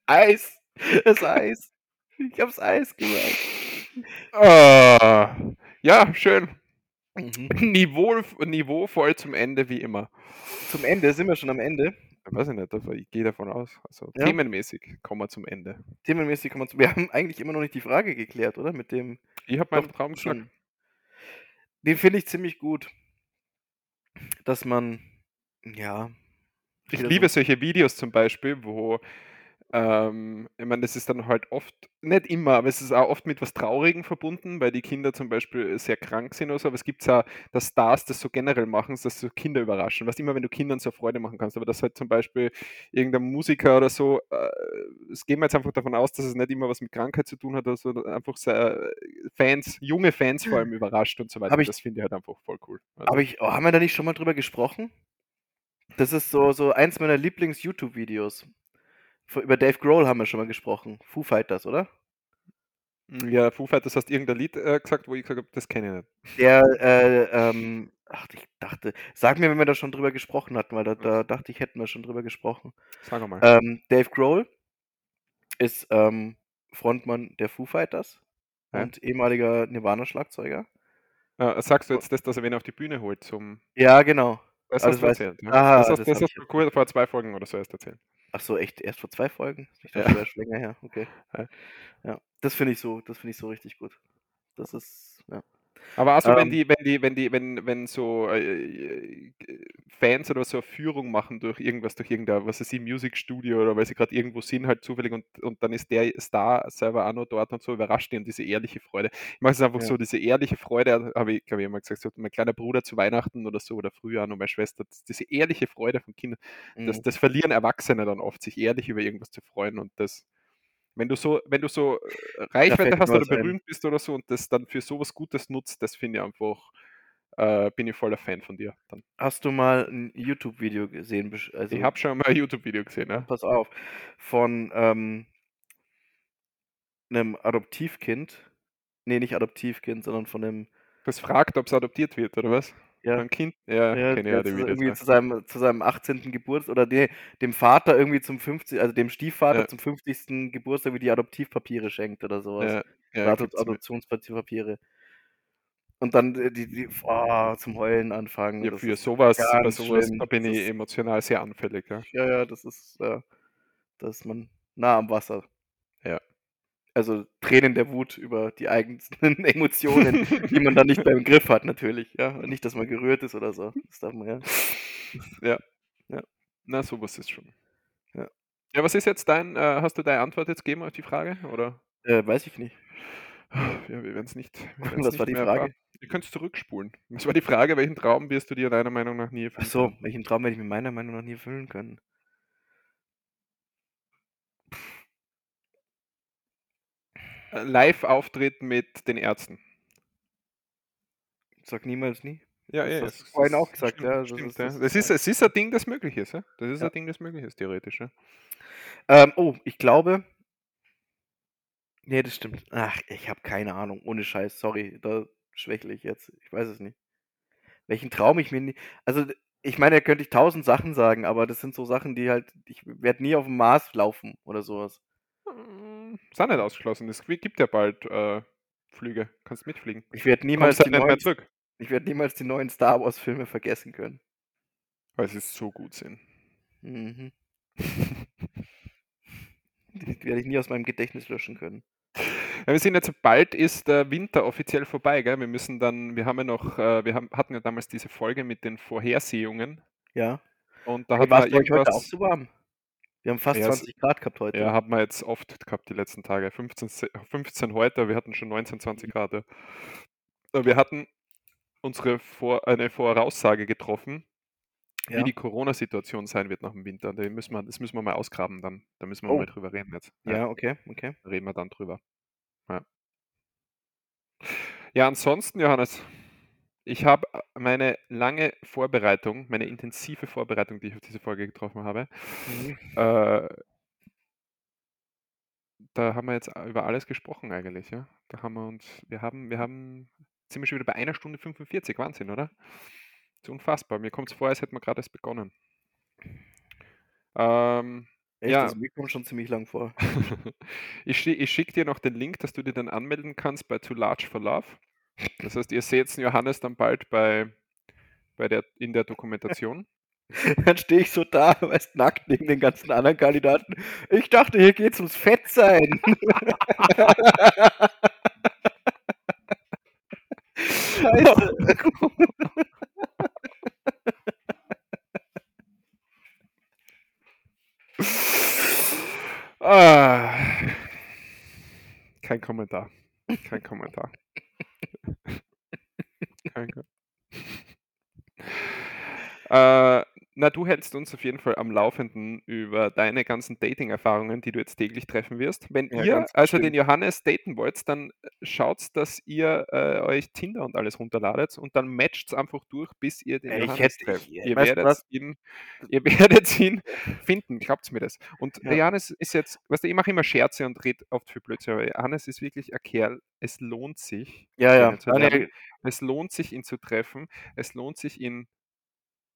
Eis. Das Eis. Ich hab's Eis gemacht. Ah, ja, schön. Mhm. Niveau, niveauvoll zum Ende wie immer. Zum Ende sind wir schon am Ende. Weiß ich nicht, ich gehe davon aus. Also Ja. themenmäßig kommen wir zum Ende. Themenmäßig kommen wir zu. Wir haben eigentlich immer noch nicht die Frage geklärt, oder? Mit dem. Ich habe meinen Traum schon. Den finde ich ziemlich gut. Dass man. Ja. Ich liebe so- solche Videos zum Beispiel, wo, ähm, ich meine, das ist dann halt oft, nicht immer, aber es ist auch oft mit was Traurigem verbunden, weil die Kinder zum Beispiel sehr krank sind oder so, aber es gibt ja, dass Stars das so generell machen, dass so Kinder überraschen. Was immer, wenn du Kindern so Freude machen kannst, aber dass halt zum Beispiel irgendein Musiker oder so, äh, es gehen wir jetzt einfach davon aus, dass es nicht immer was mit Krankheit zu tun hat, oder so, einfach so, äh, Fans, junge Fans vor allem überrascht und so weiter. Ich- das finde ich halt einfach voll cool. Also, Aber ich, oh, haben wir da nicht schon mal drüber gesprochen? Das ist so, so eins meiner Lieblings-YouTube-Videos. Über Dave Grohl haben wir schon mal gesprochen. Foo Fighters, oder? ja, Foo Fighters hast irgendein Lied äh, gesagt, wo ich gesagt habe, das kenne ich nicht. Der, äh, ähm, ach, ich dachte, sag mir, wenn wir da schon drüber gesprochen hatten, weil da, da dachte ich, hätten wir schon drüber gesprochen. Sag mal. Ähm, Dave Grohl ist ähm, Frontmann der Foo Fighters Ja. und ehemaliger Nirvana-Schlagzeuger. Äh, sagst du jetzt das, dass er wen auf die Bühne holt zum. Ja, genau. Das Ah, hast das du weiß- erzählt. Ja? Ah, das hast, das das hast du kurz vor zwei Folgen oder so erst erzählt. Ach so, echt? Erst vor zwei Folgen? Ich Ja. dachte, das wäre schon länger her. Okay. Ja. Ja, das finde ich so, das finde ich so richtig gut. Das ist, ja. Aber also, wenn Ähm. die, wenn die, wenn die, wenn, wenn so äh, äh, Fans oder so eine Führung machen durch irgendwas, durch irgendein, was weiß ich, Musikstudio oder weil sie gerade irgendwo sind, halt zufällig und, und dann ist der Star selber auch noch dort und so überrascht die und diese ehrliche Freude. Ich mache es einfach Ja. so, diese ehrliche Freude, habe ich, glaube ich, immer gesagt, so mein kleiner Bruder zu Weihnachten oder so oder früher noch meine Schwester, das- diese ehrliche Freude von Kindern. Das, Mhm. das verlieren Erwachsene dann oft, sich ehrlich über irgendwas zu freuen und das, wenn du so, wenn du so äh, Reichweite hast oder was ein. berühmt bist oder so und das dann für sowas Gutes nutzt, das finde ich einfach, äh, bin ich voller Fan von dir. Dann. Hast du mal ein YouTube-Video gesehen? Also, ich habe schon mal ein YouTube-Video gesehen, ja. pass auf, von ähm, einem Adoptivkind. Nee, nicht Adoptivkind, sondern von einem, Das fragt, ob es adoptiert wird, oder was? Ja, Ein Kind? Ja, ja, ja die zu, Videos. irgendwie Ja. zu seinem, zu seinem 18. Geburtstag oder nee, dem Vater irgendwie zum 50, also dem Stiefvater Ja. zum 50. Geburtstag wie die Adoptivpapiere schenkt oder sowas. Ja, ja. Adoptionspapiere. Und dann äh, die, die oh, zum Heulen anfangen. Ja, für sowas, bei sowas, schlimm. da bin Das ich emotional sehr anfällig. Ja. Ja, ja, das ist, äh, da ist man nah am Wasser. Ja. Also Tränen der Wut über die eigenen <laughs> Emotionen, die man dann nicht beim Griff hat, natürlich. Ja, Und nicht, dass man gerührt ist oder so. Das darf man ja. Ja. Ja. Na, sowas ist schon. Ja. Ja, was ist jetzt dein, äh, hast du deine Antwort jetzt gegeben auf die Frage? Oder? Äh, weiß ich nicht. Ja, wir werden es nicht. wir Was nicht war die mehr Frage? erfahren. Ihr könnt es zurückspulen. Was war die Frage, welchen Traum wirst du dir deiner Meinung nach nie Ach erfüllen so, können? welchen Traum werde ich mit meiner Meinung nach nie erfüllen können? Live-Auftritt mit den Ärzten. Sag niemals nie. Ja, Das ja, hast es du vorhin auch gesagt, stimmt, ja, das Stimmt, ist- ja. das Das ist- ist, es ist ein Ding, das möglich ist. Ja? Das ist Ja. ein Ding, das möglich ist, theoretisch. Ja? Ähm, oh, ich glaube. Nee, das stimmt. Ach, ich habe keine Ahnung. Ohne Scheiß, sorry. Da schwächle ich jetzt. Ich weiß es nicht. Welchen Traum ich mir nie. Also, ich meine, da könnte ich tausend Sachen sagen, aber das sind so Sachen, die halt. Ich werde nie auf dem Mars laufen oder sowas. Mm, Auch nicht ausgeschlossen. Es gibt ja bald äh, Flüge. Kannst mitfliegen. Ich werde niemals, die neuen, ich werd niemals die neuen Star Wars-Filme vergessen können. Weil sie so gut sind. Mhm. <laughs> Die werde ich nie aus meinem Gedächtnis löschen können. Ja, wir sind jetzt bald ist der Winter offiziell vorbei, gell? Wir müssen dann, wir haben ja noch, äh, wir haben, hatten ja damals diese Folge mit den Vorhersehungen Ja. und da hat man euch heute auch irgendwas, zu warm? Wir haben fast Ja, es- 20 Grad gehabt heute. ja, haben wir jetzt oft gehabt die letzten Tage. 15, se- 15 heute, wir hatten schon 19, 20 Grad. ja. Wir hatten unsere Vor eine Voraussage getroffen, Ja. wie die Corona-Situation sein wird nach dem Winter. Da müssen wir, das müssen wir mal ausgraben dann. Da müssen wir Oh. mal drüber reden jetzt. Ja, okay, okay. Da reden wir dann drüber. Ja ansonsten, Johannes, ich habe meine lange Vorbereitung, meine intensive Vorbereitung, die ich auf diese Folge getroffen habe, Mhm. äh, da haben wir jetzt über alles gesprochen eigentlich, ja. Da haben wir uns, wir haben, wir haben, sind wir schon wieder bei einer Stunde 45, Wahnsinn, oder? Das ist unfassbar. Mir kommt es vor, als hätten wir gerade erst begonnen. Ähm, Echt? Ja. Also mir kommt schon ziemlich lang vor. <laughs> ich ich schicke dir noch den Link, dass du dir dann anmelden kannst bei Too Large for Love. Das heißt, ihr seht Johannes dann bald bei, bei der, in der Dokumentation. <laughs> Dann stehe ich so da, <laughs> weißt nackt neben den ganzen anderen Kandidaten. Ich dachte, hier geht's ums Fettsein. Scheiße. <laughs> Ah, kein Kommentar. Kein Kommentar. Kein Kom äh, na, du hältst uns auf jeden Fall am Laufenden über deine ganzen Dating-Erfahrungen, die du jetzt täglich treffen wirst. Wenn Ja, ihr also den bestimmt. Johannes daten wollt, dann schaut, dass ihr äh, euch Tinder und alles runterladet und dann matcht einfach durch, bis ihr den Ey, ich Johannes trefft. ich- ihr, werdet ihn, ihr <laughs> werdet ihn finden, glaubt mir das. Und der Ja. Johannes ist jetzt, weißt du, ich mache immer Scherze und rede oft für Blödsinn, aber Johannes ist wirklich ein Kerl, es lohnt sich, Ja, ja. Es lohnt sich, ihn zu treffen. Es lohnt sich, ihn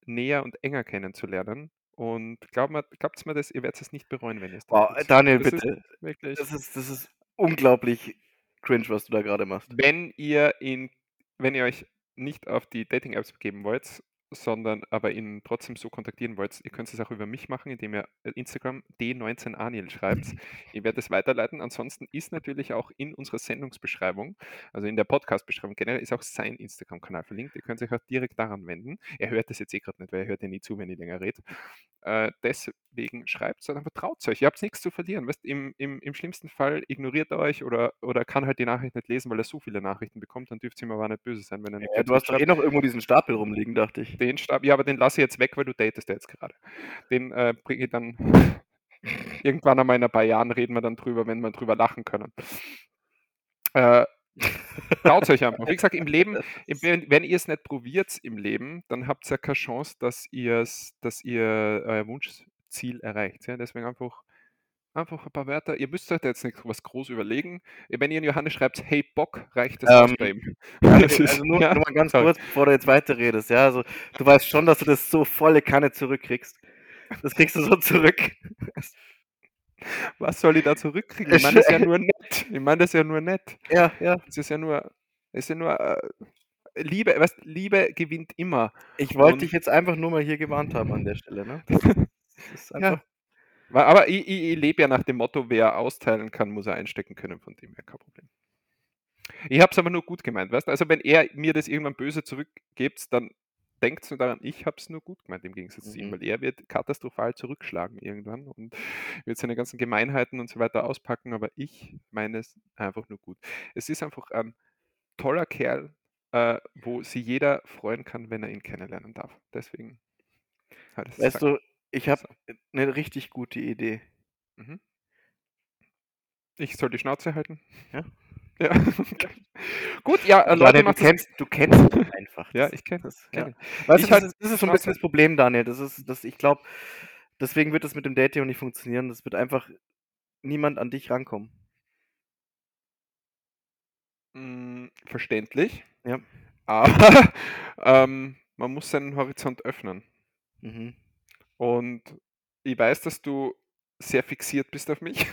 näher und enger kennenzulernen. Und glaubt mir, glaubt's mir das, ihr werdet es nicht bereuen, wenn ihr es tut. Daniel, Das bitte. Ist wirklich, Das ist, das ist unglaublich cringe, was du da gerade machst. wenn ihr ihn, wenn ihr euch nicht auf die Dating-Apps begeben wollt, sondern aber ihn trotzdem so kontaktieren wollt, ihr könnt es auch über mich machen, indem ihr äh, Instagram D19Aniel schreibt. <laughs> Ich werde es weiterleiten. Ansonsten ist natürlich auch in unserer Sendungsbeschreibung, also in der Podcast-Beschreibung generell, ist auch sein Instagram-Kanal verlinkt. Ihr könnt euch auch direkt daran wenden. Er hört das jetzt eh gerade nicht, weil er hört ja nie zu, wenn ich länger rede. Äh, deswegen schreibt es, einfach traut euch. Ihr habt nichts zu verlieren. Weißt, im, im, Im schlimmsten Fall ignoriert er euch oder, oder kann halt die Nachricht nicht lesen, weil er so viele Nachrichten bekommt, dann dürft ihr ihm aber nicht böse sein, wenn er nicht Ja, du hast doch eh noch irgendwo diesen Stapel rumliegen, dachte ich. Den Stab, ja, aber den lasse ich jetzt weg, weil du datest ja jetzt gerade. Den äh, bringe ich dann <laughs> irgendwann einmal in ein paar Jahren reden wir dann drüber, wenn wir drüber lachen können. Äh, traut euch einfach. <laughs> Wie gesagt, im Leben, wenn, wenn ihr es nicht probiert im Leben, dann habt ihr ja keine Chance, dass, ihr's, dass ihr euer Wunschziel erreicht. Ja? Deswegen einfach, einfach ein paar Wörter. Ihr müsst euch da jetzt nicht was groß überlegen. Wenn ihr in Johannes schreibt, hey Bock, reicht das Ähm, <laughs> ist- also nur, ja, nur mal ganz sorry. kurz, bevor du jetzt weiterredest, ja, also du weißt schon, dass du das so volle Kanne zurückkriegst. Das kriegst du so zurück. <laughs> Was soll ich da zurückkriegen? Ich meine das ja <laughs> nur nett. Ich meine das ja nur nett. Ja, ja. Es ist ja nur, es ist ja nur, äh, Liebe, weißt, Liebe gewinnt immer. Ich wollte dich jetzt einfach nur mal hier gewarnt haben an der Stelle, ne? <laughs> Ja. Aber ich, ich, ich lebe ja nach dem Motto, wer austeilen kann, muss er einstecken können, von dem her kein Problem. Ich habe es aber nur gut gemeint, weißt du? Also wenn er mir das irgendwann böse zurückgibt, dann denkt nur daran, ich habe es nur gut gemeint im Gegensatz zu ihm, Mhm. weil er wird katastrophal zurückschlagen irgendwann und wird seine ganzen Gemeinheiten und so weiter auspacken, aber ich meine es einfach nur gut. Es ist einfach ein toller Kerl, äh, wo sich jeder freuen kann, wenn er ihn kennenlernen darf. Deswegen hat es Weißt du, ich habe So. eine richtig gute Idee. Mhm. Ich soll die Schnauze halten? Ja. <laughs> Ja. Gut, ja, äh, Daniel, Leute, du macht das- kennst, du kennst ihn <laughs> einfach. Ja, Das- ich kenn- das. kenn Ja. Weißt Ich du, das, halt ist, das ist so ein bisschen das Problem, Daniel. Das ist, das, ich glaube, deswegen wird das mit dem Dating nicht funktionieren. Das wird einfach niemand an dich rankommen. Mm, verständlich. Ja. Aber <laughs> ähm, man muss seinen Horizont öffnen. Mhm. Und ich weiß, dass du sehr fixiert bist auf mich.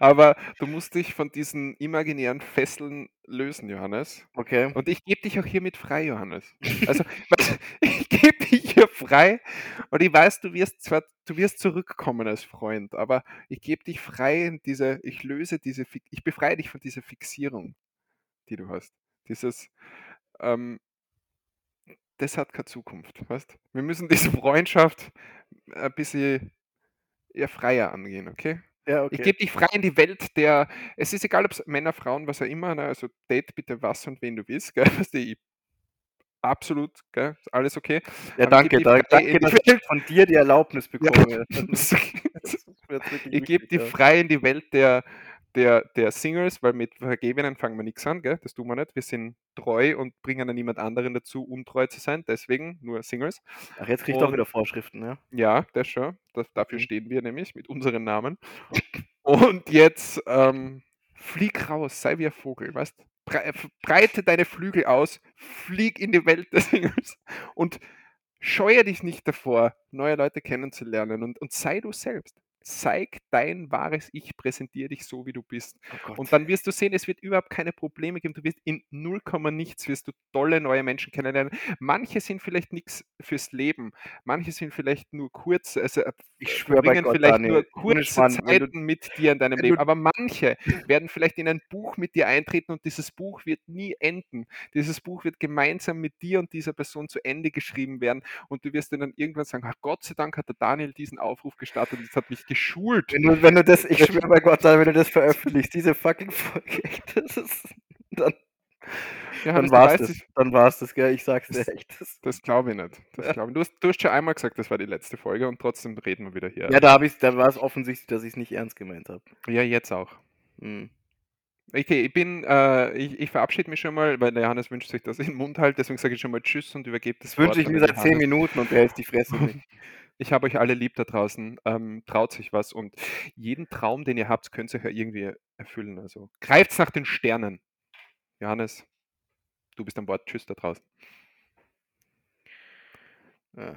Aber du musst dich von diesen imaginären Fesseln lösen, Johannes. Okay. Und ich gebe dich auch hiermit frei, Johannes. Also, <laughs> ich gebe dich hier frei und ich weiß, du wirst zwar, du wirst zurückkommen als Freund, aber ich gebe dich frei in diese, ich löse diese, ich befreie dich von dieser Fixierung, die du hast. Dieses, ähm, das hat keine Zukunft, weißt? Wir müssen diese Freundschaft ein bisschen eher freier angehen, okay? Ja, okay. Ich gebe dich frei in die Welt der, es ist egal, ob es Männer, Frauen, was auch immer, ne? also date bitte was und wen du willst, gell? <laughs> Du, ich, absolut, gell? Alles okay. ja, aber ich danke. die danke, in dass die ich von dir die Erlaubnis bekomme. <laughs> Das ich gebe die ja. frei in die Welt der, der, der Singles, weil mit Vergebenen fangen wir nichts an, gell? das tun wir nicht. Wir sind treu und bringen dann niemand anderen dazu, untreu zu sein, deswegen nur Singles. Ach, jetzt krieg ich doch Und- wieder Vorschriften, ja. Ja, das schon. Das, dafür Mhm. stehen wir nämlich mit unseren Namen. Und jetzt ähm, flieg raus, sei wie ein Vogel, weißt Bre breite deine Flügel aus, flieg in die Welt des Singles und scheue dich nicht davor, neue Leute kennenzulernen und, und sei du selbst. Zeig dein wahres Ich, präsentiere dich so, wie du bist. Oh. Und dann wirst du sehen, es wird überhaupt keine Probleme geben. Du wirst in 0, nichts, wirst du tolle neue Menschen kennenlernen. Manche sind vielleicht nichts fürs Leben. Manche sind vielleicht nur kurz, also äh, ich schwöre bei Gott, vielleicht Daniel, nur kurze Schmarrn, wenn du- Zeiten mit dir in deinem Leben. Aber manche werden vielleicht in ein Buch mit dir eintreten und dieses Buch wird nie enden. Dieses Buch wird gemeinsam mit dir und dieser Person zu Ende geschrieben werden und du wirst dann irgendwann sagen, ach Gott sei Dank hat der Daniel diesen Aufruf gestartet und das hat mich geschult. Wenn du, wenn du das, ich schwöre bei Gott, wenn du das veröffentlichst, diese fucking Folge, <laughs> das ist, dann, Ja, dann das, war's weißt, das, ich, dann war's das, gell, ich sag's dir echt. Das, das glaube ich nicht. Das Ja. glaube ich. Du, hast, du hast schon einmal gesagt, das war die letzte Folge und trotzdem reden wir wieder hier. ja, da ich, da war es offensichtlich, dass ich es nicht ernst gemeint habe. ja jetzt auch. Hm. Okay, ich bin, äh, ich, ich verabschiede mich schon mal, weil der Johannes wünscht sich das in den Mund halt, deswegen sage ich schon mal Tschüss und übergebe das Das wünsche ich mir seit zehn. Minuten und der hält die Fresse nicht. <laughs> Ich habe euch alle lieb da draußen. Ähm, traut sich was und jeden Traum, den ihr habt, könnt ihr ja irgendwie erfüllen. Also greift nach den Sternen. Johannes, du bist an Bord. Tschüss da draußen. Ja.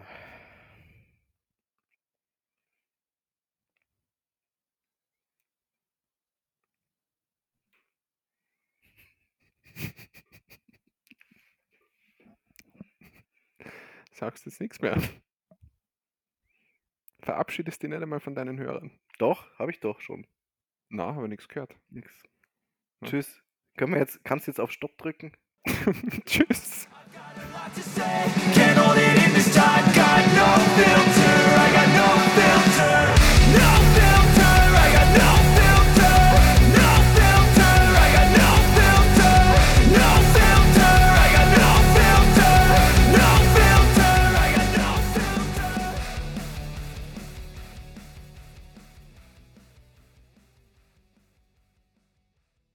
<laughs> Sagst jetzt nichts mehr verabschiedest dich nicht einmal von deinen Hörern. Doch, habe ich doch schon. Na, habe ich nichts gehört. Nix. Ja. Tschüss. Können wir jetzt, kannst du jetzt auf Stopp drücken? <laughs> Tschüss.